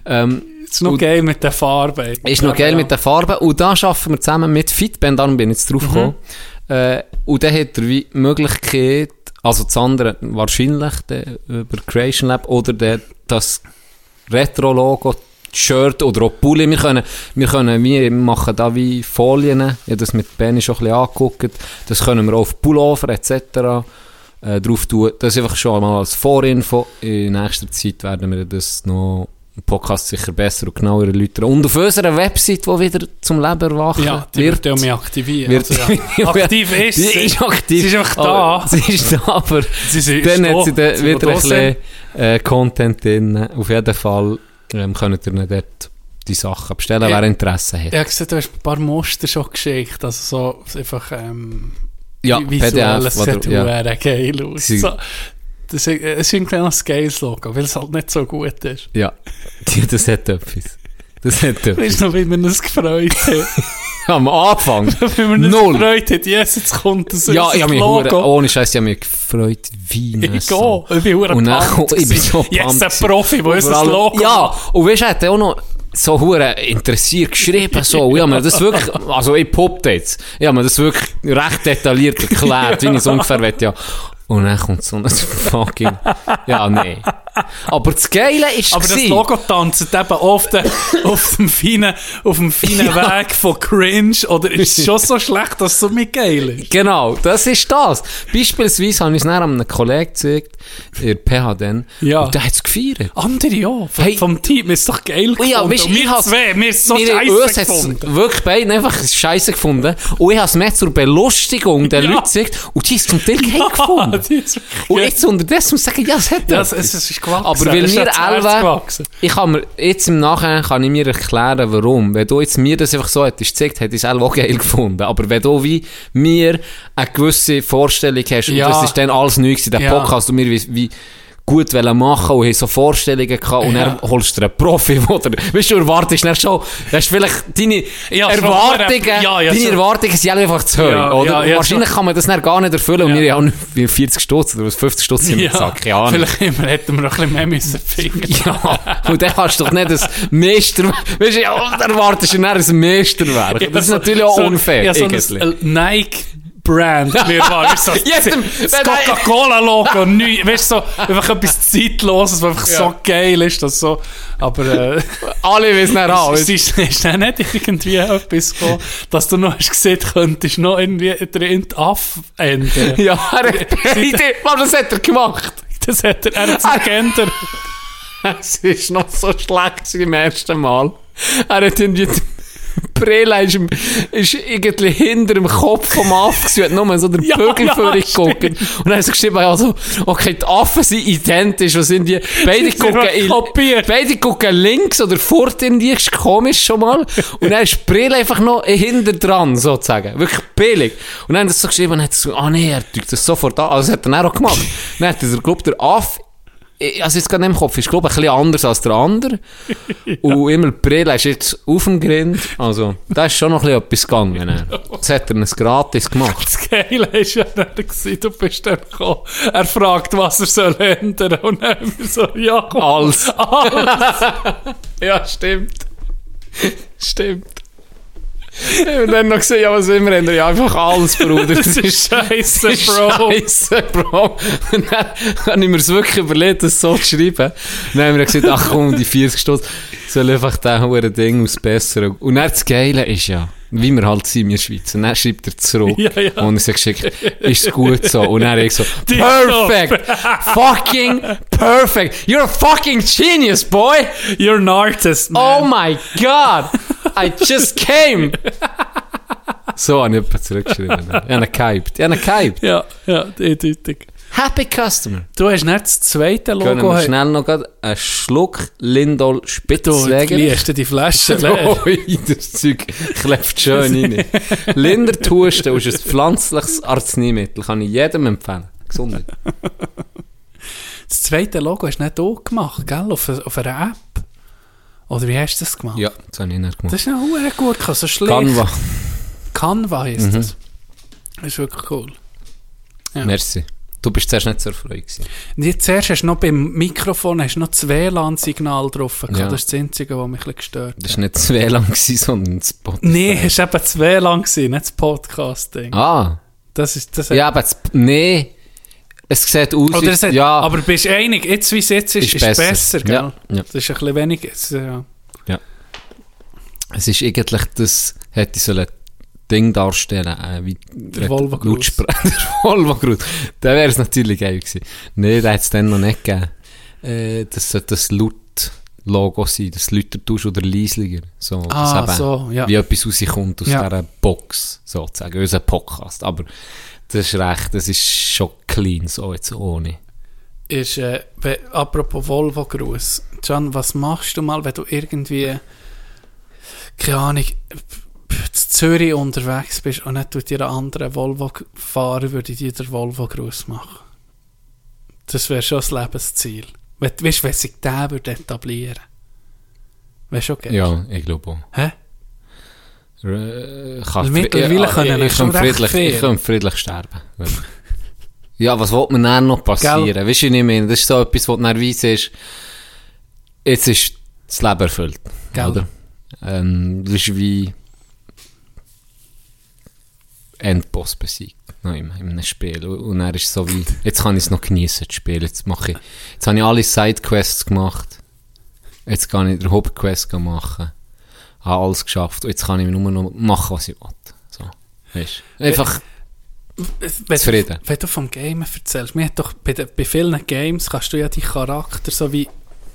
Ähm, ist noch geil mit der Farbe. ist noch geil mit den Farben. Und da arbeiten wir zusammen mit Fitband, darum bin ich jetzt drauf gekommen. Äh, und dann hat er wie die Möglichkeit, also das andere wahrscheinlich der, über Creation Lab oder der, das Retro-Logo, Shirt oder auch Pulli. Wir können, wir können wie machen da wie Folien. Ich habe das mit Benny schon ein bisschen angeguckt. Das können wir auch auf Pullover etc. Äh, drauf tun. Das ist einfach schon mal als Vorinfo. In nächster Zeit werden wir das noch Podcast sicher besser und genauer erläutern. Und auf unserer Website, die wieder zum Leben erwachen Ja, die wird ja mich aktivieren. wird- Also, ja. Aktiv ist sie. ist aktiv. Sie ist einfach aber- da. Sie ist da, aber Sie ist dann da. hat sie Sie wieder ein da bisschen äh, Content drin. Auf jeden Fall ähm, könnt ihr nicht dort die Sachen bestellen, Ja. wer Interesse hat. Ich habe gesehen, du hast ein paar Muster schon geschickt. Also so einfach ähm, Ja, visuelles PDF sieht ja. ja. geil aus. So, das ist, es ist irgendwie noch ein geiles Logo, weil es halt nicht so gut ist. ja, das hat etwas. Das hat etwas. Weißt du noch, wie wir uns gefreut haben? Am Anfang. wie wir uns Null. gefreut haben, yes, jetzt kommt das Ja, ich habe mich hure- Logo. ohne Scheiß, ich habe mich gefreut wie ein Ich gehe, ich bin hure Und dann, ich bin so. Jetzt ein. Profi, der uns Vor das allem- Logo Ja, und weißt du, er hat auch noch so hure interessiert geschrieben, so. Habe mir das wirklich, also ich poppt jetzt. Habe mir das wirklich recht detailliert erklärt, wie ich es ungefähr will, ja. Und dann kommt so ein fucking, ja, nee. Aber das Geile ist Aber das gewesen- Logo tanzt eben auf, den, auf dem feinen, auf dem feinen Weg von Cringe. Oder ist es schon so schlecht, dass es so mit geil ist? Genau, das ist das. Beispielsweise habe ich es dann einem Kollegen gezeigt, ihr PH dann, Ja. und der hat es gefeiert. Andere ja, vom, Hey. vom Team. Wir ist doch geil Oh ja, weißt, Und ich zwei, wir ist so scheiße gefunden. wirklich beide einfach scheiße gefunden. Und ich habe es mehr zur Belustigung der Ja. Leute gezeigt. Und die ist zum Teil geil gefunden. Und jetzt unterdessen muss ich sagen, ja, es hat Ja, etwas. es, es ist gewachsen. Aber weil ist wir ich kann mir, jetzt im Nachhinein kann ich mir erklären, warum. Wenn du jetzt mir das einfach so hättest gezeigt, hätte ich es auch geil gefunden. Aber wenn du wie mir eine gewisse Vorstellung hast, Ja. und das ist dann alles neu gewesen, der Ja. Podcast, und wir wie, wie gut machen und haben so Vorstellungen gehabt und dann holst du einen Profi, wo der, weißt du, du erwartest dann schon, hast vielleicht deine Ja, Erwartungen, ja, ja, deine so- Erwartungen sind einfach zu Ja, oder? ja, ja, Wahrscheinlich kann man das dann gar nicht erfüllen und wir haben auch nicht 40 Stutz oder was, 50 Stutz im Ja, Sack, Ahnung. vielleicht hätten wir noch ein bisschen mehr müssen finden. Ja, und dann kannst du doch nicht ein Meister, weißt du, ja, dann erwartest du dann ein Meisterwerk. Das ist natürlich auch so, unfair, Ja, so ein irgendwie. Nike-Brand. mir war, weißt du, so das Coca-Cola-Logo, neu- weißt du, so, einfach etwas Zeitloses, was einfach so geil ist, dass so, aber, äh, Alle wissen dann auch. es ist, ist dann nicht irgendwie etwas gekommen, dass du noch hast gesehen, könntest noch irgendwie drin Aff ändern. Ja, er Mann, das hat er gemacht. Das hat er, er hat geändert. Es ist noch so schlecht gewesen im ersten Mal. Er hat irgendwie, Brille ist, ist irgendwie hinter dem Kopf vom Affen gewesen, hat nur so den Ja, Bügel ja, geguckt. Und dann hat er geschrieben, also, okay, die Affen sind identisch, was sind die? Beide Sie gucken, in, beide gucken links oder fort irgendwie, ist komisch schon mal. Und dann ist die Brille einfach noch hinter dran, sozusagen. Wirklich billig. Und dann hat er so geschrieben, und hat so, ah nee, er tut das sofort an. Also, das hat er dann auch gemacht. Dann hat er, glaub der Aff, also jetzt gerade im Kopf, ist glaube ich ein bisschen anders als der andere. Und immer die Brille ist jetzt auf dem Grind. Also, da ist schon noch ein bisschen etwas gegangen. Das hat er uns gratis gemacht. Das Geile ist ja gewesen, du bist dann gekommen. Er fragt, was er soll ändern. Und dann so, ja, komm. Alles. Alles. Ja, stimmt. Stimmt. Und dann noch gesehen, ja, was immer ändern? Ja, einfach alles, Bruder. Das ist scheiße, Bro. Scheisse, Bro. Und dann habe ich mir es wirklich überlegt, das so zu schreiben. Und dann haben wir gesagt, ach komm, die 40 Stutz soll einfach hure Ding ausbessern. Und dann das Geile ist ja, wie wir halt sind, wir Schweizer. Und dann schreibt er zurück. Ja, ja. Und er sagt, ist es gut so? Und dann habe ich so, perfect! fucking perfect! You're a fucking genius, boy! You're an artist, Oh man. my god! I just came! So habe ich jemanden zurückgeschrieben. Ich habe ihn gehypt. Ich habe ihn gehypt. Ja, ja, eindeutig. Happy Customer. Du hast nicht das zweite Können Logo. wir schnell noch einen Schluck Lindol Du, Spitzweger? liest du die Flasche leer. Oh, das Zeug klebt schön rein. Lindertusten ist ein pflanzliches Arzneimittel. Kann ich jedem empfehlen. Gesundheit. Das zweite Logo hast du nicht auch gemacht, gell? Auf, auf einer App. Oder wie hast du das gemacht? Ja, das habe ich nicht gemacht. Das ist ja auch gut, so schlecht. Canva. Canva heisst Mhm. das. Das ist wirklich cool. Ja. Merci. Du bist zuerst nicht so erfreut gewesen. Jetzt zuerst hast du noch beim Mikrofon hast noch das WLAN-Signal drauf gehabt. Ja. Das ist das Einzige, was mich ein bisschen gestört hat. Das war nicht das WLAN, gewesen, sondern das Spotify. Nee, es war eben das WLAN, gewesen, nicht das Podcast-Ding. Ah. Das ist, das Ja, aber das, nee. Es sieht aus Oder es hat, ja, Aber bist du einig, jetzt wie es jetzt ist, Ist ist, besser. besser, gell? Ja, ja. Das ist ein bisschen wenig, jetzt, ja. es ist eigentlich das... Hätte so ein Ding darstellen, äh, wie... Der Volvo Cruise. Lautsprecher. Der Volvo Cruise. Dann wäre es natürlich geil gewesen. Nee, da hat es dann noch nicht gegeben. Äh, das sollte das Laut-Logo sein, das Lütertausch oder Leisliger. So, Ah, eben so, ja. Wie etwas rauskommt aus Ja. dieser Box, sozusagen, unser Podcast. Aber das ist recht, das ist schon clean, so jetzt ohne. ist, äh, apropos Volvo Gruß. Can, was machst du mal, wenn du irgendwie, keine Ahnung, in Zürich unterwegs bist und nicht tut dir ein anderer Volvo-Fahrer würde dir den Volvo Gruß machen? Das wäre schon das Lebensziel. Wenn, weißt du, wenn sich der würde etablieren Wäre schon geil. Ja, ich glaube auch. Hä? Äh, Weil mittlerweile ja, können wir ich, schon kann friedlich, ich kann friedlich sterben. ja, was will mir dann noch passieren? Gell? Weißt du, was ich meine? Das ist so etwas, dann weiss ist, jetzt ist das Leben erfüllt. Gell? Oder? Ähm, das ist wie Endboss besiegt. Noch in, in einem Spiel. Und dann ist so wie, jetzt kann ich es noch genießen, das Spiel. Jetzt mache ich, jetzt habe ich alle Sidequests gemacht. Jetzt kann ich den Hauptquest machen. Habe alles geschafft. Und jetzt kann ich nur noch machen, was ich will. So. Weißt? Einfach, Wenn, Zufrieden. Wenn du vom Gamen erzählst, mir doch bei, den, bei vielen Games kannst du ja die Charakter so wie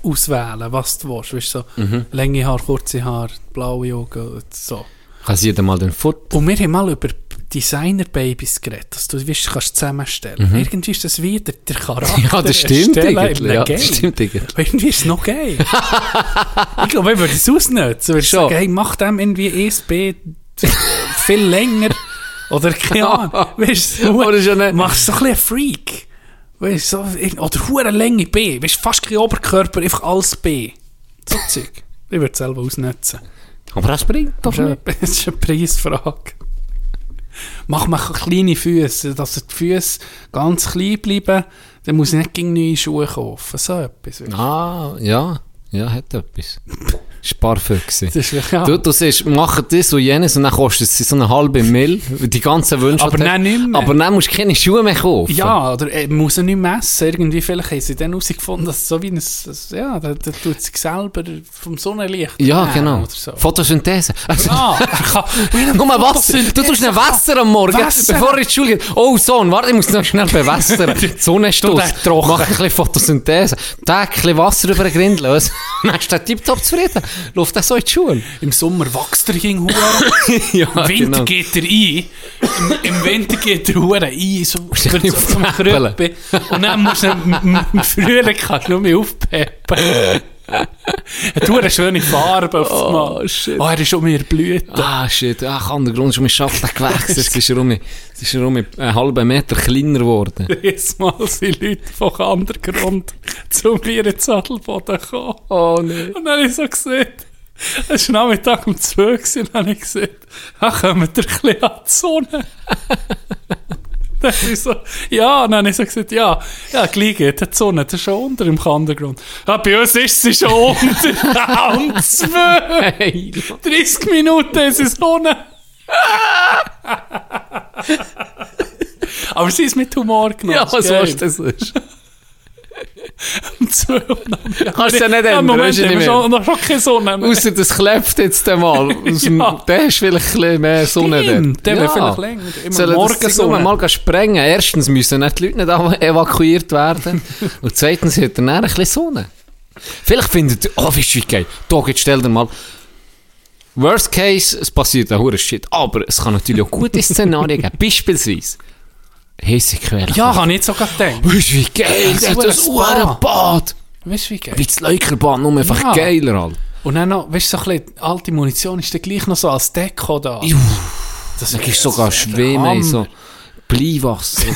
auswählen, was du willst. Weißt, so Mhm. lange Haare, kurze Haare, blaue Augen und so. kann jeder mal den Foot. Und wir haben mal über Designer-Babys geredet, dass du weißt, kannst zusammenstellen. Irgendwie ist das wieder der Charakter. Mhm. Ja, das stimmt eigentlich. Ja, das stimmt eigentlich. Irgendwie ist es noch geil. ich glaube, ich würde es ausnutzen. Ich sagen, hey, mach dem irgendwie ESB viel länger. Oder keine Ahnung. Weißt du, Oder schon nicht. machst du so ein bisschen Freak. Weißt so, oder hure Länge B. Weißt du, fast kein Oberkörper, einfach alles B. So Zeug. Ich würde es selber ausnutzen. Aber das bringt doch nicht. eine, das ist eine Preisfrage. Mach mal kleine Füße, dass die Füße ganz klein bleiben, dann muss ich nicht gegen neue Schuhe kaufen. So etwas. Ah, ja. Ja, hat etwas. Sparfüchse. Ist ja. Du, du siehst, machen das und jenes und dann kostet es so eine halbe Mill, die ganzen Wünsche. Aber dann nicht mehr. Aber dann musst du keine Schuhe mehr kaufen. Ja, oder äh, muss er nicht messen. Irgendwie, vielleicht haben sie dann herausgefunden, dass es so wie ein, das- ja, da, da tut sich selber vom Sonnenlicht Ja, genau. So. Photosynthese. Also, Ah, Nur mal Wasser. Du tust ein Wasser am Morgen, Wasser. bevor er in die Schule geht. Oh, Sohn, warte, ich muss noch schnell bewässern. Die Sonne ist Du, aus. der trocken. Mach ein bisschen Photosynthese. Da ein bisschen Wasser über den Grind lösen. Dann du den tiptop zufrieden. Läuft das so in die Schuhe? Im Sommer wächst er gegen Huren. ja, Im Winter genau. geht er ein. Im, Im Winter geht er Huren ein. So, Musst du wird nicht so zum. Krüppi. Und dann musst du im- im Frühling kannst du nur mehr aufpeppen. Hat eine schöne Farbe auf Oh, einmal. shit. Oh, er ist um mir Blüte. Ah, shit. Ach, der Grund ist um Schaft gewachsen. Jetzt ist er um, jetzt ist er um einen halben Meter kleiner geworden. Jedes Mal sind Leute von Andergrund zu mir in den Sattelboden gekommen. Oh, nee. Und dann habe ich so gesehen, es war Nachmittag um 2 Uhr, und dann habe ich gesagt, ach, kommt ihr ein bisschen an die Sonne? dann habe ich so, ja, und dann habe ich so gesagt, ja, ja, gleich geht die Sonne, das ist schon unter im Underground. Ja, bei uns ist sie schon unter, um 2 Hey, 30 Minuten ist es Sonne. Aber sie ist mit Humor genommen. ja, das was ist weißt du, das ist? Um 2 Uhr. Kannst du ja nicht Ja, ändern, Moment, weisst du nicht schon, noch schon keine Sonne mehr. Außer das klebt jetzt einmal. Aus dem, Ja. Der ist vielleicht ein bisschen mehr Sonne Stimmt, der wäre vielleicht länger. Immer Sollen das Morgensonne. Signal mal sprengen? Erstens müssen nicht die Leute nicht ev- evakuiert werden. Und zweitens hat er dann ein bisschen Sonne. Vielleicht findet ihr, oh, weißt wie geil. Da, jetzt stell dir mal, Worst case, es passiert ein hoher Shit. Aber es kann natürlich auch gute Szenarien geben. Beispielsweise, Hessequelle. Ja, kann ich jetzt sogar denken. Weißt du, wie geil, Das ist das. Uhrenbad. Weißt du, wie geil? Wie das Leukerbad, nur einfach Ja. geiler, halt. Und dann noch, weißt du, so ein bisschen, alte Munition ist dann gleich noch so als Deko da. Juh. Das Da gibst du sogar Schwimmen so Bleiwasser.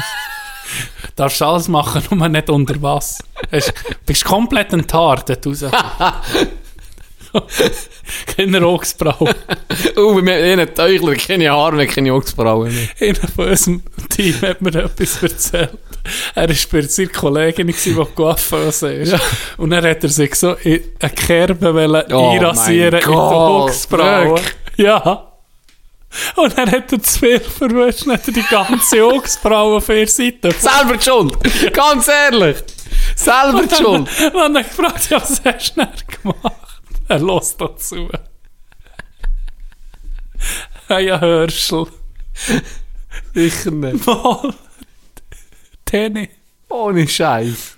Darfst alles machen, nur nicht unter Wasser. Hast- bist komplett enthaart raus. Keine Augsbraue. oh, wir haben einen Teuchler, keine Haare, keine Augsbrauen mehr. Einer von unserem Team hat mir etwas erzählt. Er war bei seiner Kollegin, die Coiffeuse ist. Und dann hat er sich so in eine Kerbe Oh einrasieren in Augsbrauen. wirklich? Ja. Und dann hat er zu viel verwischt und hat er die ganze Augsbraue auf ihrer Seite. Selber schuld, ganz ehrlich. Selber schuld. Und dann ich gefragt, ja, was hast du denn gemacht? Er lässt dazu. Hey, ja, Hörschel. Sicher nicht. Mal. Tenny. Ohne Scheiß.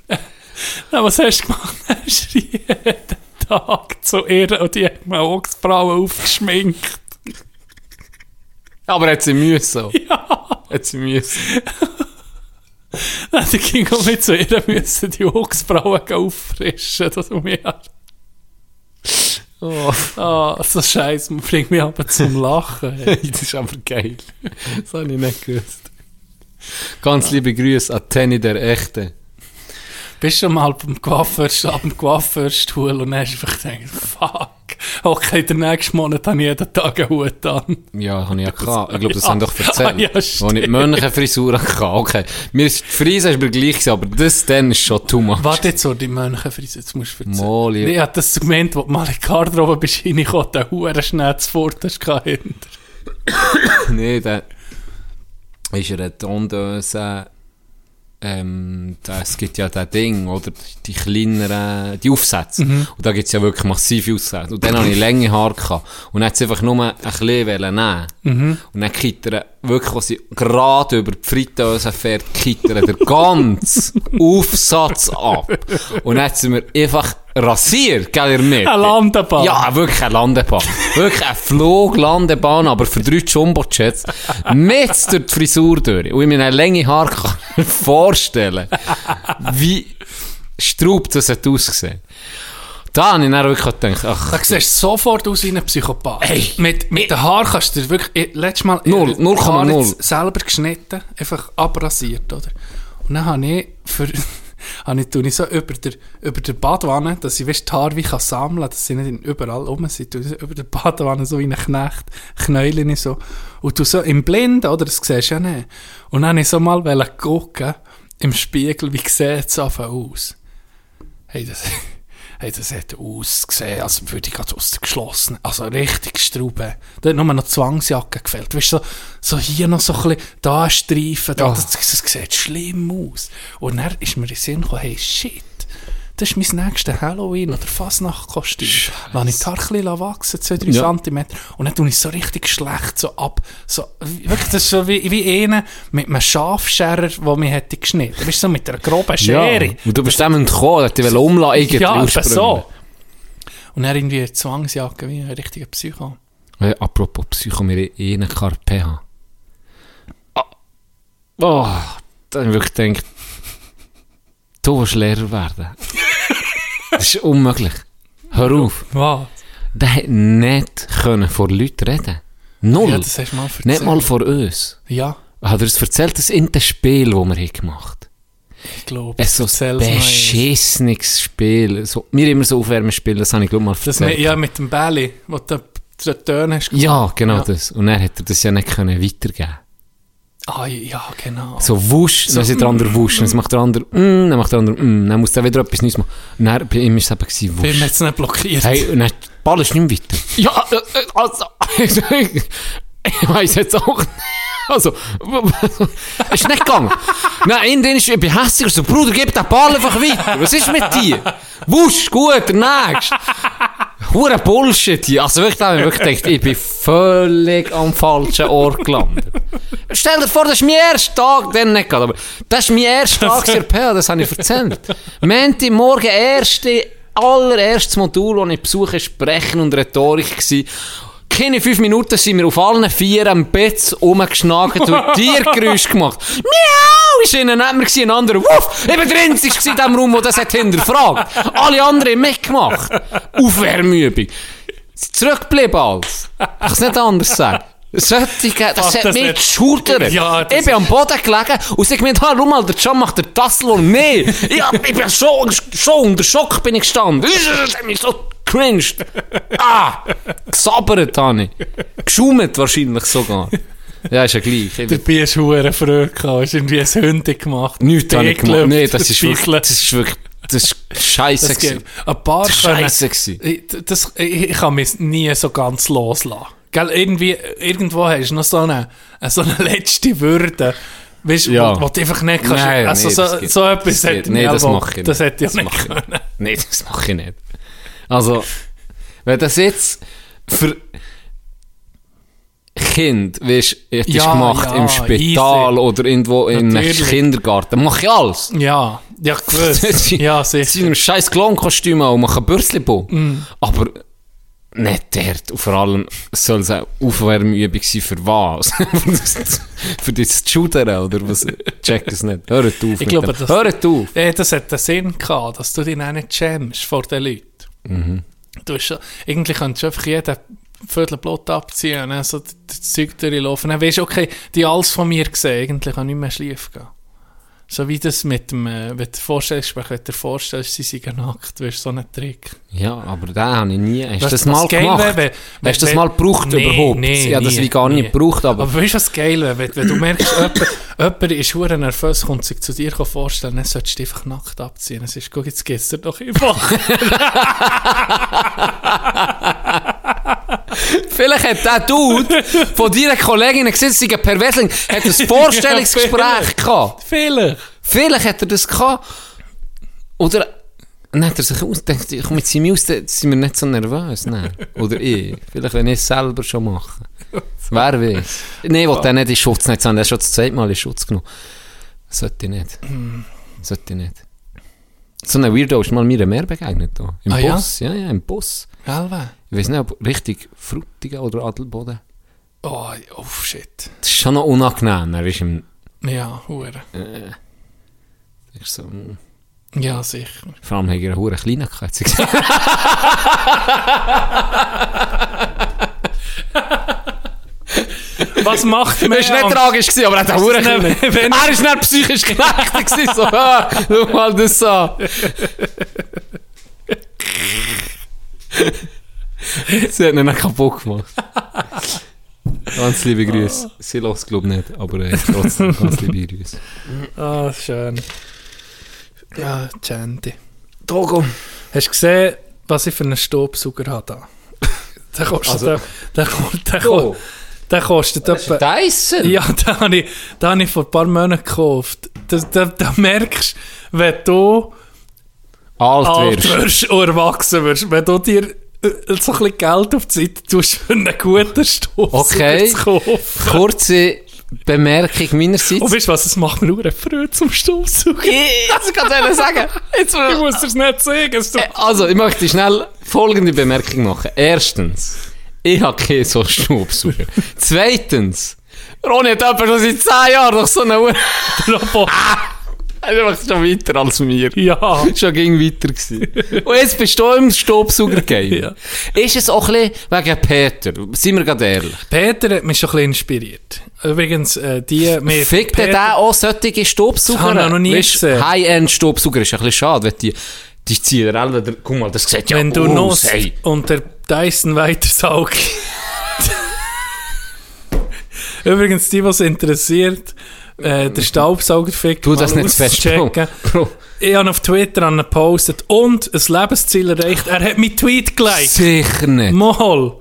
Na, was hast du gemacht? Hast du jeden Tag zu ihr und die hat mir Augsbrauen aufgeschminkt. Aber hat sie müssen. Ja. Hat sie müssen. Dann ging auch mit zu ihr müssen die Augsbrauen auffrischen. Das um mich Oh. Ah, so Scheiße, man bringt mich aber zum Lachen. Hey. das ist aber geil. Das habe ich nicht gewusst. Ganz liebe Grüße an Tenny der Echte. Bist du schon mal beim Coiffeur, ab dem Coiffeurstuhl und hast einfach gedacht, fuck, okay, den nächsten Monat habe ich jeden Tag einen Hut an. Ja, habe ich ja gehabt. Ich glaube, das Ja. haben doch erzählt. Ja, Wo ich die Mönchefrisur hatte. Okay. Mir ist die Frise ist mir gleich aber das dann ist schon too much. Warte jetzt so, die Mönchefrise, jetzt musst du erzählen. Mal, ja. Ich hatte das Segment, wo du mal in die Garderobe bist, reingekommen, den Huren schnell zuvor, das ist hinter. nee, der ist er eine Tondöse. Ähm, da- es gibt ja das Ding, oder? Die kleineren, die Aufsätze. Und da gibt es ja wirklich massive Aufsätze. Und dann hatte ich lange Haare gehabt. Und dann hat sie einfach nur ein bisschen nehmen. Und dann kittet er, wirklich, als sie gerade über die Fritteuse fährt, kittet er den ganzen Aufsatz ab. Und dann hat sie mir einfach rasiert, gell, ihr mit? Eine Landebahn. Ja, wirklich eine Landebahn. wirklich eine Fluglandebahn, aber für drei Jumbo-Jets. Mit durch die Frisur durch. Und ich mir eine lange Haar kann vorstellen, wie straub das hat ausgesehen. Da habe ich dann wirklich gedacht, ach, Da siehst du sofort aus wie ein Psychopath. Ey. mit, mit den Haaren kannst du dir wirklich, ich, letztes Mal, Null, ich- 0,0. Haare jetzt selber geschnitten, einfach abrasiert, oder? Und dann habe ich, für, habe ich, tue ich so über der, über der Badwanne, dass ich weißt, die Haare wie kann sammeln kann, dass sie nicht überall rum sind, ich so über der Badwanne so wie ein Knecht, Knäulen so. Und du so im Blinden, oder, das siehst du ja nicht. Und dann habe ich so mal gucken, im Spiegel, wie sieht es aus? Hey, das, hey, das hat ausgesehen, als würde ich gerade aus der geschlossenen, also richtig Straube. Da hat nur noch Zwangsjacke gefällt. Weißt du, so, so hier noch so ein bisschen, da Streifen, da, das, das sieht schlimm aus. Und dann ist mir in den Sinn gekommen, hey, shit, das ist mein nächstes Halloween- oder Fasnacht-Kostüm. Lass ich die Haare ein bisschen wachsen, 2-3 Ja. cm. Und dann tue ich so richtig schlecht so ab, so, wirklich, das ist so wie, wie einer mit einem Schafscherer, der mich hätte geschnitten. Du, so mit einer groben Schere. Ja. Und du bist dem dass du umladen irgendwie Ja, so. Und dann irgendwie eine Zwangsjacke wie ein richtiger Psycho. Hey, apropos Psycho, wir haben eh einen KPH. Ah. Oh, da habe ich wirklich gedacht, du willst Lehrer werden. das ist unmöglich. Hör auf. Was? Der hat nicht können vor Leuten reden. Null. Ja, das hast du mal erzählt. nicht mal vor uns. Ja, Hat er es erzählt, das in das Spiel, das wir haben gemacht ich glaube. Es ist so ein beschissenes Spiel. So, wir immer so Aufwärmen spielen, das habe ich glaube mal Das erzählt. ja, mit dem Bälle, wo du den Töne hast ja, genau Ja. das. Und er das ja nicht können weitergeben Ah, ja, genau. So wusch, dann sagt der andere wusch, dann macht der andere mm, dann macht der andere mm, dann muss der wieder etwas Neues machen. Und dann bei ihm ist es eben gewesen, wusch. hat es nicht blockiert. Hey, und dann, Ball ist nicht mehr weiter. Ja, äh, äh, also, ich weiss jetzt auch nicht. Also, ist nicht gegangen. Nein, in den ist, ich bin hässlich, so, Bruder, gib den Ball einfach weiter. Was ist mit dir? Wusch, gut, der nächste. Hure Bullshit hier. Also wirklich, da habe ich wirklich gedacht, ich bin völlig am falschen Ort gelandet. Stell dir vor, das ist mein erster Tag, den nicht gerade, aber das ist mein erster Tag in der PA, das habe ich erzählt. Menti morgen erste, allererstes Modul, das ich besuche, Sprechen und Rhetorik gewesen. Keine fünf Minuten sind wir auf allen vier am Bett rumgeschnagelt und Tiergeräusch gemacht. Miau! Neben mir gewesen, ein anderer Wuff! Ich bin der Einzige gewesen in diesem Raum, der das hat hinterfragt. Alle anderen haben mitgemacht. Aufwärmübung. Sind zurückgeblieben alles. Ich kann es nicht anders sagen. Solche, das Ach, hat das mich nicht. geschudert. Ja, ich bin am Boden gelegen und sie gemeint, ha, schau mal, der Can macht den Tassel und nee. Ja, ich bin schon, schon unter Schock bin ich gestanden. Das hat mich so cringed. Ah, gesabbert habe ich. Geschummet wahrscheinlich sogar. Ja, ist ja gleich. Hast du hure Freude gehabt, hast irgendwie ein Hündchen gemacht. Nichts habe ich gemacht. Nee, das ist wirklich, das ist wirklich, das ist scheisse Das gewesen. Ein paar Das ist scheisse gewesen. Das, ich, ich kann mich nie so ganz loslassen. Gell, irgendwie, irgendwo hast du noch so eine, so eine letzte Würde. Weißt du, Ja. wo, wo du einfach nicht kannst. Nein, also nee, so, das geht- so etwas das hätte nee, ich das aber- mache ich nicht. Das hätte ich Das nicht können. Nein, das mache ich nicht. Also, wenn das jetzt für Kind, weißt du, Ja, gemacht ja, im Spital easy. oder irgendwo in einem. Kindergarten, mach ich alles. Ja, ja, gewusst. ja, In sicher. seinem scheiß Clown-Kostüm auch, machen Bürzli Mm. Aber nicht dort. Und vor allem soll es eine Aufwärmübung sein für was? für das, das Shooter oder was? Check es nicht. Hört auf. Ich mit glaube, dem. das- Hört auf. Ja, das hat den Sinn gehabt, dass du dich auch nicht schämst vor den Leuten. Mhm. Du hast, eigentlich könntest du einfach jeden Viertel Blut abziehen dann so das Zeug durchlaufen. Dann weisst du, okay, die alles von mir gesehen, eigentlich kann nicht mehr schlafen gehen. So wie das mit dem, wenn du dir vorstellst, wenn du dir vorstellst, sie seien nackt, weißt du, so ein Trick. Ja, aber den habe ich nie. Hast du Weißt das du, was mal gemacht? wäre, wenn- Hast du das wenn- mal gebraucht Nee, überhaupt? nee, ja, das nie, habe ich gar nie. nicht gebraucht, aber... Aber weißt du, was geil wäre? Wenn, wenn du merkst, jemand, jemand ist hure nervös, kommt sich zu dir vorstellen, dann solltest du einfach nackt abziehen. Es ist, guck, jetzt geht's dir doch einfach. Vielleicht hat der Dude von deiner Kollegin gesehen, sie ein Perversling hat ein Vorstellungsgespräch gehabt. Vielleicht. Vielleicht hat er das gehabt. Oder dann hat er sich ausgedacht, ich komme jetzt aus, dann sind wir nicht so nervös. Nein. Oder ich. Vielleicht, wenn ich es selber schon mache. Wer weiß. Nein, ich will den nicht in Schutz nicht haben. Der hat schon das zweite Mal in Schutz genommen. Sollte ich nicht. Sollte ich nicht. So ein Weirdo ist mal mir mehr begegnet. Da. Im Ah, ja? Bus. Ja? ja, im Bus. Alva. Ich weiß nicht, ob richtig Frutigen oder Adelboden. Oh, oh, shit. Das ist schon noch unangenehm. Er ist im. Ja, hure. Ist so, mm. Ja, sicher. vor allem hat er eine hat sie gesagt. Was macht mehr Das war nicht tragisch, gewesen, aber er hat auch Huren Er ist nicht psychisch gewesen, so, ah, schau mal das an. Sie hat ihn dann kaputt gemacht. Ganz liebe Grüße. Sie lässt glaube ich nicht, aber äh, trotzdem ganz liebe Grüße. Ah, schön. Ja, Chanty. Togo. Hast du gesehen, was ich für einen Staubsauger habe da? Der kostet, Also- der, der, der, Oh. Der kostet etwa... Dyson? Ja, da habe ich, habe ich vor ein paar Monaten gekauft. Da, da, da merkst du, wenn du Alt alt wirst. wirst und erwachsen wirst, wenn du dir äh, so ein bisschen Geld auf die Seite tust, für einen guten Staubsauger Okay. zu kaufen. Kurze Bemerkung meinerseits. Und weißt du was, es macht mir auch Freude zum Staubsauger. Ich kann es sagen. Jetzt Ich muss es nicht sagen. Tut- Also, ich möchte schnell folgende Bemerkung machen. Erstens, ich habe keinen so Staubsauger. Zweitens, Ronny hat etwa schon seit 10 Jahren noch so eine Uhr. Robot. Er macht schon weiter als mir. Ja. Schon ging weiter gewesen. Und jetzt bist du im Staubsauger-Game. Ja. Ist es auch ein bisschen wegen Peter? Seien wir gerade ehrlich. Peter hat mich schon ein bisschen inspiriert. Übrigens, äh, die... mit Fickt denn der auch solche Staubsauger? Das noch nie gesehen. High-End-Staubsauger ist ein bisschen schade, wenn die, die ziehen alle, guck mal, das sieht ja Wenn du aus, noch hey. und der Dyson weitersaugt. Übrigens, die, was interessiert, äh, der Staubsaugerfick Du das nicht auschecken. Bro. Ich habe auf Twitter an gepostet und ein Lebensziel erreicht. Er hat meinen Tweet geliked. Sicher nicht. Mal.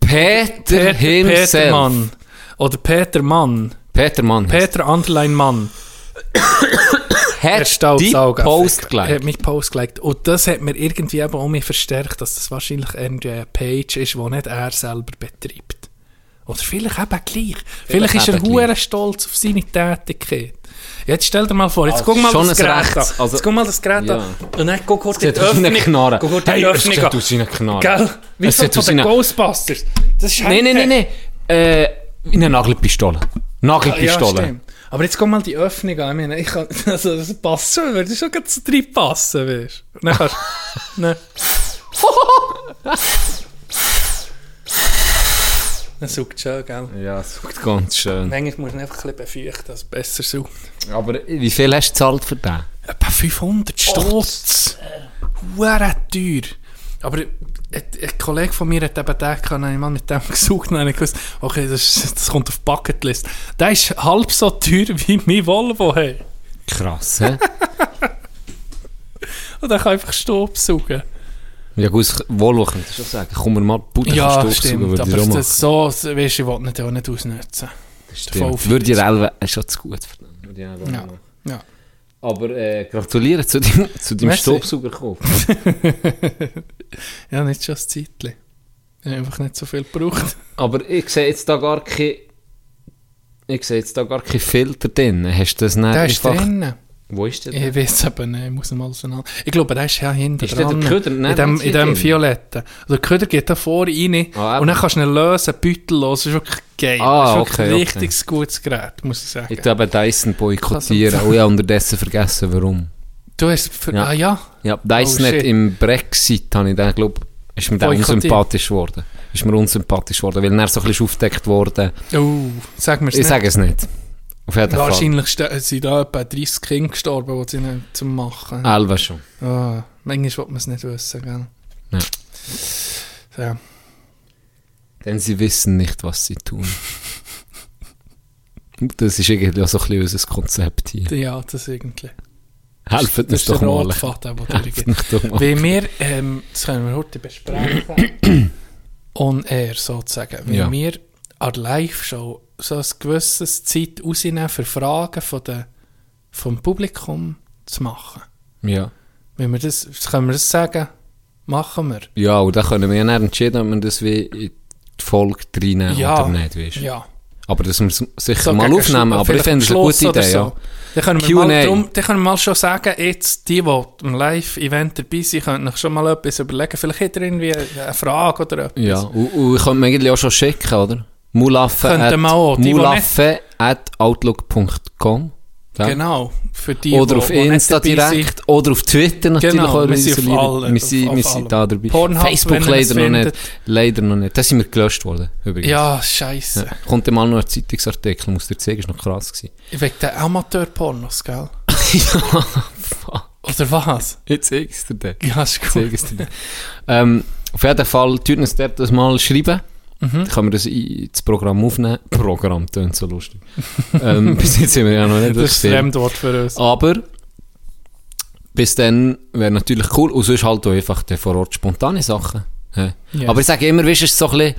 Peter, Peter, himself. Peter Mann. Oder Peter Mann. Peter Mann. Peter Underline Mann. Hat die. Post Er gelegt. hat mich Post gelegt. Und das hat mir irgendwie eben auch mehr verstärkt, dass das wahrscheinlich irgendwie eine Page ist, die nicht er selber betreibt. Oder vielleicht eben gleich. Vielleicht, ist er hure stolz auf seine Tätigkeit. Jetzt stell dir mal vor, jetzt guck mal schon das Gerät an. also- jetzt guck mal das Gerät Ja. an. Und dann guck kurz die Sieht aus Öffnung. Knarre. Guck kurz die Hey, es Öffnung sieht an. aus wie eine Knarre. Gell? Wie Es sieht von aus den eine- Ghostbusters. Das ist Nein, nein, nein, nein. Äh, wie eine Nagelpistole. Ja, Nagelpistole. Aber jetzt guck mal die Öffnung an. Ich meine, ich kann, also das passt schon, würde schon ganz drin passen, weißt du. Dann kannst ne. Dann saugt schön, gell? ja, es sucht ganz schön. Manchmal muss man einfach ein bisschen befeuchten, dass es besser saugt. Aber wie viel hast du gezahlt für den? Etwa 500 Stutz. Hure teuer. Aber ein, Kollege von mir hat eben kann ich mal mit dem gesucht und dann habe ich gewusst, okay, das, kommt auf die Bucketlist. Der ist halb so teuer wie mein Volvo. Hey. Krass, hä? Und der kann einfach Staub saugen. ja gut, Volvo könnte ich schon sagen. Komm mir mal Puder Ja, Staubsauger, stimmt. ich auch Aber das so, weißt du, ich will ihn auch nicht ausnutzen. Stimmt. Würde Elbe ist schon zu gut auch Ja. Ja. Aber äh, gratuliere zu deinem, zu deinem. Staubsaugerkauf. Ja, nicht schon ein Zeitchen. Ich habe einfach nicht so viel gebraucht. Aber ich sehe jetzt da gar kein... Ich sehe jetzt da gar keinen Filter drin. Hast du das nicht Der ist einfach... Wo ist der? denn? Ich weiß aber nicht, ich muss ihn mal auseinander. Ich glaube, der ist ja hinten Ist dran. der Köder? Nein, in dem, in dem Violetten. Also der Köder geht da vor rein Ah, und dann kannst du ihn lösen, beutellos. Das ist wirklich geil. Ah, das ist wirklich okay, ein okay. richtig gutes Gerät, muss ich sagen. Ich eben Dyson boykottieren. Und ich habe unterdessen vergessen, warum. du hast... Für, Ja. Ah ja? Ja, Dyson Oh, hat im Brexit, habe ich den, glaube ist mir unsympathisch geworden. Ist mir unsympathisch geworden, weil er so ein bisschen aufgedeckt worden. Oh, sag mir es Ich sage es nicht. Auf jeden Fall. Wahrscheinlich sind da etwa 30 Kinder gestorben, die sie nicht zum Machen. Elva schon. Ah, manchmal will man es nicht wissen, gell? Ja. Ja. Denn sie wissen nicht, was sie tun. Das ist irgendwie auch so ein bisschen unser Konzept hier. ja, das irgendwie. Helft Das uns ist doch mal. Der durchgeht. uns doch mal. Wie wir, ähm, das können wir heute besprechen, on air sozusagen, wie Ja. wir an der Live-Show so ein gewisses Zeit rausnehmen für Fragen von der, vom Publikum zu machen. Ja. Wenn wir das, können wir das sagen? Machen wir. ja, und dann können wir ja dann entscheiden, ob wir das wie in die Folge reinnehmen Ja. oder nicht. Weißt. Ja. Aber das müssen wir sicher So mal aufnehmen. Aber ich finde es eine gute Idee. so. Ja. Dann können, wir mal drum, dann können wir mal schon sagen, jetzt die, die am Live-Event dabei sind, können sich schon mal etwas überlegen. Vielleicht hat er irgendwie eine Frage oder etwas. Ja, und, und ich könnte mir eigentlich auch schon schicken, oder? Mulaffe Könnten at, wir auch, die, die mulaffe at outlook.com Ja. Genau. Für die, Oder wo- auf wo nicht Insta direkt. Oder auf Twitter natürlich Genau, wir sind auf allen, Wir sind, auf- wir sind da dabei. Pornhub, Facebook leider noch nicht. findet. Leider noch nicht. Das sind wir gelöscht worden, übrigens. Ja, scheiße. Ja. Kommt mal noch ein Zeitungsartikel, muss dir zeigen, ist noch krass gewesen. Wegen den Amateurpornos, gell? ja, fuck. Oder was? Jetzt zeig ich dir den. Ja, ist gut. dir. ähm, auf jeden Fall, tut uns dort das mal schreiben. Mhm. Dann können wir das ins Programm aufnehmen. Programm tönt so lustig. ähm, bis jetzt sind wir ja noch nicht Das ist ein. Fremdwort für uns. Aber bis dann wäre natürlich cool. Und sonst halt auch einfach dann vor Ort spontane Sachen. Ja. Yes. Aber ich sage immer, weißt du, es ist so ein bisschen,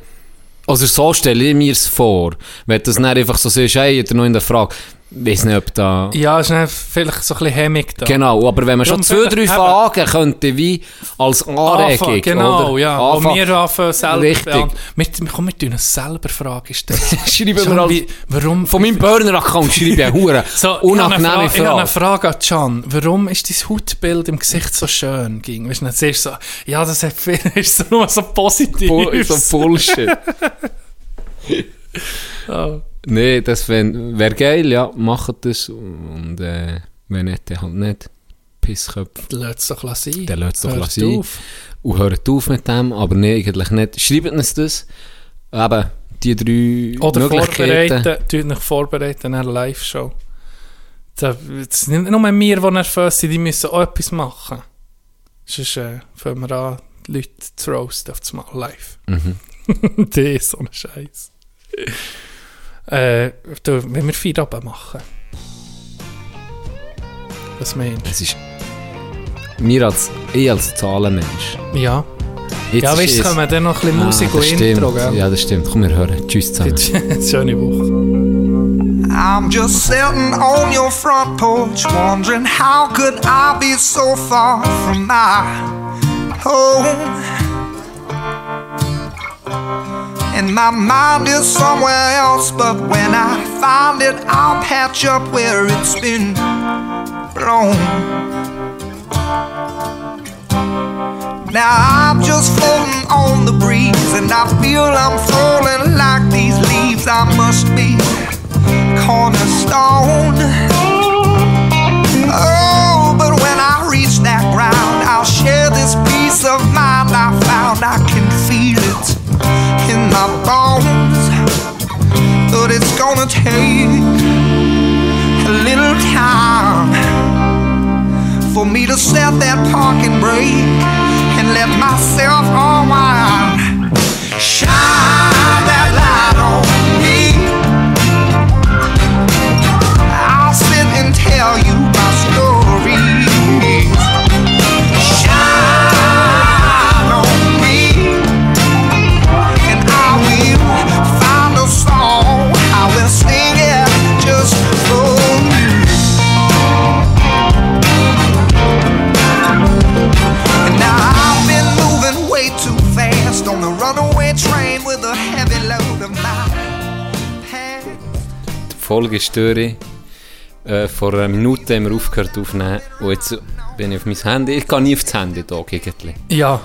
also so stelle ich mir es vor. Wenn du das dann einfach so siehst, hey, hat er noch in der Frage, weiß nicht, ob da... Ja, ist dann vielleicht so ein bisschen hemmig da. Genau, aber wenn man schon Darum zwei, drei Fragen könnte, wie als Anregung, Anfang, genau, oder? ja. Anfang- wir anfangen selber Richtig. Wir, komm, wir tun uns selber Fragen stellen. Schreiben Schon wir als, wie- warum, von meinem Burner-Account schreibe ich eine Hure so, unangenehme ich habe eine Frage. Frage an Can. Warum ist dein Hautbild im Gesicht so schön? Ging? Weißt du, dann siehst so, ja, das hat viel, ist so nur so positiv. So Bullshit. Oh. Nee, das wäre wär geil, ja, macht das. Und äh, wenn nicht, dann halt nicht. Pissköpfe. Lass es doch sein. Dann lasst es doch sein. auf. Und hört auf mit dem, aber nee, eigentlich nicht. Schreibt uns das. Eben, die drei Oder Möglichkeiten. vorbereiten, tut euch vorbereiten eine Live-Show. Da- Es sind nicht nur wir, die nervös sind, die müssen auch etwas machen. Sonst äh, fangen wir an, die Leute zu roasten auf das Mal live. Mhm. das ist so ein Scheiß. Äh, du, wenn wir vier oben machen. Was meinst Es ist... Mir als... Ich als Zahlenmensch. du? Ja. Jetzt ja, weißt du, kommen wir dann noch ein bisschen Ah, Musik und stimmt. Intro, gell? Ja, das stimmt. Komm, wir hören. Tschüss zusammen. Schöne Woche. I'm just sitting on your front porch, wondering how could I be so far from my home? And my mind is somewhere else, but when I find it, I'll patch up where it's been blown. Now I'm just floating on the breeze, and I feel I'm falling like these leaves. I must be cornerstone. Oh, but when I reach that ground, I'll share this peace of mind I found. I can in my bones, but it's gonna take a little time for me to set that parking brake and let myself unwind. Shine Folge durch. Äh, vor einer Minute haben wir aufgehört aufzunehmen. Und jetzt bin ich auf mein Handy. Ich gehe nie auf das Handy da, eigentlich. Ja,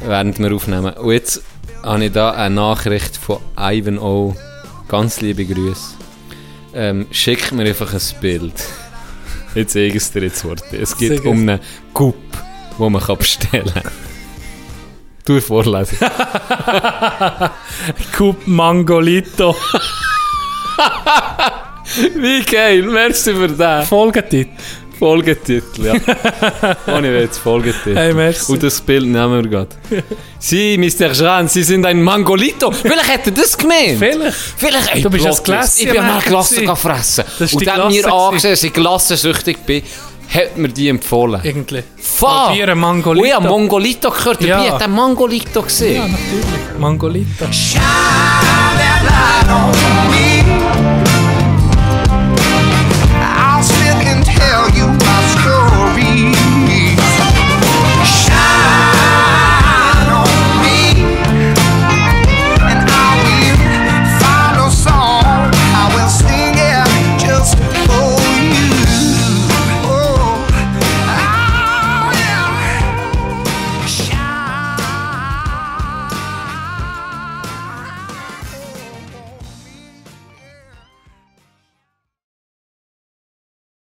Während wir aufnehmen. Und jetzt habe ich da eine Nachricht von Ivan O. Ganz liebe Grüße. Ähm, schick mir einfach ein Bild. Jetzt zeige ich es dir jetzt Worte. Es geht um einen Coup, den man kann bestellen kann. Du vorlesen. Coup Mangolito. Wie geil, merci für den. Folgetitel. Folgetitel, ja. Ohne Witz, Folgetitel. Hey, merci. Und das Bild nehmen wir gerade. Sie, Mr. Jean, Sie sind ein Mangolito. Vielleicht hätte das gemeint. Vielleicht. Vielleicht, ey, Du bist ein Twist. Ich bin mal Gläschen- Glasse gewesen. fressen. Das ist Und dann mir angesehen, dass ich glassensüchtig bin, hat mir die empfohlen. Irgendwie. Fuck! Probieren Mangolito. Ich habe Mongolito gehört. Ja. Dabei hat er Mangolito gesehen. Ja, natürlich. Mangolito. Shine